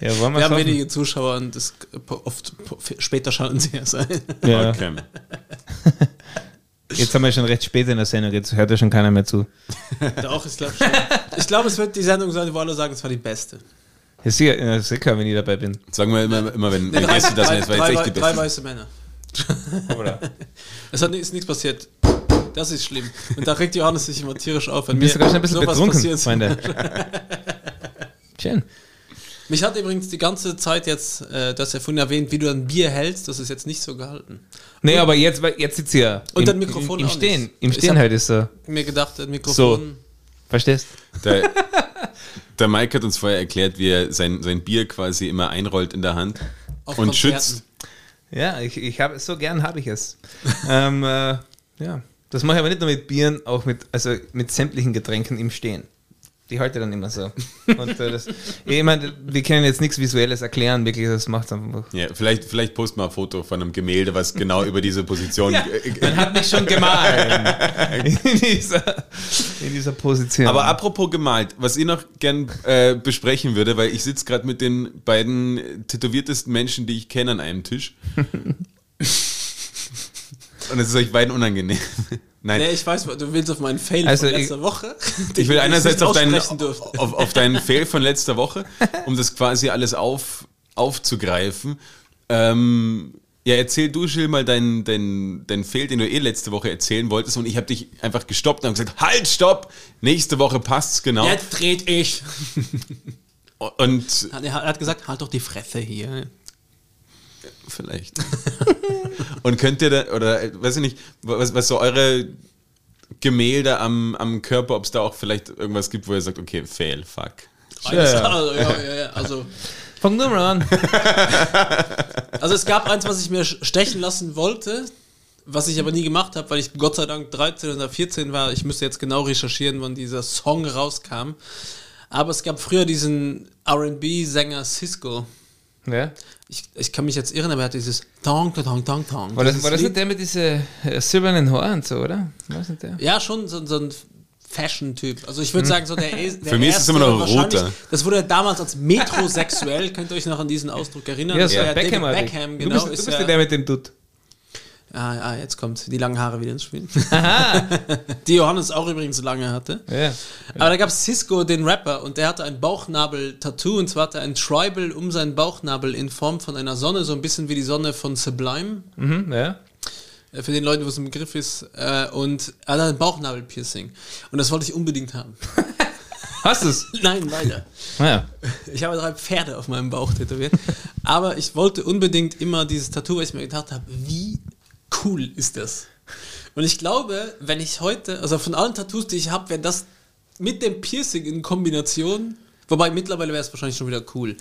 ja, wollen Wir haben wenige Zuschauer und das oft später schalten sie erst ein. Ja. Okay. <laughs> Jetzt haben wir schon recht spät in der Sendung, jetzt hört ja schon keiner mehr zu. <laughs> Doch, ich glaube schon. Ich glaube, es wird die Sendung sein, wo alle sagen, es war die beste. Ja, sicher, sicher, wenn ich dabei bin. Sagen wir immer, immer wenn, wenn drei, Gäste das sind, das war drei, jetzt echt die drei beste. weiße Männer. <laughs> Es hat, ist nichts passiert. Das ist schlimm. Und da regt Johannes sich immer tierisch auf. Wenn Du bist mir sogar schon ein bisschen betrunken, passiert. Freunde. Schön. Mich hat übrigens die ganze Zeit jetzt, äh, das ja vorhin erwähnt, wie du ein Bier hältst, das ist jetzt nicht so gehalten. Nee, aber jetzt, jetzt sitzt ihr. Und dein Mikrofon Im, im auch Stehen. nicht. Im Ich Stehen hab- halt ist so. Mir gedacht, das Mikrofon. Verstehst? Der, der Mike hat uns vorher erklärt, wie er sein, sein Bier quasi immer einrollt in der Hand Auf und Konzerten. schützt. Ja, ich, ich habe so gern habe ich es. ähm, äh, ja. Das mache ich aber nicht nur mit Bieren, auch mit, also mit sämtlichen Getränken im Stehen. Die halte dann immer so. Und äh, das, ich meine, wir können jetzt nichts Visuelles erklären, wirklich, das macht einfach. Ja, vielleicht, vielleicht post mal ein Foto von einem Gemälde, was genau über diese Position. <laughs> Ja, man hat mich schon gemahlen. <laughs> in, dieser, in dieser Position. Aber apropos gemalt, was ich noch gern äh, besprechen würde, weil ich sitze gerade mit den beiden tätowiertesten Menschen, die ich kenne, an einem Tisch. <laughs> Und es ist euch beiden unangenehm. Nein. Nee, ich weiß, du willst auf meinen Fail Also von ich- letzter Woche. <laughs> Ich will einerseits auf deinen, auf, auf deinen <laughs> Fail von letzter Woche, um das quasi alles auf, aufzugreifen. Ähm, ja, erzähl du, Gilles, mal deinen dein, dein Fail, den du eh letzte Woche erzählen wolltest und ich habe dich einfach gestoppt und gesagt, halt, stopp, nächste Woche passt's genau. Jetzt dreht ich. Und Er hat gesagt, halt doch die Fresse hier. Vielleicht. <laughs> und könnt ihr da, oder äh, weiß ich nicht, was, was so eure Gemälde am, am Körper, ob es da auch vielleicht irgendwas gibt, wo ihr sagt, okay, Fail, fuck. Alles, also, ja, ja, ja, also, Fang nur mal an. <laughs> also es gab eins, was ich mir stechen lassen wollte, was ich aber nie gemacht habe, weil ich Gott sei Dank 13 oder 14 war. Ich müsste jetzt genau recherchieren, wann dieser Song rauskam. Aber es gab früher diesen RB-Sänger Cisco. Ja. Ich, ich kann mich jetzt irren, aber er hat dieses Tong, Tong, Tong, Tong. War das, war das nicht der mit diesen äh, silbernen Haaren und so, oder? War das nicht der? Ja, schon so, so ein Fashion-Typ. Also ich würde sagen, so der, der Für mich ist es immer noch roter. Das wurde damals als metrosexuell, könnt ihr euch noch an diesen Ausdruck erinnern? Ja, Das so war ja, Beckham, David. Beckham, du genau. bist, du ist bist ja, der mit dem Dutt. Ah, ah, jetzt kommt die langen Haare wieder ins Spiel. <laughs> die Johannes auch übrigens lange hatte. Ja. Aber da gab es Cisco, den Rapper, und der hatte ein Bauchnabel-Tattoo, und zwar hatte er ein Tribal um seinen Bauchnabel in Form von einer Sonne, so ein bisschen wie die Sonne von Sublime. Mhm, ja. Äh, Für den Leute, wo es ein Begriff ist. Äh, und er hat ein Bauchnabel-Piercing. Und das wollte ich unbedingt haben. <laughs> Hast du's? <laughs> Nein, leider. Ja. Ich habe drei Pferde auf meinem Bauch tätowiert. Aber ich wollte unbedingt immer dieses Tattoo, weil ich mir gedacht habe, wie cool ist das? Und ich glaube, wenn ich heute, also von allen Tattoos, die ich habe, wäre das mit dem Piercing in Kombination, wobei mittlerweile wäre es wahrscheinlich schon wieder cool,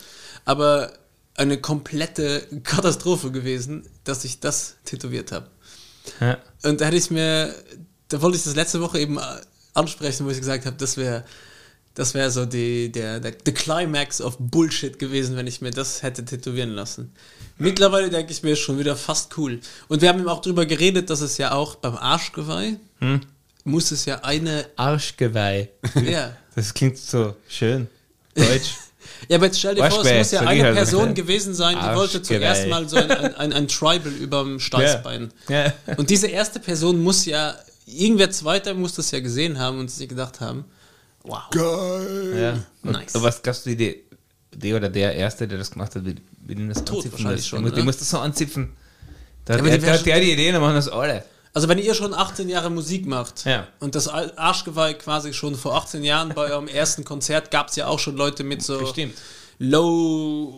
aber eine komplette <laughs> Katastrophe gewesen, dass ich das tätowiert habe. ja. Und da hätte ich mir, da wollte ich das letzte Woche eben äh, ansprechen, wo ich gesagt habe, das wäre das wäre so die, der, der, der Climax of Bullshit gewesen, wenn ich mir das hätte tätowieren lassen. Mittlerweile denke ich mir schon wieder fast cool. Und wir haben eben auch drüber geredet, dass es ja auch beim Arschgeweih muss es ja eine, Arschgeweih. <laughs> ja. Das klingt so schön. Deutsch. <laughs> Ja, aber jetzt stell dir vor, es Arschgeweih, muss ja eine halt. Person gewesen sein, die wollte Arschgeweih. zuerst mal so ein, ein, ein, ein Tribal überm Steißbein. Ja. Und diese erste Person muss ja, irgendwer zweiter muss das ja gesehen haben und sich gedacht haben, wow. ja. Und Nice. Was gab's du die, die oder der Erste, der das gemacht hat, wie, den das Tot anzipfen wahrscheinlich lässt? schon, Die muss- Die oder? muss das so anzipfen. Da, Ja, aber der, der, die Ideen, dann machen das alle. Also wenn ihr schon 18 Jahre Musik macht Ja. und das Arschgeweih quasi schon vor 18 Jahren bei eurem ersten Konzert gab es ja auch schon Leute mit so Bestimmt. low,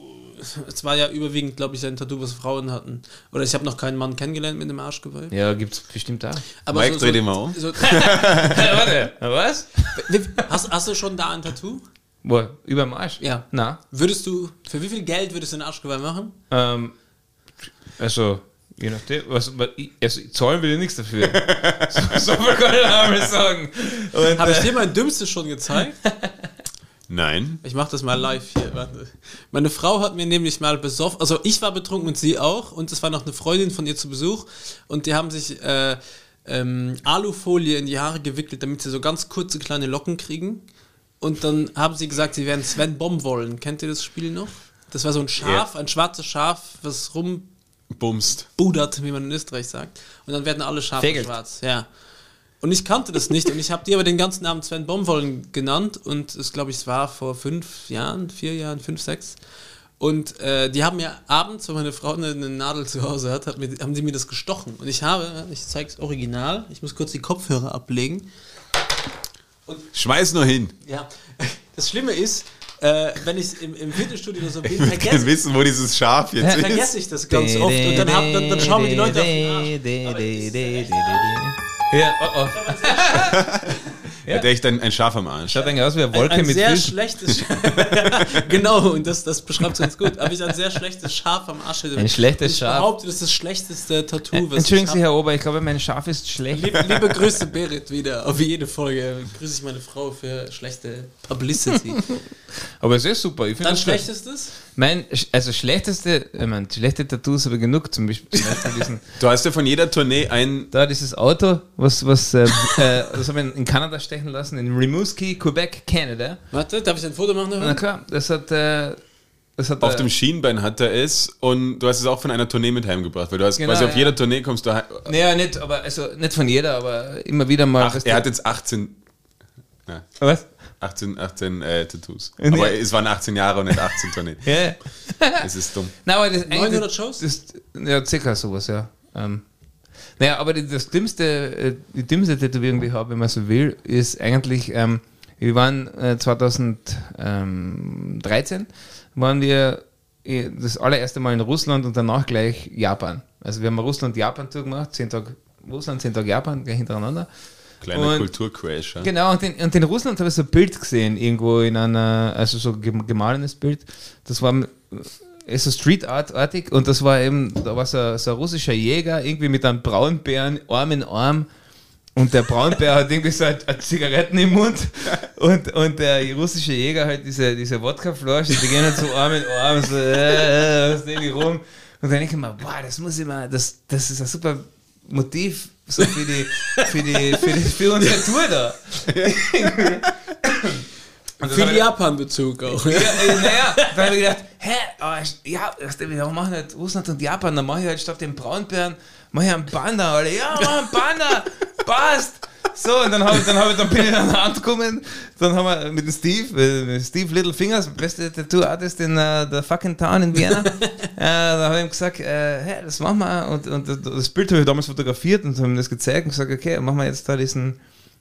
es war ja überwiegend, glaube ich, ein Tattoo, was Frauen hatten. Oder ich habe noch keinen Mann kennengelernt mit einem Arschgeweih. Ja, gibt's bestimmt auch. Aber Mike, dreh den mal um. So, <laughs> Warte, <laughs> was? Hast, hast du schon da ein Tattoo? Wo? Über dem Arsch? Ja. Na, Würdest du, für wie viel Geld würdest du ein Arschgeweih machen? ähm, also, je nachdem, was, also, zahlen will ich nichts dafür. <laughs> so, so viel kann ich einmal sagen. Und, Habe ich äh, dir mein Dümmstes schon gezeigt? <laughs> Nein. Ich mache das mal live hier. Warte. Meine Frau hat mir nämlich mal besoffen, also ich war betrunken und sie auch und es war noch eine Freundin von ihr zu Besuch und die haben sich äh, ähm, Alufolie in die Haare gewickelt, damit sie so ganz kurze kleine Locken kriegen. Und dann haben sie gesagt, sie werden Sven Bomb wollen. Kennt ihr das Spiel noch? Das war so ein Schaf, ein schwarzes Schaf, was Bumst. rumbudert, wie man in Österreich sagt. Und dann werden alle Schafe Fegelt. schwarz. Ja. Und ich kannte das nicht und ich habe die aber den ganzen Namen Sven Bombollen genannt und es glaube ich, es war vor fünf Jahren, vier Jahren, fünf, sechs. Und äh, die haben mir abends, wenn meine Frau eine, eine Nadel zu Hause hat, hat mir, haben die mir das gestochen. Und ich habe, ich zeige es original, ich muss kurz die Kopfhörer ablegen. Schmeiß nur hin. Ja, das Schlimme ist, äh, wenn ich im, im Fitnessstudio oder so <laughs> bin, vergesse, wissen, wo dieses Schaf jetzt ist. vergesse ich das ganz oft und dann, hab, dann, dann schauen mir die Leute auf den Arsch. Ja, oh oh. <laughs> Ja. Hat echt ein, ein Schaf am Arsch. Schaut eigentlich aus wie eine ein, Wolke ein mit sehr Füßen. schlechtes <laughs> genau und das, das beschreibt es ganz gut aber ich ein sehr schlechtes Schaf am Arsch Ein schlechtes ich Schaf. behaupte das ist das schlechteste Tattoo was Entschuldigen ich Sie. Herr Ober, ich glaube, mein Schaf ist schlecht. liebe, liebe Grüße Berit wieder auf jede Folge grüße ich meine Frau für schlechte Publicity <laughs> Aber es ist super. Ich finde dann schlechtestes Mein, also schlechteste, ich meine, schlechte Tattoos ich genug, zum Beispiel, zum Beispiel <laughs> Du hast ja von jeder Tournee ein. da dieses Auto, was, was, äh, äh, das habe ich in Kanada stechen lassen, in Rimouski, Quebec, Canada. warte darf ich ein Foto machen Na klar, das hat, äh, das hat, Auf äh, dem Schienbein hat er es und du hast es auch von einer Tournee mit heimgebracht, weil du hast Genau, quasi auf ja. jeder Tournee kommst du heim. naja, nicht, aber, also, nicht von jeder, aber immer wieder mal. Ach, er hat jetzt 18. Ja. was? 18, 18 äh, Tattoos. Aber es waren 18 Jahre und nicht 18 Tonnen. <laughs> Ja. Es ist dumm. Nein, aber das, 900 das, Shows? Das, ja, circa sowas, ja. Ähm, naja, aber die, das dümmste, äh, die dümmste Tätowierung, die ich habe, wenn man so will, ist eigentlich, ähm, wir waren äh, 2013, waren wir äh, das allererste Mal in Russland und danach gleich Japan. Also wir haben Russland-Japan-Tour gemacht, 10 Tage Russland, 10 Tage Japan, gleich hintereinander. Kleiner Kulturcrash. Ja? Genau, und in, und in Russland habe ich so ein Bild gesehen, irgendwo in einer, also so gem- gemahlenes Bild. Das war äh, so Street Art-artig und das war eben, da war so, so ein russischer Jäger, irgendwie mit einem Braunbären, Arm in Arm. Und der Braunbär <laughs> hat irgendwie so eine, Zigaretten im Mund und, und der russische Jäger halt diese, diese Wodkaflasche, die gehen halt so Arm in Arm, so, äh, äh, rum. Und dann denke ich mir, boah, das muss ich mal, das, das ist ein super Motiv so für die, für die, für die, für unsere Tour da. <laughs> <laughs> Viel ich- Japan-Bezug auch. ja, naja, dann habe ich gedacht, hä, aber ich- ja, wir machen halt Russland und Japan, dann mache ich halt statt dem Braunbären, mache ich einen Panda, Alter. Ja, mach einen Panda, <laughs> passt. So, und dann, hab ich, dann, hab ich, dann bin ich an der Hand gekommen, dann haben wir mit dem Steve, äh, mit Steve Little Fingers, beste Tattoo-Artist in äh, der fucking Town in Vienna, <laughs> äh, da habe ich ihm gesagt, äh, hey, das machen wir, und, und das- Bild habe ich damals fotografiert und haben ihm das gezeigt und gesagt, okay, machen wir jetzt da diesen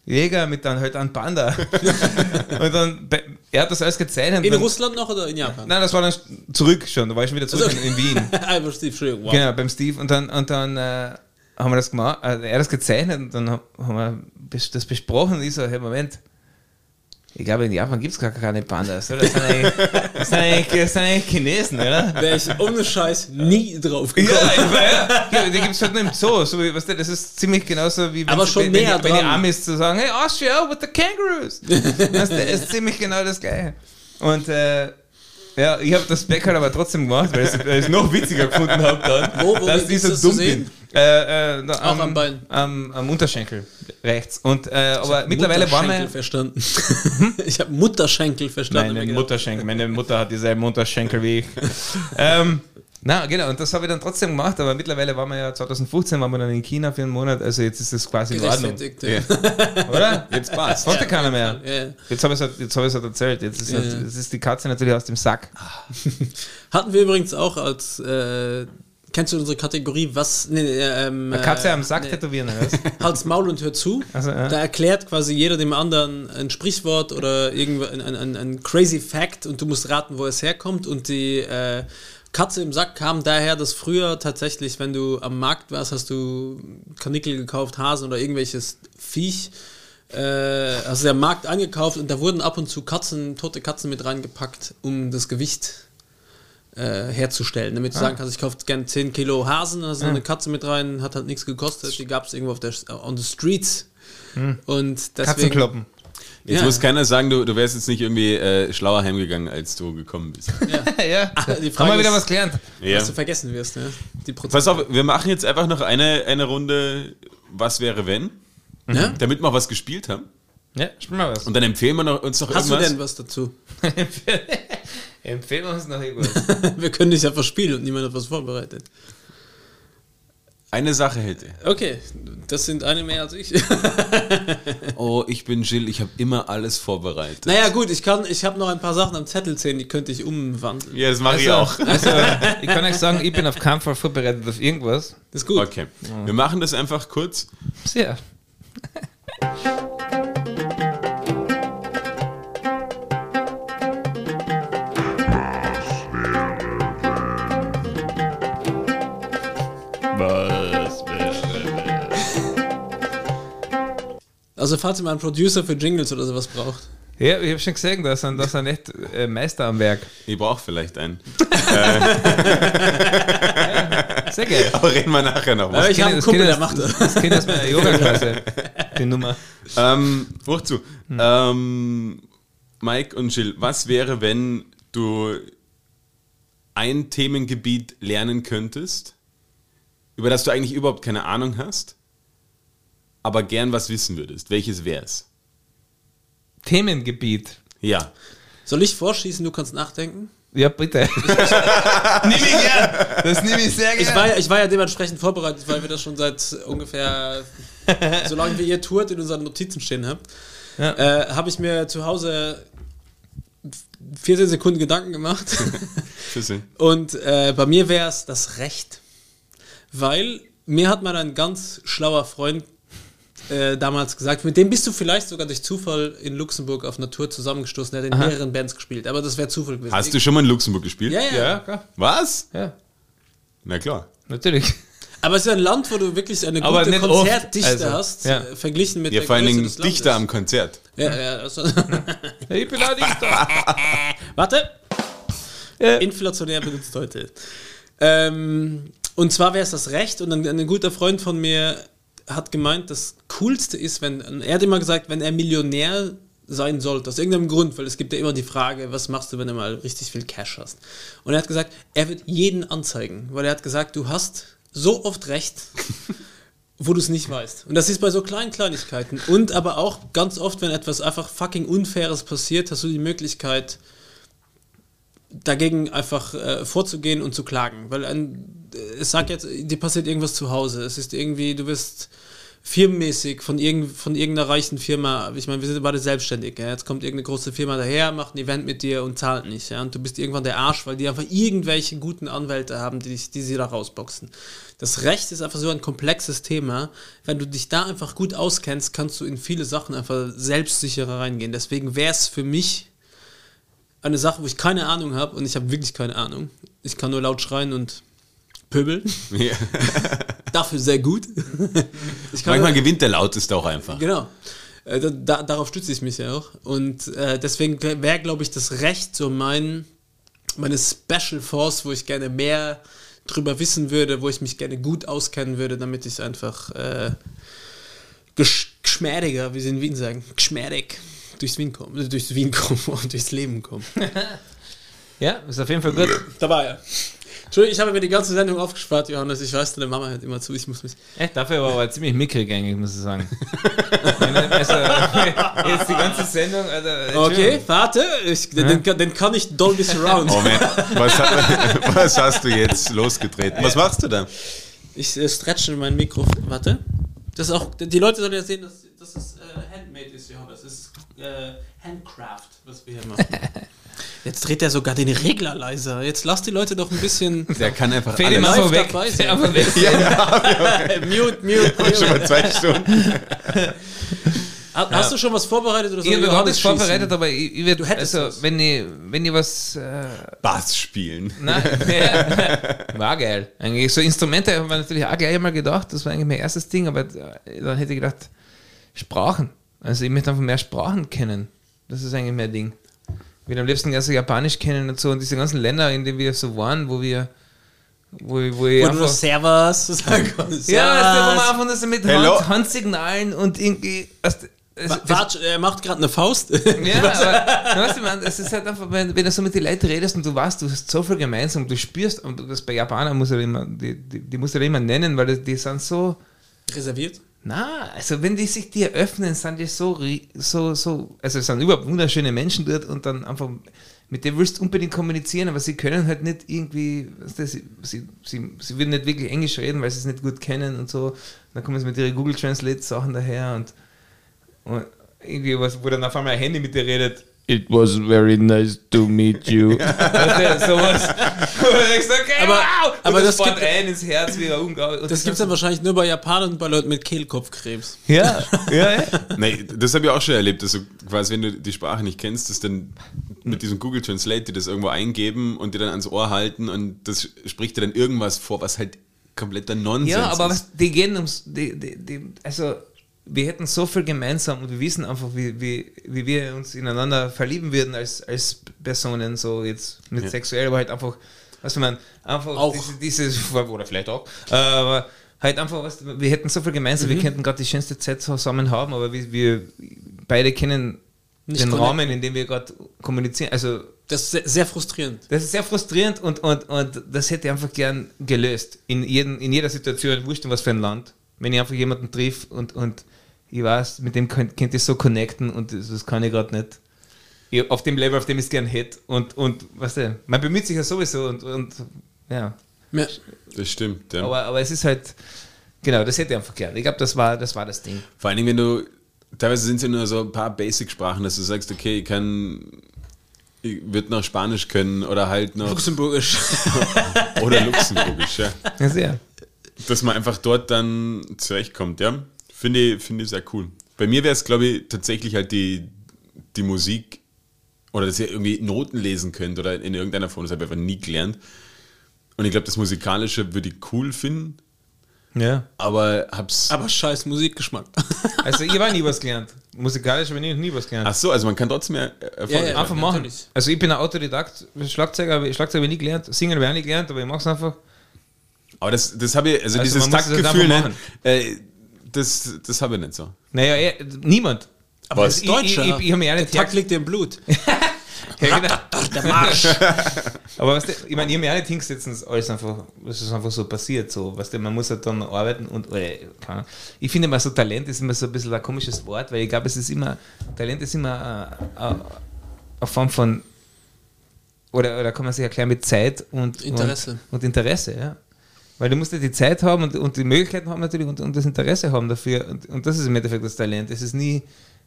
Jäger mit dann halt einem Panda. <laughs> und dann, er hat das alles gezeichnet. In Russland noch oder in Japan? Nein, das war dann zurück schon, da war ich schon wieder zurück Also- in, in Wien. <laughs> Einfach Steve, Entschuldigung. Wow. Genau, beim Steve. Und dann, und dann äh, haben wir das gemacht, äh, er hat das gezeichnet und dann ha- haben wir das besprochen und ich so, hey, Moment, ich glaube, in Japan gibt es gar keine Pandas, oder? Das sind eigentlich, das sind eigentlich, das sind eigentlich Chinesen, oder? Wäre ich ohne Scheiß nie drauf gekommen. Ja, ich war, ja. die gibt es halt nur im Zoo. So, weißt du, das ist ziemlich genauso wie wenn, Aber schon wenn, wenn, wenn die. Amis zu sagen, hey, Austria with the kangaroos. weißt du, das ist ziemlich genau das Gleiche. Und äh, ja, ich habe das Back halt aber trotzdem gemacht, weil ich es- noch witziger gefunden habe dann, Wo- wo dass ist ich so das zu dumm sehen? bin. Äh, äh, da, Auch am Bein. Am, am Unterschenkel rechts. Und, äh, aber mittlerweile Mutterschenkel wir... verstanden. <laughs> ich habe Mutterschenkel verstanden. Meine. Mutterschenkel. Meine Mutter hat dieselben Mutterschenkel wie ich. <laughs> ähm, na, genau, und das habe ich dann trotzdem gemacht, aber mittlerweile waren wir ja 2015 waren wir dann in China für einen Monat, also jetzt ist es quasi in Ordnung. Ja. Oder? Jetzt passt. Konnte keiner mehr. Ja. Jetzt habe ich es halt, jetzt hab ich's halt erzählt. Jetzt ist, Ja, halt, ja. jetzt ist die Katze natürlich aus dem Sack. Hatten wir übrigens auch als, äh, kennst du unsere Kategorie, was, nee, nee, ähm, Eine Katze äh, am Sack nee, tätowieren, oder? <laughs> Halt's Maul und hör zu. Also, ja. Da erklärt quasi jeder dem anderen ein Sprichwort oder irgendwo ein, ein, ein, ein crazy Fact und du musst raten, wo es herkommt. Und die äh, Katze im Sack kam daher, dass früher tatsächlich, wenn du am Markt warst, hast du Kanickel gekauft, Hasen oder irgendwelches Viech. Äh, also der Markt angekauft und da wurden ab und zu Katzen, tote Katzen mit reingepackt, um das Gewicht äh, herzustellen. Damit du sagen kannst, ich kaufe gerne 10 Kilo Hasen, ist noch eine Katze mit rein, hat halt nichts gekostet, die gab es irgendwo auf der on the streets. Und deswegen, Katzenkloppen. Jetzt Ja. muss keiner sagen, du, du wärst jetzt nicht irgendwie äh, schlauer heimgegangen, als du gekommen bist. <laughs> ja, die Frage haben wir wieder was gelernt. Ja. was du vergessen wirst. Ne? Die Prozent. Pass auf, wir machen jetzt einfach noch eine, eine Runde Was wäre wenn, Ja? damit wir auch was gespielt haben. Ja, spiel mal was. Und dann empfehlen wir noch, uns noch Hast du irgendwas. denn was dazu? <laughs> Empfehlen wir uns noch irgendwas. <laughs> wir können dich ja verspielen und niemand hat was vorbereitet. Eine Sache hätte. Okay, das sind eine mehr als ich. <laughs> Oh, ich bin Jill, ich habe immer alles vorbereitet. naja, gut, ich kann, ich habe noch ein paar Sachen am Zettel sehen, die könnte ich umwandeln. Ja, das mache ich auch. <laughs> Also, ich kann euch sagen, ich bin auf keinen Fall vorbereitet auf irgendwas. Das ist gut. Okay, wir machen das einfach kurz. Sehr. Also falls ihr mal einen Producer für Jingles oder sowas braucht. Ja, ich habe schon gesehen, da sind, da sind echt äh, Meister am Werk. Ich brauche vielleicht einen. <laughs> Sehr geil. Aber reden wir nachher noch Aber was. ich habe einen Das Kumpel, Kind der macht das. Das Kind aus meiner Yoga-Klasse. <laughs> Die Nummer. Ähm, hoch zu. Ähm, Mike und Jill, was wäre, wenn du ein Themengebiet lernen könntest, über das du eigentlich überhaupt keine Ahnung hast, aber gern was wissen würdest? Welches wär's? Themengebiet. Ja. Soll ich vorschießen, du kannst nachdenken? Ja, bitte. <laughs> nimm ich gern. Das nehme ich sehr Ich gern. war, ja- ich war ja dementsprechend vorbereitet, weil wir das schon seit ungefähr, solange wir ihr tourt, in unseren Notizen stehen habt. ja. äh, habe ich mir zu Hause 14 Sekunden Gedanken gemacht. <laughs> Und äh, bei mir wäre es das Recht. Weil mir hat mal ein ganz schlauer Freund äh, damals gesagt, mit dem bist du vielleicht sogar durch Zufall in Luxemburg auf Natur zusammengestoßen. Er hat in Aha. mehreren Bands gespielt, aber das wäre Zufall gewesen. Hast du schon mal in Luxemburg gespielt? Ja, ja. ja klar. Was? Ja. Na klar. Natürlich. Aber es ist ein Land, wo du wirklich eine aber gute Konzertdichte also, hast, ja. Äh, verglichen mit ja, der vor allen Dingen Dichter am Konzert. Ja, ja. Also <laughs> ich bin ein Dichter. <laughs> Warte. Ja. Inflationär benutzt heute. Ähm, und zwar wäre es das Recht und ein, ein guter Freund von mir hat gemeint, das Coolste ist, wenn, er hat immer gesagt, wenn er Millionär sein sollte, aus irgendeinem Grund, weil es gibt ja immer die Frage, was machst du, wenn du mal richtig viel Cash hast? Und er hat gesagt, er wird jeden anzeigen, weil er hat gesagt, du hast so oft recht, <laughs> wo du es nicht weißt. Und das ist bei so kleinen Kleinigkeiten. Und aber auch ganz oft, wenn etwas einfach fucking Unfaires passiert, hast du die Möglichkeit, dagegen einfach äh, vorzugehen und zu klagen. Weil ein, es sagt jetzt, dir passiert irgendwas zu Hause. Es ist irgendwie, du wirst firmenmäßig von, irgend, von irgendeiner reichen Firma, ich meine, wir sind beide selbstständig, ja? jetzt kommt irgendeine große Firma daher, macht ein Event mit dir und zahlt nicht, ja? und du bist irgendwann der Arsch, weil die einfach irgendwelche guten Anwälte haben, die, die sie da rausboxen. Das Recht ist einfach so ein komplexes Thema, wenn du dich da einfach gut auskennst, kannst du in viele Sachen einfach selbstsicherer reingehen, deswegen wäre es für mich eine Sache, wo ich keine Ahnung habe und ich habe wirklich keine Ahnung. Ich kann nur laut schreien und pöbeln. Ja. <laughs> Dafür sehr gut. <laughs> Manchmal gewinnt der Lauteste auch einfach. Genau. Äh, da, darauf stütze ich mich ja auch. Und äh, deswegen wäre, glaube ich, das Recht so mein, meine Special Force, wo ich gerne mehr drüber wissen würde, wo ich mich gerne gut auskennen würde, damit ich einfach äh, geschmädiger, wie sie in Wien sagen, geschmädig durchs Wien komme, durchs Wien komme <laughs> und durchs Leben komme. ja, ist auf jeden Fall gut. Da war er. Entschuldigung, ich habe mir die ganze Sendung aufgespart, Johannes. Ich weiß, deine Mama hört immer zu. Ich muss mich. Echt, dafür war aber ziemlich eigentlich, muss ich sagen. <laughs> also, <laughs> jetzt die ganze Sendung. Also, okay, warte. Ich, den, den, den, kann ich Dolby Surround. <laughs> Oh, was, was, hast du jetzt losgetreten? Was machst du da? Ich äh, stretche mein Mikrofon. Warte. Das auch, die Leute sollen ja sehen, dass, dass es äh, handmade ist, Johannes. Es ist äh, Handcraft, was wir hier machen. Jetzt dreht er sogar den Regler leiser. Jetzt lass die Leute doch ein bisschen. <laughs> Der kann einfach Fade alle live weg. dabei sein. Einfach weg. Ja, ja, <laughs> mute, mute, mute. Schon mal zwei Stunden. <laughs> Hast ja. du schon was vorbereitet oder so? Ich habe nichts vorbereitet, aber ich, ich werd, also, was. wenn ich, wenn was. Äh, Bass spielen. Nein, ja, war geil. Eigentlich so Instrumente haben wir natürlich auch gleich mal gedacht, das war eigentlich mein erstes Ding, aber äh, dann hätte ich gedacht, Sprachen. Also ich möchte einfach mehr Sprachen kennen. Das ist eigentlich mein Ding. Wir am liebsten erst Japanisch kennen und so und diese ganzen Länder, in denen wir so waren, wo wir wo, wo, wo du nur Servus sagen kannst. Ja, du, wo man einfach so mit Hand, Handsignalen und irgendwie. Weißt, Warte, er macht gerade eine Faust. Ja, <laughs> aber weißt du, man, es ist halt einfach, wenn, wenn du so mit den Leuten redest und du weißt, du hast so viel gemeinsam, du spürst, und das bei Japanern muss er immer, die, die, die muss er immer nennen, weil die, die sind so. Reserviert? Na, also wenn die sich dir öffnen, sind die so, so, so, also es sind überhaupt wunderschöne Menschen dort und dann einfach, mit denen willst du unbedingt kommunizieren, aber sie können halt nicht irgendwie, sie, sie, sie, sie würden nicht wirklich Englisch reden, weil sie es nicht gut kennen und so. Dann kommen sie mit ihren Google Translate Sachen daher und, und irgendwie was, wo dann auf einmal ein Handy mit dir redet It was very nice to meet you. <laughs> sowas. <laughs> okay, aber, wow! aber das gibt ein ins Herz wie unglaublich. Das gibt es dann wahrscheinlich nur bei Japanern und bei Leuten mit Kehlkopfkrebs. Ja, <laughs> ja, ja. nee, das habe ich auch schon erlebt, dass du quasi, wenn du die Sprache nicht kennst, dass dann mit diesem Google Translate die das irgendwo eingeben und dir dann ans Ohr halten und das spricht dir dann irgendwas vor, was halt kompletter Nonsens ist. Ja, aber was, die gehen ums, die, die, die, also wir hätten so viel gemeinsam und wir wissen einfach, wie, wie, wie wir uns ineinander verlieben würden als, als Personen, so jetzt mit ja. sexuell, aber halt einfach, was man einfach auch. Diese, diese, <laughs> oder vielleicht auch, aber halt einfach, was, wir hätten so viel gemeinsam, mhm. wir könnten gerade die schönste Zeit zusammen haben, aber wir, wir beide kennen Nicht den Rahmen, in dem wir gerade kommunizieren, also das ist sehr, frustrierend. Das ist sehr frustrierend und, und, und das hätte ich einfach gern gelöst. In, jeden, in jeder Situation, wurscht was für ein Land. Wenn ich einfach jemanden triff und, und ich weiß, mit dem könnt, könnt ihr so connecten und das, das kann ich gerade nicht. Ich, auf dem Level, auf dem ich es gern hätte. Und, und weißt du, man bemüht sich ja sowieso und, und ja. ja. Das stimmt, ja. Aber, aber es ist halt, genau, das hätte ich einfach gern. Ich glaube, das war, das war das Ding. Vor allen Dingen, wenn du teilweise sind es ja nur so ein paar Basic-Sprachen, dass du sagst, okay, ich kann, ich würde noch Spanisch können oder halt noch. Luxemburgisch. <laughs> oder Luxemburgisch, ja. Ja, sehr. Dass man einfach dort dann zurechtkommt, ja. Finde ich, finde ich sehr cool. Bei mir wäre es, glaube ich, tatsächlich halt die, die Musik oder dass ihr irgendwie Noten lesen könnt oder in irgendeiner Form, das habe ich einfach nie gelernt. Und ich glaube, das Musikalische würde ich cool finden, Ja. aber hab's. Aber scheiß Musikgeschmack. <laughs> Also ich habe nie was gelernt. Musikalisch habe ich nie, nie was gelernt. Ach so, also man kann trotzdem mehr Erfolg Ja, ja, einfach machen. natürlich. Also ich bin ein Autodidakt, Schlagzeuger, habe ich- Schlagzeug habe ich nie gelernt, Singen habe ich auch nie gelernt, aber ich mache es einfach. Aber das, das habe ich, also, Also dieses halt Taktgefühl, ne, äh, das, das habe ich nicht so. Naja, eh, niemand. Aber Was? das ist Deutscher. Ich- ich- ich hab mir auch Der nicht Takt liegt im Blut. <laughs> Ja, genau. Der Marsch. <laughs> Aber weißt du, ich meine, ich habe mir auch nicht hingesetzt das alles einfach, das ist einfach so passiert. So, weißt du, man muss halt dann arbeiten und oder, ich finde immer so Talent ist immer so ein bisschen ein komisches Wort, weil ich glaube, es ist immer, Talent ist immer äh, äh, eine Form von oder, oder kann man sich erklären mit Zeit und Interesse. Und, und Interesse, ja. Weil du musst ja die Zeit haben und, und die Möglichkeiten haben natürlich und, und das Interesse haben dafür. Und, und das ist im Endeffekt das Talent. Es ist nie,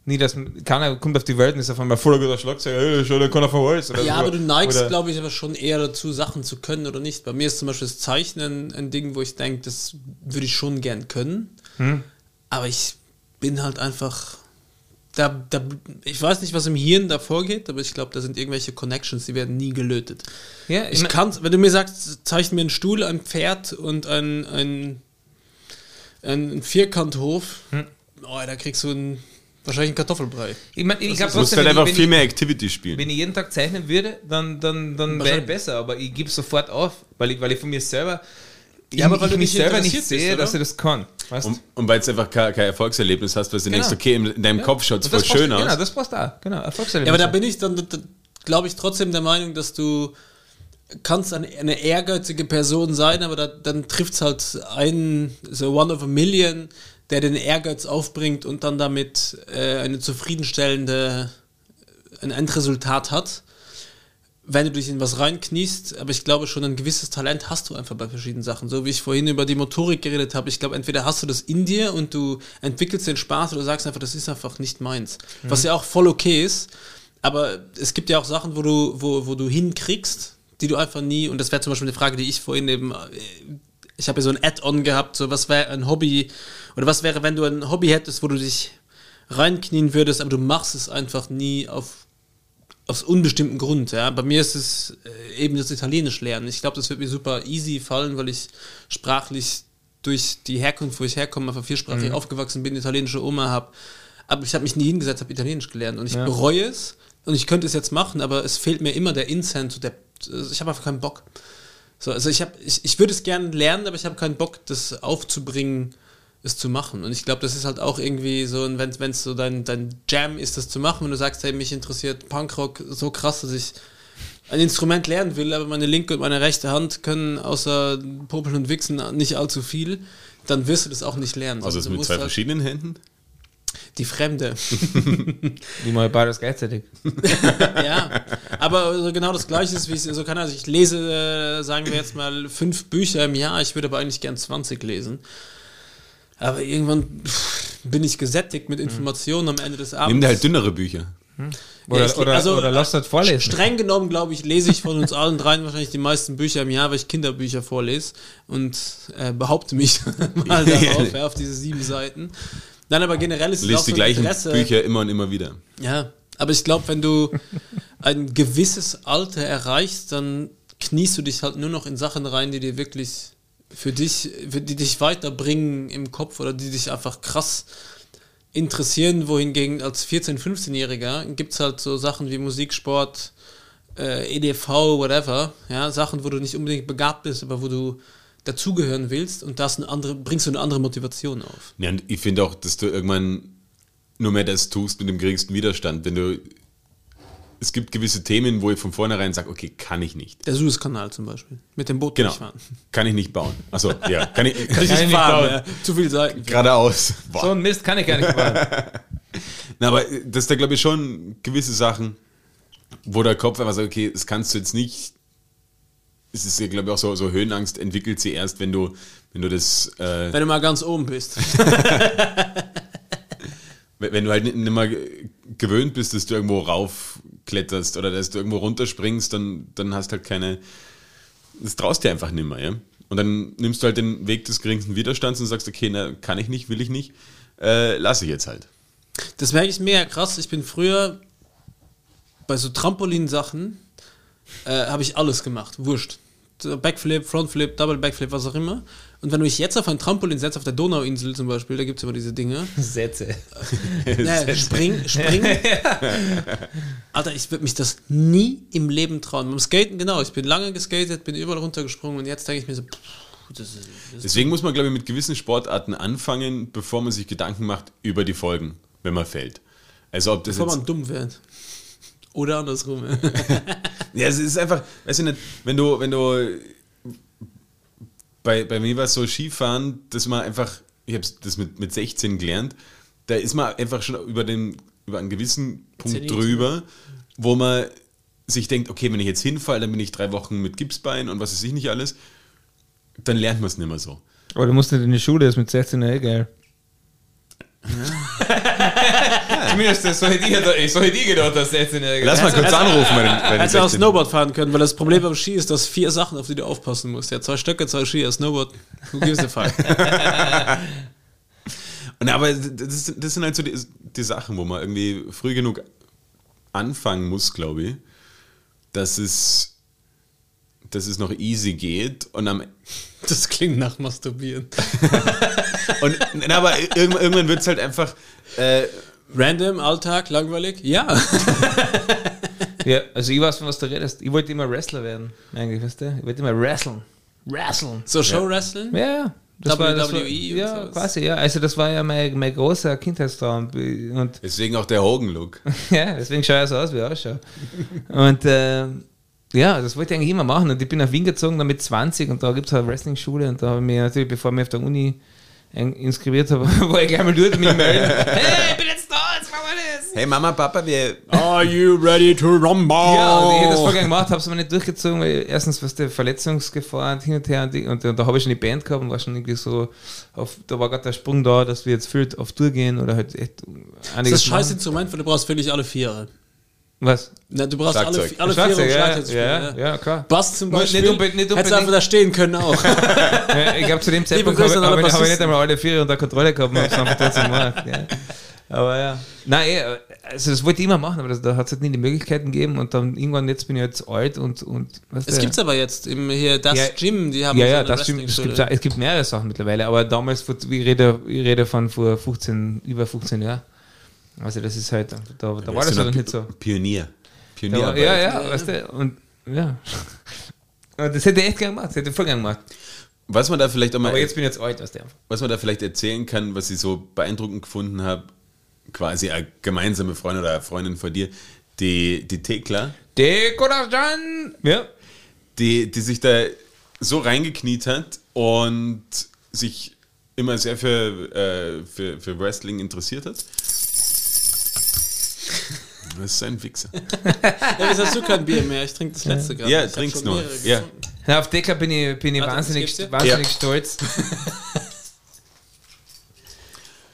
nie dass keiner kommt auf die Welt und ist auf einmal voller guter Schlagzeuger, hey, schau, der kann auf alles. Oder Ja, so. aber du neigst, glaube ich, aber schon eher dazu, Sachen zu können oder nicht. Bei mir ist zum Beispiel das Zeichnen ein Ding, wo ich denke, das würde ich schon gern können. Hm? Aber ich bin halt einfach. Da, da, ich weiß nicht, was im Hirn da vorgeht, aber ich glaube, da sind irgendwelche Connections, die werden nie gelötet. Ja, Ich mein- kann, wenn du mir sagst, zeichne mir einen Stuhl, ein Pferd und ein, ein, ein Vierkanthof, Hm. oh, da kriegst du einen, wahrscheinlich einen Kartoffelbrei. Ich, mein, ich glaube Du musst trotzdem, halt wenn, einfach ich, viel mehr Activity spielen. ich, wenn ich jeden Tag zeichnen würde, dann, dann, dann wäre ich besser, aber ich gebe sofort auf, weil ich, weil ich von mir selber, Ja, aber weil ich du mich nicht selber nicht sehe, bist, dass ich das kann. Weißt? Und, und weil es einfach kein, kein Erfolgserlebnis hast, weil du Genau. denkst, okay, in, in deinem Ja. Kopf schaut es voll schön Genau, aus. das passt auch. Genau, Erfolgserlebnis. Ja, aber da bin ich dann, glaube ich, trotzdem der Meinung, dass du kannst eine, eine ehrgeizige Person sein, aber da, dann trifft es halt einen, so one of a million, der den Ehrgeiz aufbringt und dann damit äh, eine zufriedenstellende, ein Endresultat hat. Wenn du dich in was reinkniest, aber ich glaube schon, ein gewisses Talent hast du einfach bei verschiedenen Sachen. So wie ich vorhin über die Motorik geredet habe. Ich glaube, entweder hast du das in dir und du entwickelst den Spaß oder sagst einfach, das ist einfach nicht meins. Was ja auch voll okay ist. Aber es gibt ja auch Sachen, wo du, wo, wo du hinkriegst, die du einfach nie, und das wäre zum Beispiel eine Frage, die ich vorhin eben, äh, ich habe ja so ein Add-on gehabt, so was wäre ein Hobby, oder was wäre, wenn du ein Hobby hättest, wo du dich reinknien würdest, aber du machst es einfach nie auf, aus unbestimmten Grund. Ja? Bei mir ist es äh, eben das Italienisch lernen. Ich glaube, das wird mir super easy fallen, weil ich sprachlich durch die Herkunft, wo ich herkomme, einfach viersprachig aufgewachsen bin, italienische Oma habe. Aber ich habe mich nie hingesetzt, habe Italienisch gelernt und ich Ja. bereue es und ich könnte es jetzt machen, aber es fehlt mir immer der Incent, der, ich habe einfach keinen Bock. So, also ich, hab, ich, ich würde es gerne lernen, aber ich habe keinen Bock, das aufzubringen, es zu machen. Und ich glaube, das ist halt auch irgendwie so, wenn es so dein, dein Jam ist, das zu machen, wenn du sagst, hey, mich interessiert Punkrock so krass, dass ich ein Instrument lernen will, aber meine linke und meine rechte Hand können außer Popeln und Wichsen nicht allzu viel, dann wirst du das auch nicht lernen. Also es du mit zwei halt verschiedenen Händen? Die Fremde. Wie mal beides gleichzeitig. <laughs> ja, aber also genau das Gleiche ist, wie ich so kann. Also ich lese, äh, sagen wir jetzt mal, fünf Bücher im Jahr. Ich würde aber eigentlich gern 20 lesen. Aber irgendwann pff, bin ich gesättigt mit Informationen am Ende des Abends. Nimm dir halt dünnere Bücher. Oder, ich- oder, also, oder lass das vorlesen. Streng genommen, glaube ich, lese ich von uns allen dreien wahrscheinlich die meisten Bücher im Jahr, weil ich Kinderbücher vorlese und äh, behaupte mich <laughs> mal <laughs> darauf, ja, auf diese sieben Seiten. Nein, aber generell ist es auch Liest so die gleichen Interesse. Bücher immer und immer wieder. Ja, aber ich glaube, wenn du ein gewisses Alter erreichst, dann kniest du dich halt nur noch in Sachen rein, die dir wirklich für dich, die dich weiterbringen im Kopf oder die dich einfach krass interessieren, wohingegen als 14-, 15-Jähriger gibt es halt so Sachen wie Musik, Sport, äh, EDV, whatever, ja, Sachen, wo du nicht unbedingt begabt bist, aber wo du dazugehören willst und das eine andere, bringst du eine andere Motivation auf. Ja, und ich finde auch, dass du irgendwann nur mehr das tust mit dem geringsten Widerstand. Wenn du. Es gibt gewisse Themen, wo ich von vornherein sage, okay, kann ich nicht. Der Suezkanal zum Beispiel, mit dem Boot Genau. durchfahren. Kann ich nicht bauen. Also <laughs> ja, kann ich, Kann ich nicht fahren, bauen. ja. zu viel Seiten. geradeaus. Boah. So ein Mist kann ich gar nicht machen. <laughs> Na, aber das ist da, glaube ich, schon gewisse Sachen, wo der Kopf einfach sagt, okay, das kannst du jetzt nicht. Es ist ja, glaube ich, auch so, so Höhenangst entwickelt sie erst, wenn du, wenn du das, äh, Wenn du mal ganz oben bist. <laughs> wenn du halt nicht mehr gewöhnt bist, dass du irgendwo raufkletterst oder dass du irgendwo runterspringst, dann, dann hast halt keine, das traust dir einfach nicht mehr, ja. Und dann nimmst du halt den Weg des geringsten Widerstands und sagst, okay, na, kann ich nicht, will ich nicht, äh, lasse ich jetzt halt. Das merke ich mega krass. Ich bin früher bei so Trampolin-Sachen, äh, habe ich alles gemacht, wurscht. Backflip, Frontflip, Double Backflip, was auch immer. Und wenn du dich jetzt auf ein Trampolin setzt, auf der Donauinsel zum Beispiel, da gibt es immer diese Dinge. <laughs> Sätze. <laughs> Naja, spring, spring. <laughs> Alter, ich würde mich das nie im Leben trauen. Beim Skaten, genau. Ich bin lange geskatet, bin überall runtergesprungen und jetzt denke ich mir so, pff, das ist, das Deswegen muss man, glaube ich, mit gewissen Sportarten anfangen, bevor man sich Gedanken macht über die Folgen, wenn man fällt. Also ob das bevor jetzt, man dumm wird. Oder andersrum. Ja, es ist einfach, weißt du nicht, wenn du, wenn du bei, bei mir war es so Skifahren, dass man einfach, ich habe das mit, mit 16 gelernt, da ist man einfach schon über, den, über einen gewissen Punkt Zenit. drüber, wo man sich denkt, okay, wenn ich jetzt hinfalle, dann bin ich drei Wochen mit Gipsbein und was weiß ich nicht alles, dann lernt man es nicht mehr so. Aber du musst nicht in die Schule, das ist mit 16 eh geil. <laughs> <laughs> das, so hätte ich, so hätte ich gedacht, dass 16 Lass mal kurz anrufen bei den, bei den Als er auch 16. Snowboard fahren können, weil das Problem beim Ski ist, dass vier Sachen, auf die du aufpassen musst. Ja, zwei Stöcke, zwei Skier, Snowboard. Who gives a fuck? <laughs> Und aber das, das sind halt so die, die Sachen, wo man irgendwie früh genug anfangen muss, glaube ich, dass es, dass es noch easy geht und am Das klingt nach Masturbieren. <laughs> und na, aber irgendwann, irgendwann wird es halt einfach äh, Random, Alltag, langweilig? Ja. <laughs> Ja, also ich weiß, von was du redest. Ich wollte immer Wrestler werden, eigentlich, weißt du? Ich wollte immer wrestlen. Wrestlen. So Show-Wrestling? Ja, ja. Das war, das war, WWE und ja, sowas. quasi, ja. Also das war ja mein, mein großer Kindheitstraum. Und deswegen auch der Hogan-Look. <laughs> ja, deswegen schaue ich so aus, wie ich ausschaue. Und äh, ja, das wollte ich eigentlich immer machen. Und ich bin nach Wien gezogen, dann mit 20 und da gibt es eine Wrestling-Schule und da habe ich mich natürlich, bevor ich mich auf der Uni inskribiert habe, <laughs> war ich gleich mal dort mit melden. <laughs> hey, ich bin jetzt da, jetzt machen wir das. Hey Mama, Papa, wir. Are you ready to rumble? Ja, und ich hätte das vorher gemacht, habe es aber nicht durchgezogen, weil erstens was der Verletzungsgefahr und hin und her und, die, und, da habe ich schon die Band gehabt und war schon irgendwie so, auf, da war gerade der Sprung da, dass wir jetzt fühlt auf Tour gehen oder halt echt Das einiges ist scheiß Instrument, weil du brauchst völlig alle Viere. Was? Na, du brauchst alle, Schlagzeug. alle um Schlagzeug, ja, Schlagzeug zu spielen. ja, Ja, ja, klar. Bass zum Nicht Beispiel. unbedingt- nicht Hättest du unbedingt- einfach da stehen können auch. <laughs> Ja, ich glaube, zu dem Zeitpunkt habe alle hab ich, hab ich nicht einmal alle vier unter Kontrolle gehabt und habe es einfach trotzdem gemacht. Ja. Aber ja. Nein, eh, also das wollte ich immer machen, aber das, da hat es halt nie die Möglichkeiten gegeben und dann irgendwann, jetzt bin ich jetzt alt und. und weißt Es du, gibt's aber jetzt im, hier das Ja. Gym, die haben Ja, ja, das stimmt. Es gibt, es gibt mehrere Sachen mittlerweile, aber damals, vor- ich rede, ich rede von vor 15, über 15 Jahren. Also das ist halt, da, da war das halt nicht so. Pionier. Da war, ja, ja, weißt du, und ja. <laughs> Und das hätte ich echt gern gemacht, das hätte ich voll gern gemacht. Was man da vielleicht auch mal Aber jetzt bin ich jetzt alt, weißt du. was man da vielleicht erzählen kann, was ich so beeindruckend gefunden habe, quasi eine gemeinsame Freundin oder eine Freundin von dir, die, die Thekla, Dekoration! Ja. die, die sich da so reingekniet hat und sich immer sehr für, äh, für, für Wrestling interessiert hat. Das ist ein Wichser. <laughs> Ja, jetzt hast du kein Bier mehr, ich trinke das letzte gerade. Ja, Ich trink's nur. mehrere Ja. Ja, auf Decker bin ich, bin ich Warte, wahnsinnig, wahnsinnig Ja. stolz. <laughs>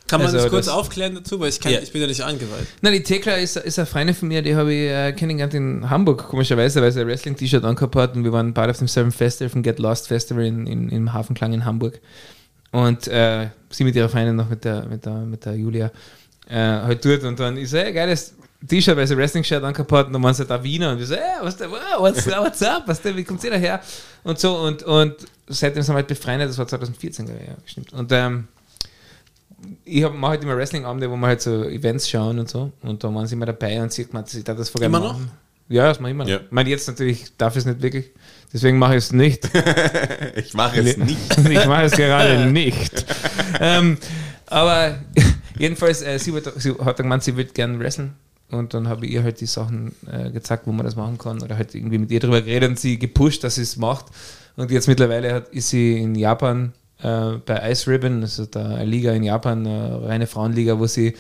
Kann man Also das kurz das- aufklären dazu, weil ich, kann, Ja. ich bin ja nicht eingeweiht. Nein, die Thekla ist, ist eine Freundin von mir, die habe ich äh, kennengelernt in Hamburg, komischerweise, weil sie ein Wrestling-T-Shirt angehabt hat und wir waren beide auf demselben Festival, vom Get Lost Festival in, in, im Hafenklang in Hamburg. Und äh, sie mit ihrer Freundin noch mit der, mit der, mit der Julia äh, halt dort und dann ist hey, geiles T-Shirt, weil sie Wrestling-Shirt angehabt und dann waren sie da Wiener und wir so, hey, was der, what's, <laughs> what's up, was der, wie kommt ihr daher? Und so und, und seitdem sind wir halt befreundet, das war 2014, glaube ich, ja, stimmt. Und ähm, ich mache halt immer Wrestling-Abende, wo wir halt so Events schauen und so. Und da waren sie immer dabei und sie hat gemeint, sie darf das gerne Immer noch? machen. Ja, das mache ich immer noch. Ja. Ich meine, jetzt natürlich darf ich es nicht wirklich. Deswegen mache <laughs> ich es nicht. <laughs> Ich mache es nicht. ich mache es gerade nicht. ähm, aber jedenfalls, äh, sie, wird, sie hat dann gemeint, sie würde gerne wrestlen. Und dann habe ich ihr halt die Sachen äh, gezeigt, wo man das machen kann. Oder halt irgendwie mit ihr darüber geredet und sie gepusht, dass sie es macht. Und jetzt mittlerweile hat, ist sie in Japan äh, bei Ice Ribbon, ist eine Liga in Japan, eine reine Frauenliga, wo sie,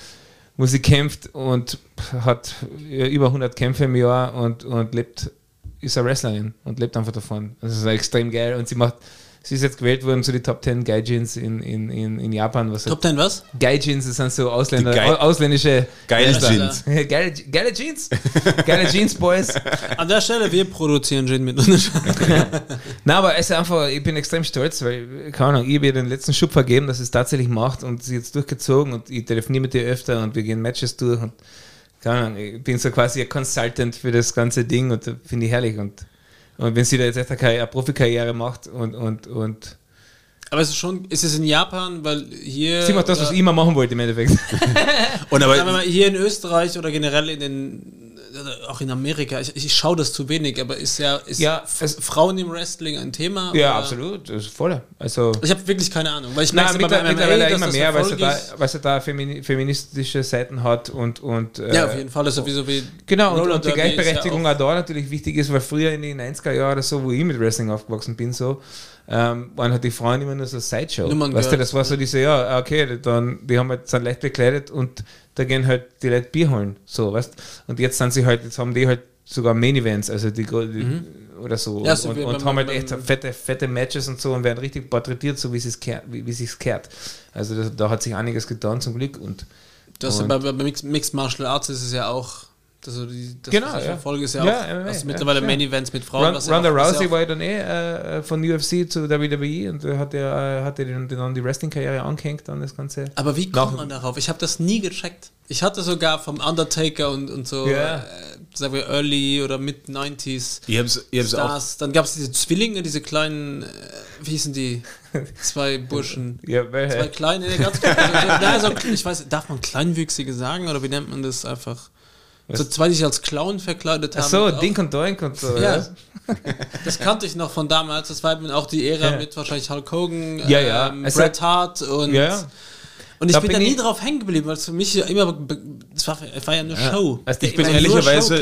wo sie kämpft und hat über 100 Kämpfe im Jahr und, und lebt, ist eine Wrestlerin und lebt einfach davon. Das ist extrem geil und sie macht, sie ist jetzt gewählt worden zu den Top 10 Gaijins in, in, in, in Japan. Was Top 10 was? Gaijins, das sind so Ausländer, Geil- ausländische. Jeans. <laughs> geile, geile Jeans. geile Jeans, Boys. An der Stelle, wir produzieren Gin mit uns. <laughs> Nein, aber es ist einfach, ich bin extrem stolz, weil, keine Ahnung, ich habe ihr den letzten Schub vergeben, dass sie es tatsächlich macht und sie jetzt durchgezogen und ich telefoniere mit ihr öfter und wir gehen Matches durch und keine Ahnung, ich bin so quasi ein Consultant für das ganze Ding und das finde ich herrlich und, und wenn sie da jetzt echt eine, Karriere, eine Profikarriere macht und, und, und Aber es ist schon, ist es in Japan, weil hier. sie macht das, was ich immer machen wollte im Endeffekt. <laughs> Und aber mal, hier in Österreich oder generell in den, auch in Amerika, ich, ich schaue das zu wenig, aber ist ja, ist Ja, es- Frauen im Wrestling ein Thema? ja, absolut, das ist voll. Also, Ich habe wirklich keine Ahnung, weil ich merke immer bei MMA, mittlerweile immer mehr, weil sie, da, ist. weil sie da femini feministische Seiten hat und, und äh, Ja, auf jeden Fall, das ist sowieso wie Genau, und, und die ist ja Gleichberechtigung auch- auch da natürlich wichtig ist, weil früher in den 90er Jahren oder so, wo ich mit Wrestling aufgewachsen bin, so, ähm, waren halt die Frauen immer nur so Sideshow. Nummern Weißt du, das war so diese, ja, okay, dann, die haben halt, sind leicht bekleidet und da gehen halt die Leute Bier holen, so, weißt Und jetzt sind sie halt, jetzt haben die halt sogar Main Events, also die, die oder so, Mhm. Ja, und, so und, und haben halt echt fette, fette Matches und so und werden richtig porträtiert, so wie es kehrt, wie, wie sich's kehrt. Also das, da hat sich einiges getan zum Glück und Das ist Und- bei, bei Mixed Martial Arts ist es ja auch. Also die, das, Genau, ja. verfolge, ist ja, Ja, auch MMA, also ja, mittlerweile ja. Main Events mit Frauen. Run, was ja Ronda auch- ja Rousey auch- war ja dann eh äh, von UFC zu WWE und hat er äh, hat er dann, dann die Wrestling-Karriere angehängt an das Ganze. Aber wie kommt man darauf? Ich habe das nie gecheckt. Ich hatte sogar vom Undertaker und, und so, Ja. äh, sagen wir Early oder Mid-90s ich hab's, ich hab's auch. Stars. Dann gab es diese Zwillinge, diese kleinen, äh, wie hießen die? <laughs> Zwei Burschen. Ja, Zwei kleine, nee, ganz kleine. Also, nein, so, ich weiß, darf man Kleinwüchsige sagen oder wie nennt man das einfach? So zwei, die sich als Clown verkleidet haben. ach so, Dink und Doink und so. Ja, Ja. <laughs> das kannte ich noch von damals. Das war eben auch die Ära Ja. mit wahrscheinlich Hulk Hogan, Ja, ja. Ähm, Bret Hart und. Ja, ja. Und ich Da bin bin da nie ich- drauf hängen geblieben, weil es für mich ja immer. Es war, war ja eine Show. Also Ich bin meine, ehrlicherweise-.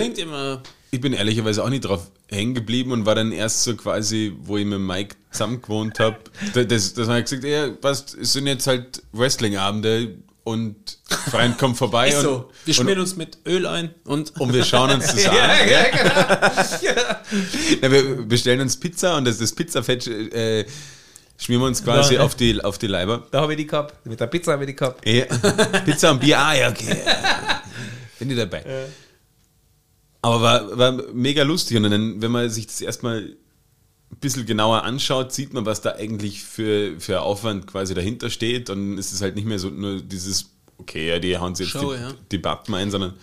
Ich bin ehrlicherweise auch nicht drauf hängen geblieben und war dann erst so quasi, wo ich mit Mike zusammen gewohnt habe, das, das haben wir gesagt, ja, passt, es sind jetzt halt Wrestling-Abende und Freund kommt vorbei Ist und, so. Wir und, schmieren uns mit Öl ein und. und wir schauen uns das <laughs> an. Ja, wir bestellen uns Pizza und das, das Pizzafett äh, schmieren wir uns quasi Ja. auf, die, auf die Leiber. Da habe ich die gehabt. Mit der Pizza habe ich die gehabt. Ja. Pizza und Bier, ah ja, okay. <laughs> Bin ich dabei. Aber war, war mega lustig und dann, wenn man sich das erstmal ein bisschen genauer anschaut, sieht man, was da eigentlich für, für Aufwand quasi dahinter steht und es ist halt nicht mehr so nur dieses, okay, ja, die hauen sich jetzt Show, die, ja. die Bappen ein, sondern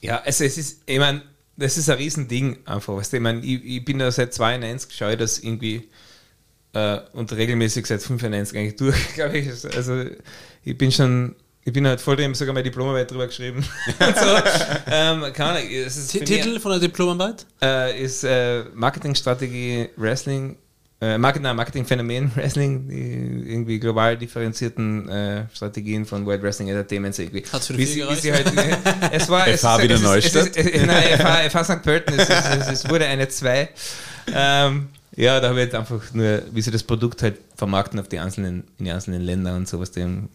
Ja, also es ist, ich meine, das ist ein Riesending einfach. Weißt du, ich meine, ich, ich bin da seit 92, schaue ich das irgendwie äh, und regelmäßig seit 95 eigentlich durch, <laughs> glaube ich. Also ich bin schon, ich bin halt voll drin, sogar meine Diplomarbeit drüber geschrieben. <laughs> <laughs> so. ähm, keine Ahnung, es ist T- für Titel von der Diplomarbeit? äh, ist äh, Marketingstrategie Wrestling, äh, Market, nein, Marketingphänomen <laughs> Wrestling, die irgendwie global differenzierten äh, Strategien von World Wrestling Entertainment irgendwie. Hat's für wie sie, wie sie halt, äh, es war es FH ist- wieder es ist- Neustadt? Es ist, nein, FH, FH St. Pölten, es, es, es wurde eine 2. Ähm, ja, da habe ich jetzt einfach nur, wie sie das Produkt halt vermarkten auf die einzelnen, in die einzelnen Länder und sowas. Dem.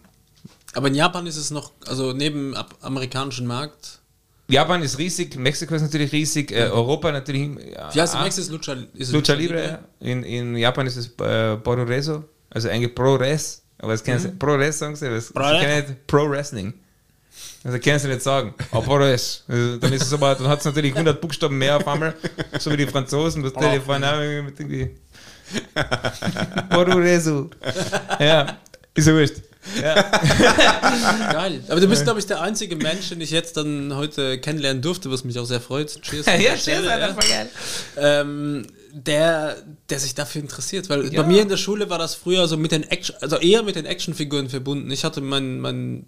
Aber in Japan ist es noch, also neben amerikanischen Markt. Japan ist riesig, Mexiko ist natürlich riesig, äh, Europa natürlich. Ja, Wie heißt ah, es? Max ist Lucha, ist es Lucha Libre, ja. in, in Japan ist es äh, Pororeso, also eigentlich Pro Res, aber das kennen sie, Pro Res sagen sie, aber das Pro sie kennen nicht Pro Wrestling. Also können sie nicht sagen, aber Pro Res. Also, dann ist es aber, dann hat es natürlich 100 Buchstaben mehr auf einmal, so wie die Franzosen, das Telefon mit irgendwie Pororeso. Ja, ist ja wurscht. Ja. <laughs> Geil. Aber du bist, glaube ich, der einzige Mensch, den ich jetzt dann heute kennenlernen durfte, was mich auch sehr freut. Cheers. <laughs> ja, Stelle, cheers, Alter, voll geil. ähm, der, der sich dafür interessiert. Weil Ja. bei mir in der Schule war das früher so mit den Action, also eher mit den Actionfiguren verbunden. Ich hatte meinen meinen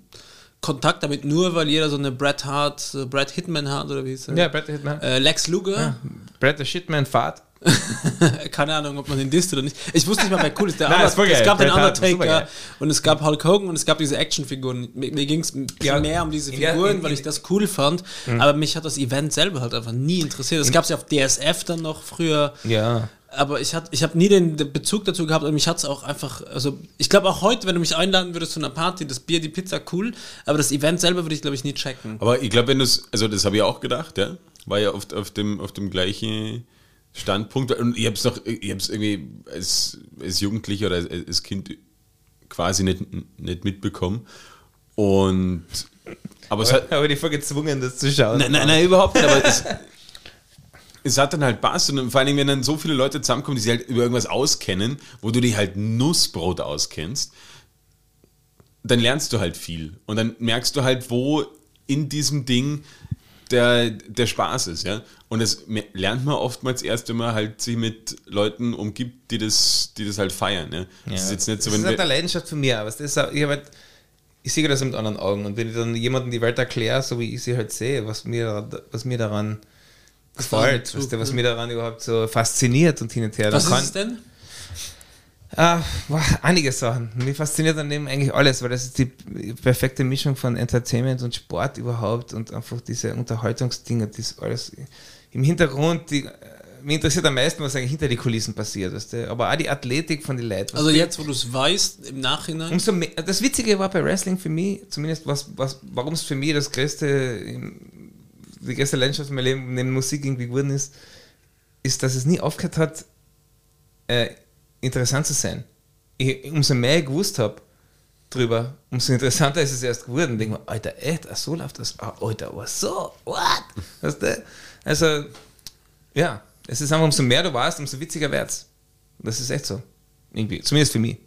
Kontakt damit nur, weil jeder so eine Bret Hart, äh, Brad Hitman hat oder wie hieß er? Ja, Brett Hitman. Äh, Lex Luger. Brett der Shitman Fahrt. <laughs> Keine Ahnung, ob man den disst oder nicht. Ich wusste nicht mal, wer cool ist. Der <laughs> Nein, Under- es gab den Undertaker und es gab Hulk Hogan und es gab diese Actionfiguren. Mir, mir ging es Ja, mehr um diese Figuren, weil ich das cool fand. Aber mich hat das Event selber halt einfach nie interessiert. Es gab es ja auf DSF dann noch früher. Ja. Aber ich, hat- ich habe nie den Bezug dazu gehabt und mich hat es auch einfach, also ich glaube auch heute, wenn du mich einladen würdest zu einer Party, das Bier, die Pizza, cool, aber das Event selber würde ich glaube ich nie checken. Aber ich glaube, wenn du es, also das habe ich auch gedacht, ja, war ja oft auf dem, auf dem gleichen Standpunkt. Und ich habe es doch, ich habe es irgendwie als, als Jugendlicher oder als, als Kind quasi nicht, nicht mitbekommen. Und aber es hat. <laughs> Aber die voll gezwungen, das zu schauen. Nein, nein, nein überhaupt nicht. Aber es, <laughs> es hat dann halt Spaß und vor allem, wenn dann so viele Leute zusammenkommen, die sich halt über irgendwas auskennen, wo du dich halt Nussbrot auskennst, dann lernst du halt viel. Und dann merkst du halt, wo in diesem Ding der, der Spaß ist, ja. Und das lernt man oftmals erst, wenn man halt sich mit Leuten umgibt, die das, die das halt feiern. Ja. Das ja. ist jetzt nicht so, das ist halt eine Leidenschaft von mir, aber das ist, ich, halt, ich sehe das mit anderen Augen. Und wenn ich dann jemandem die Welt erkläre, so wie ich sie halt sehe, was mir, was mir daran gefällt, was, was mir daran überhaupt so fasziniert und hin und her. Was ist es denn? Uh, boah, einige Sachen. Mich fasziniert an dem eigentlich alles, weil das ist die perfekte Mischung von Entertainment und Sport überhaupt und einfach diese Unterhaltungsdinge, das alles im Hintergrund, die, mich interessiert am meisten, was eigentlich hinter die Kulissen passiert, weißt du? aber auch die Athletik von den Leuten. Also jetzt, wo du es weißt, im Nachhinein? Umso mehr, das Witzige war bei Wrestling für mich, zumindest was, was, warum es für mich das größte, die größte Leidenschaft in meinem Leben neben Musik irgendwie geworden ist, ist, dass es nie aufgehört hat, äh, interessant zu sein. Ich, umso mehr ich gewusst habe drüber, umso interessanter ist es erst geworden. Ich denke mir, Alter, echt, so läuft das. Ah, Alter, was so? What? Weißt du? Also, ja, es ist einfach, umso mehr du weißt, umso witziger wird's. Das ist echt so. Irgendwie, zumindest für mich.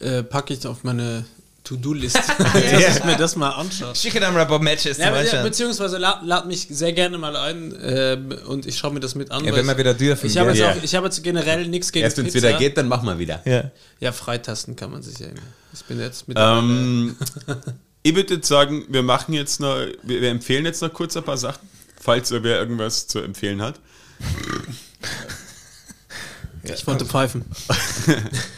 Äh, packe ich auf meine To-Do-Liste, <laughs> dass ich mir das mal anschaue. Schicke dann mal ein paar Matches ja, ja, Beziehungsweise lad, lad, mich sehr gerne mal ein ähm, und ich schaue mir das mit an. Ja, wenn wir wieder dürfen. Ich habe jetzt, yeah. hab jetzt generell nichts gegen Erst wenn es wieder geht, dann machen wir wieder. Ja, ja freitasten kann man sich ja immer. Ich bin jetzt mit. Ähm, <laughs> ich würde jetzt sagen, wir machen jetzt noch, wir, wir, empfehlen jetzt noch kurz ein paar Sachen, falls wer irgendwas zu empfehlen hat. ich wollte pfeifen. <laughs>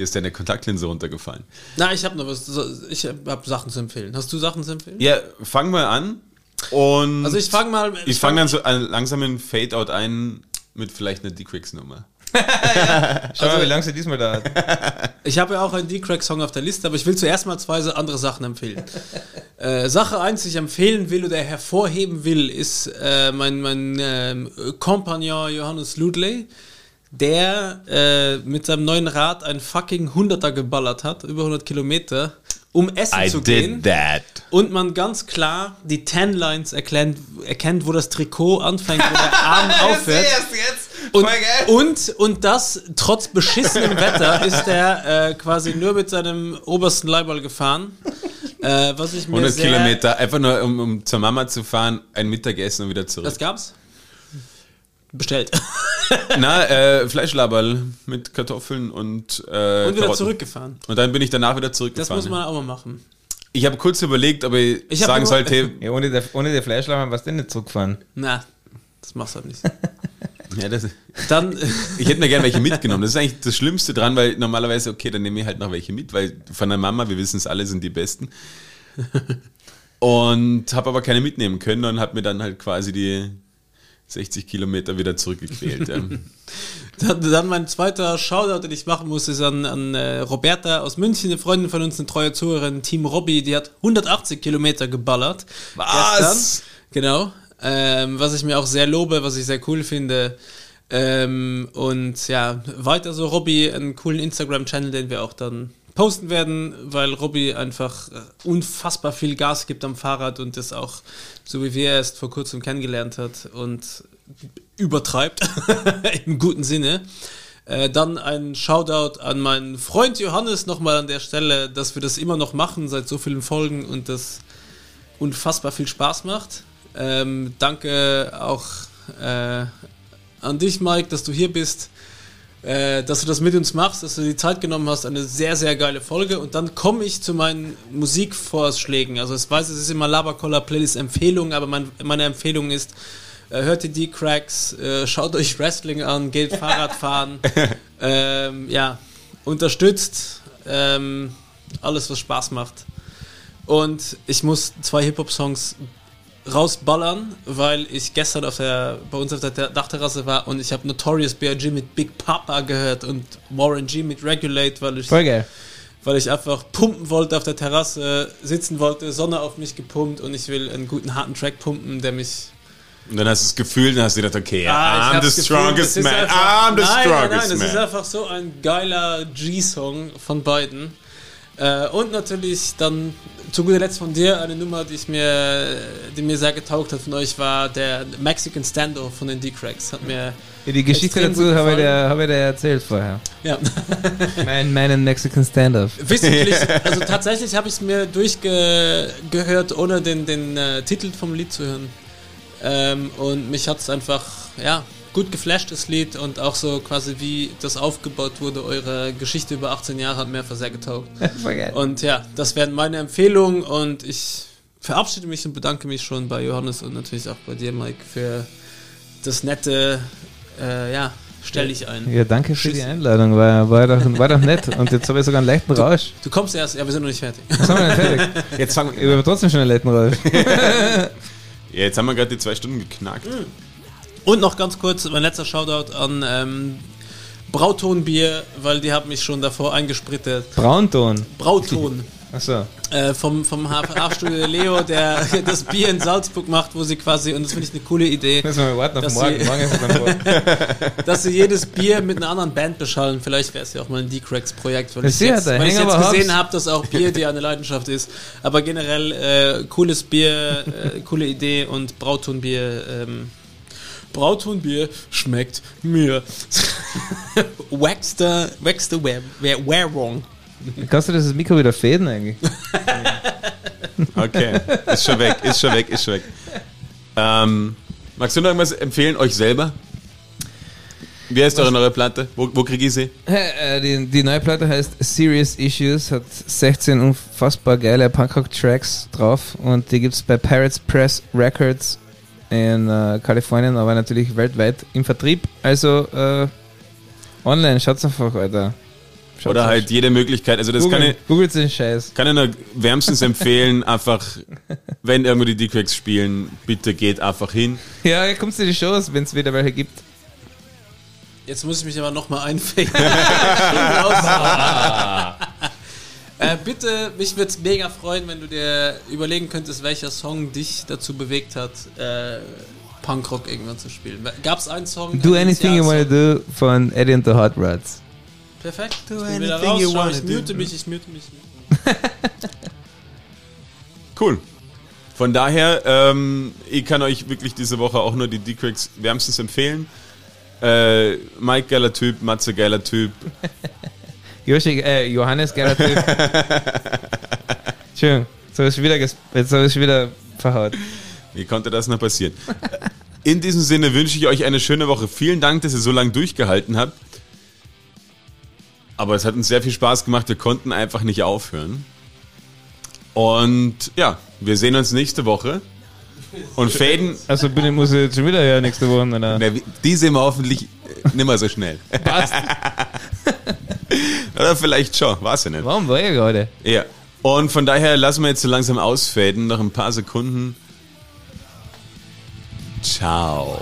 Dir ist deine Kontaktlinse runtergefallen. Na, ich habe noch was. Ich habe Sachen zu empfehlen. Hast du Sachen zu empfehlen? Ja, fang mal an. Und also ich fange mal. Ich, ich fange fang dann so langsam in Fade-Out ein mit vielleicht einer D-Cracks-Nummer. <laughs> ja. Schau also, mal, wie lange sie diesmal da hat. <laughs> ich habe ja auch einen D-Crack-Song auf der Liste, aber ich will zuerst mal zwei andere Sachen empfehlen. <laughs> äh, Sache eins, die ich empfehlen will oder hervorheben will, ist äh, mein, mein äh, Kompagnon Johannes Ludley der äh, mit seinem neuen Rad ein fucking Hunderter geballert hat, über 100 Kilometer, um essen I zu gehen. That. Und man ganz klar die Ten Lines erkennt, erkennt, wo das Trikot anfängt, wo der Arm <laughs> aufhört. Und, und, und das trotz beschissenem Wetter ist er äh, quasi nur mit seinem obersten Leiberl gefahren. Äh, was ich mir 100 Kilometer, einfach nur um, um zur Mama zu fahren, ein Mittagessen und wieder zurück. Das gab's? Bestellt. <laughs> Na, äh, Fleischlaberl mit Kartoffeln und äh, Und wieder Karotten. zurückgefahren. Und dann bin ich danach wieder zurückgefahren. Das muss man auch mal machen. Ich habe kurz überlegt, ob ich, ich sagen sollte. <laughs> Ja, ohne der, ohne der Fleischlaberl warst du nicht zurückgefahren. Na, das machst du halt nicht. <laughs> ja, das, dann, ich hätte mir gerne welche mitgenommen. Das ist eigentlich das Schlimmste dran, weil normalerweise, okay, dann nehme ich halt noch welche mit, weil von der Mama, wir wissen es alle, sind die besten. Und habe aber keine mitnehmen können und habe mir dann halt quasi die, 60 Kilometer wieder zurückgequält. Ja. dann, dann, mein zweiter Shoutout, den ich machen muss, ist an, an äh, Roberta aus München, eine Freundin von uns, eine treue Zuhörerin, Team Robby, die hat 180 Kilometer geballert. Was? Gestern. Genau. Ähm, was ich mir auch sehr lobe, was ich sehr cool finde. Ähm, und ja, weiter so Robby, einen coolen Instagram-Channel, den wir auch dann posten werden, weil Robby einfach äh, unfassbar viel Gas gibt am Fahrrad und das auch, so wie wir erst vor kurzem kennengelernt hat und übertreibt <laughs> im guten Sinne. Äh, dann ein Shoutout an meinen Freund Johannes nochmal an der Stelle, dass wir das immer noch machen seit so vielen Folgen und das unfassbar viel Spaß macht. Ähm, danke auch äh, an dich, Mike, dass du hier bist äh, dass du das mit uns machst, dass du die Zeit genommen hast. Eine sehr, sehr geile Folge. Und dann komme ich zu meinen Musikvorschlägen. Also ich weiß, es ist immer Labercoller Playlist Empfehlung, aber mein, meine Empfehlung ist, äh, hört die D-Cracks, äh, schaut euch Wrestling an, geht Fahrrad fahren. <laughs> ähm, ja, unterstützt ähm, alles, was Spaß macht. Und ich muss zwei Hip-Hop-Songs rausballern, weil ich gestern auf der, bei uns auf der Dachterrasse war und ich habe Notorious B.I.G. mit Big Papa gehört und Warren G mit Regulate, weil ich, Voll geil. weil ich einfach pumpen wollte auf der Terrasse, sitzen wollte, Sonne auf mich gepumpt und ich will einen guten harten Track pumpen, der mich Und dann hast du das Gefühl, dann hast du gedacht, okay, Ah, ich I'm the gefühlt, strongest es ist man, einfach- I'm the nein, strongest nein, nein, man. Es ist einfach so ein geiler G-Song von beiden. Äh, und natürlich dann zu guter Letzt von dir eine Nummer, die ich mir, die mir sehr getaugt hat von euch, war der Mexican Standoff von den D-Cracks. Hat mir Die Geschichte dazu habe ich, dir, habe ich dir erzählt vorher. ja, <laughs> Mein, meinen Mexican Standoff. wissentlich, <laughs> also tatsächlich habe ich es mir durchgehört, ohne den, den äh, Titel vom Lied zu hören. Ähm, und mich hat es einfach, ja, gut geflasht, das Lied. Und auch so quasi, wie das aufgebaut wurde, eure Geschichte über 18 Jahre hat mir einfach sehr getaugt. <laughs> Und ja, das wären meine Empfehlungen und ich verabschiede mich und bedanke mich schon bei Johannes und natürlich auch bei dir, Mike, für das nette, äh, ja, stell dich ein. Ja, danke für Tschüss. die Einladung. War, war, doch, war doch nett. Und jetzt habe ich sogar einen leichten Rausch. Du kommst erst, ja, wir sind noch nicht fertig. Haben wir denn fertig? <laughs> Jetzt, fangen Ich wir, habe trotzdem schon einen leichten Rausch. <laughs> ja, jetzt haben wir gerade die zwei Stunden geknackt. Und noch ganz kurz, mein letzter Shoutout an ähm, Brautonbier, weil die haben mich schon davor eingesprittet. Braunton. Brauton. Achso. äh, vom, vom HFA-Studio Leo, der <laughs> das Bier in Salzburg macht, wo sie quasi, und das finde ich eine coole Idee, Müssen wir warten auf Dass morgen. sie- Morgen ist es dann vor. <laughs> dass sie jedes Bier mit einer anderen Band beschallen. Vielleicht wäre es ja auch mal ein D-Cracks-Projekt, weil ich jetzt, weil ich jetzt gesehen habe, dass auch Bier dir eine Leidenschaft ist. Aber generell äh, cooles Bier, äh, coole Idee und Brautonbier. Ähm, Brautonbier schmeckt mir. <laughs> wax the, wax the where, where, where wrong. Kannst du das Mikro wieder fäden eigentlich? <laughs> Okay, ist schon weg, ist schon weg, ist schon weg. Ähm, magst du noch irgendwas empfehlen, euch selber? Wie heißt eure neue Platte? Wo, wo kriege ich sie? Äh, die, die neue Platte heißt Serious Issues, hat 16 unfassbar geile Punkrock-Tracks drauf und die gibt es bei Pirates Press Records in äh, Kalifornien, aber natürlich weltweit im Vertrieb. Also äh, online, schaut's einfach, Alter. Schaut's Oder halt jede Möglichkeit. Also das kann Google, ich, Googelt den Scheiß. kann ich nur wärmstens empfehlen, <laughs> einfach, wenn irgendwo die D-Cracks spielen, bitte geht einfach hin. Ja, kommt zu die Shows, wenn es wieder welche gibt. Jetzt muss ich mich aber nochmal einfängen. <laughs> <laughs> äh, bitte, mich würde es mega freuen, wenn du dir überlegen könntest, welcher Song dich dazu bewegt hat, äh, Punkrock irgendwann zu spielen. Gab es einen Song? Do Anything You Wanna? Do von Eddie and the Hot Rods. Perfekt. Do ich anything raus, you wanna ich do. mute mich, ich mute mich. <laughs> Cool. Von daher, ähm, ich kann euch wirklich diese Woche auch nur die D-Cracks wärmstens empfehlen. Äh, Mike geiler Typ, Matze geiler Typ. <laughs> Joshi, äh, Johannes, Typ. Schön. So ist wieder, jetzt habe ich wieder verhaut. Wie konnte das noch passieren? In diesem Sinne wünsche ich euch eine schöne Woche. Vielen Dank, dass ihr so lange durchgehalten habt. Aber es hat uns sehr viel Spaß gemacht. Wir konnten einfach nicht aufhören. Und ja, wir sehen uns nächste Woche. Und faden. Also bin ich, muss ich jetzt schon wieder her nächste Woche. Oder? Na, die sehen wir hoffentlich äh, nimmer so schnell. Passt. <laughs> Oder vielleicht schon, weiß ich nicht. Warum war ich gerade? Ja. Und von daher lassen wir jetzt so langsam ausfaden. Noch ein paar Sekunden. Ciao.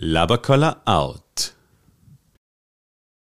Laberkoller out.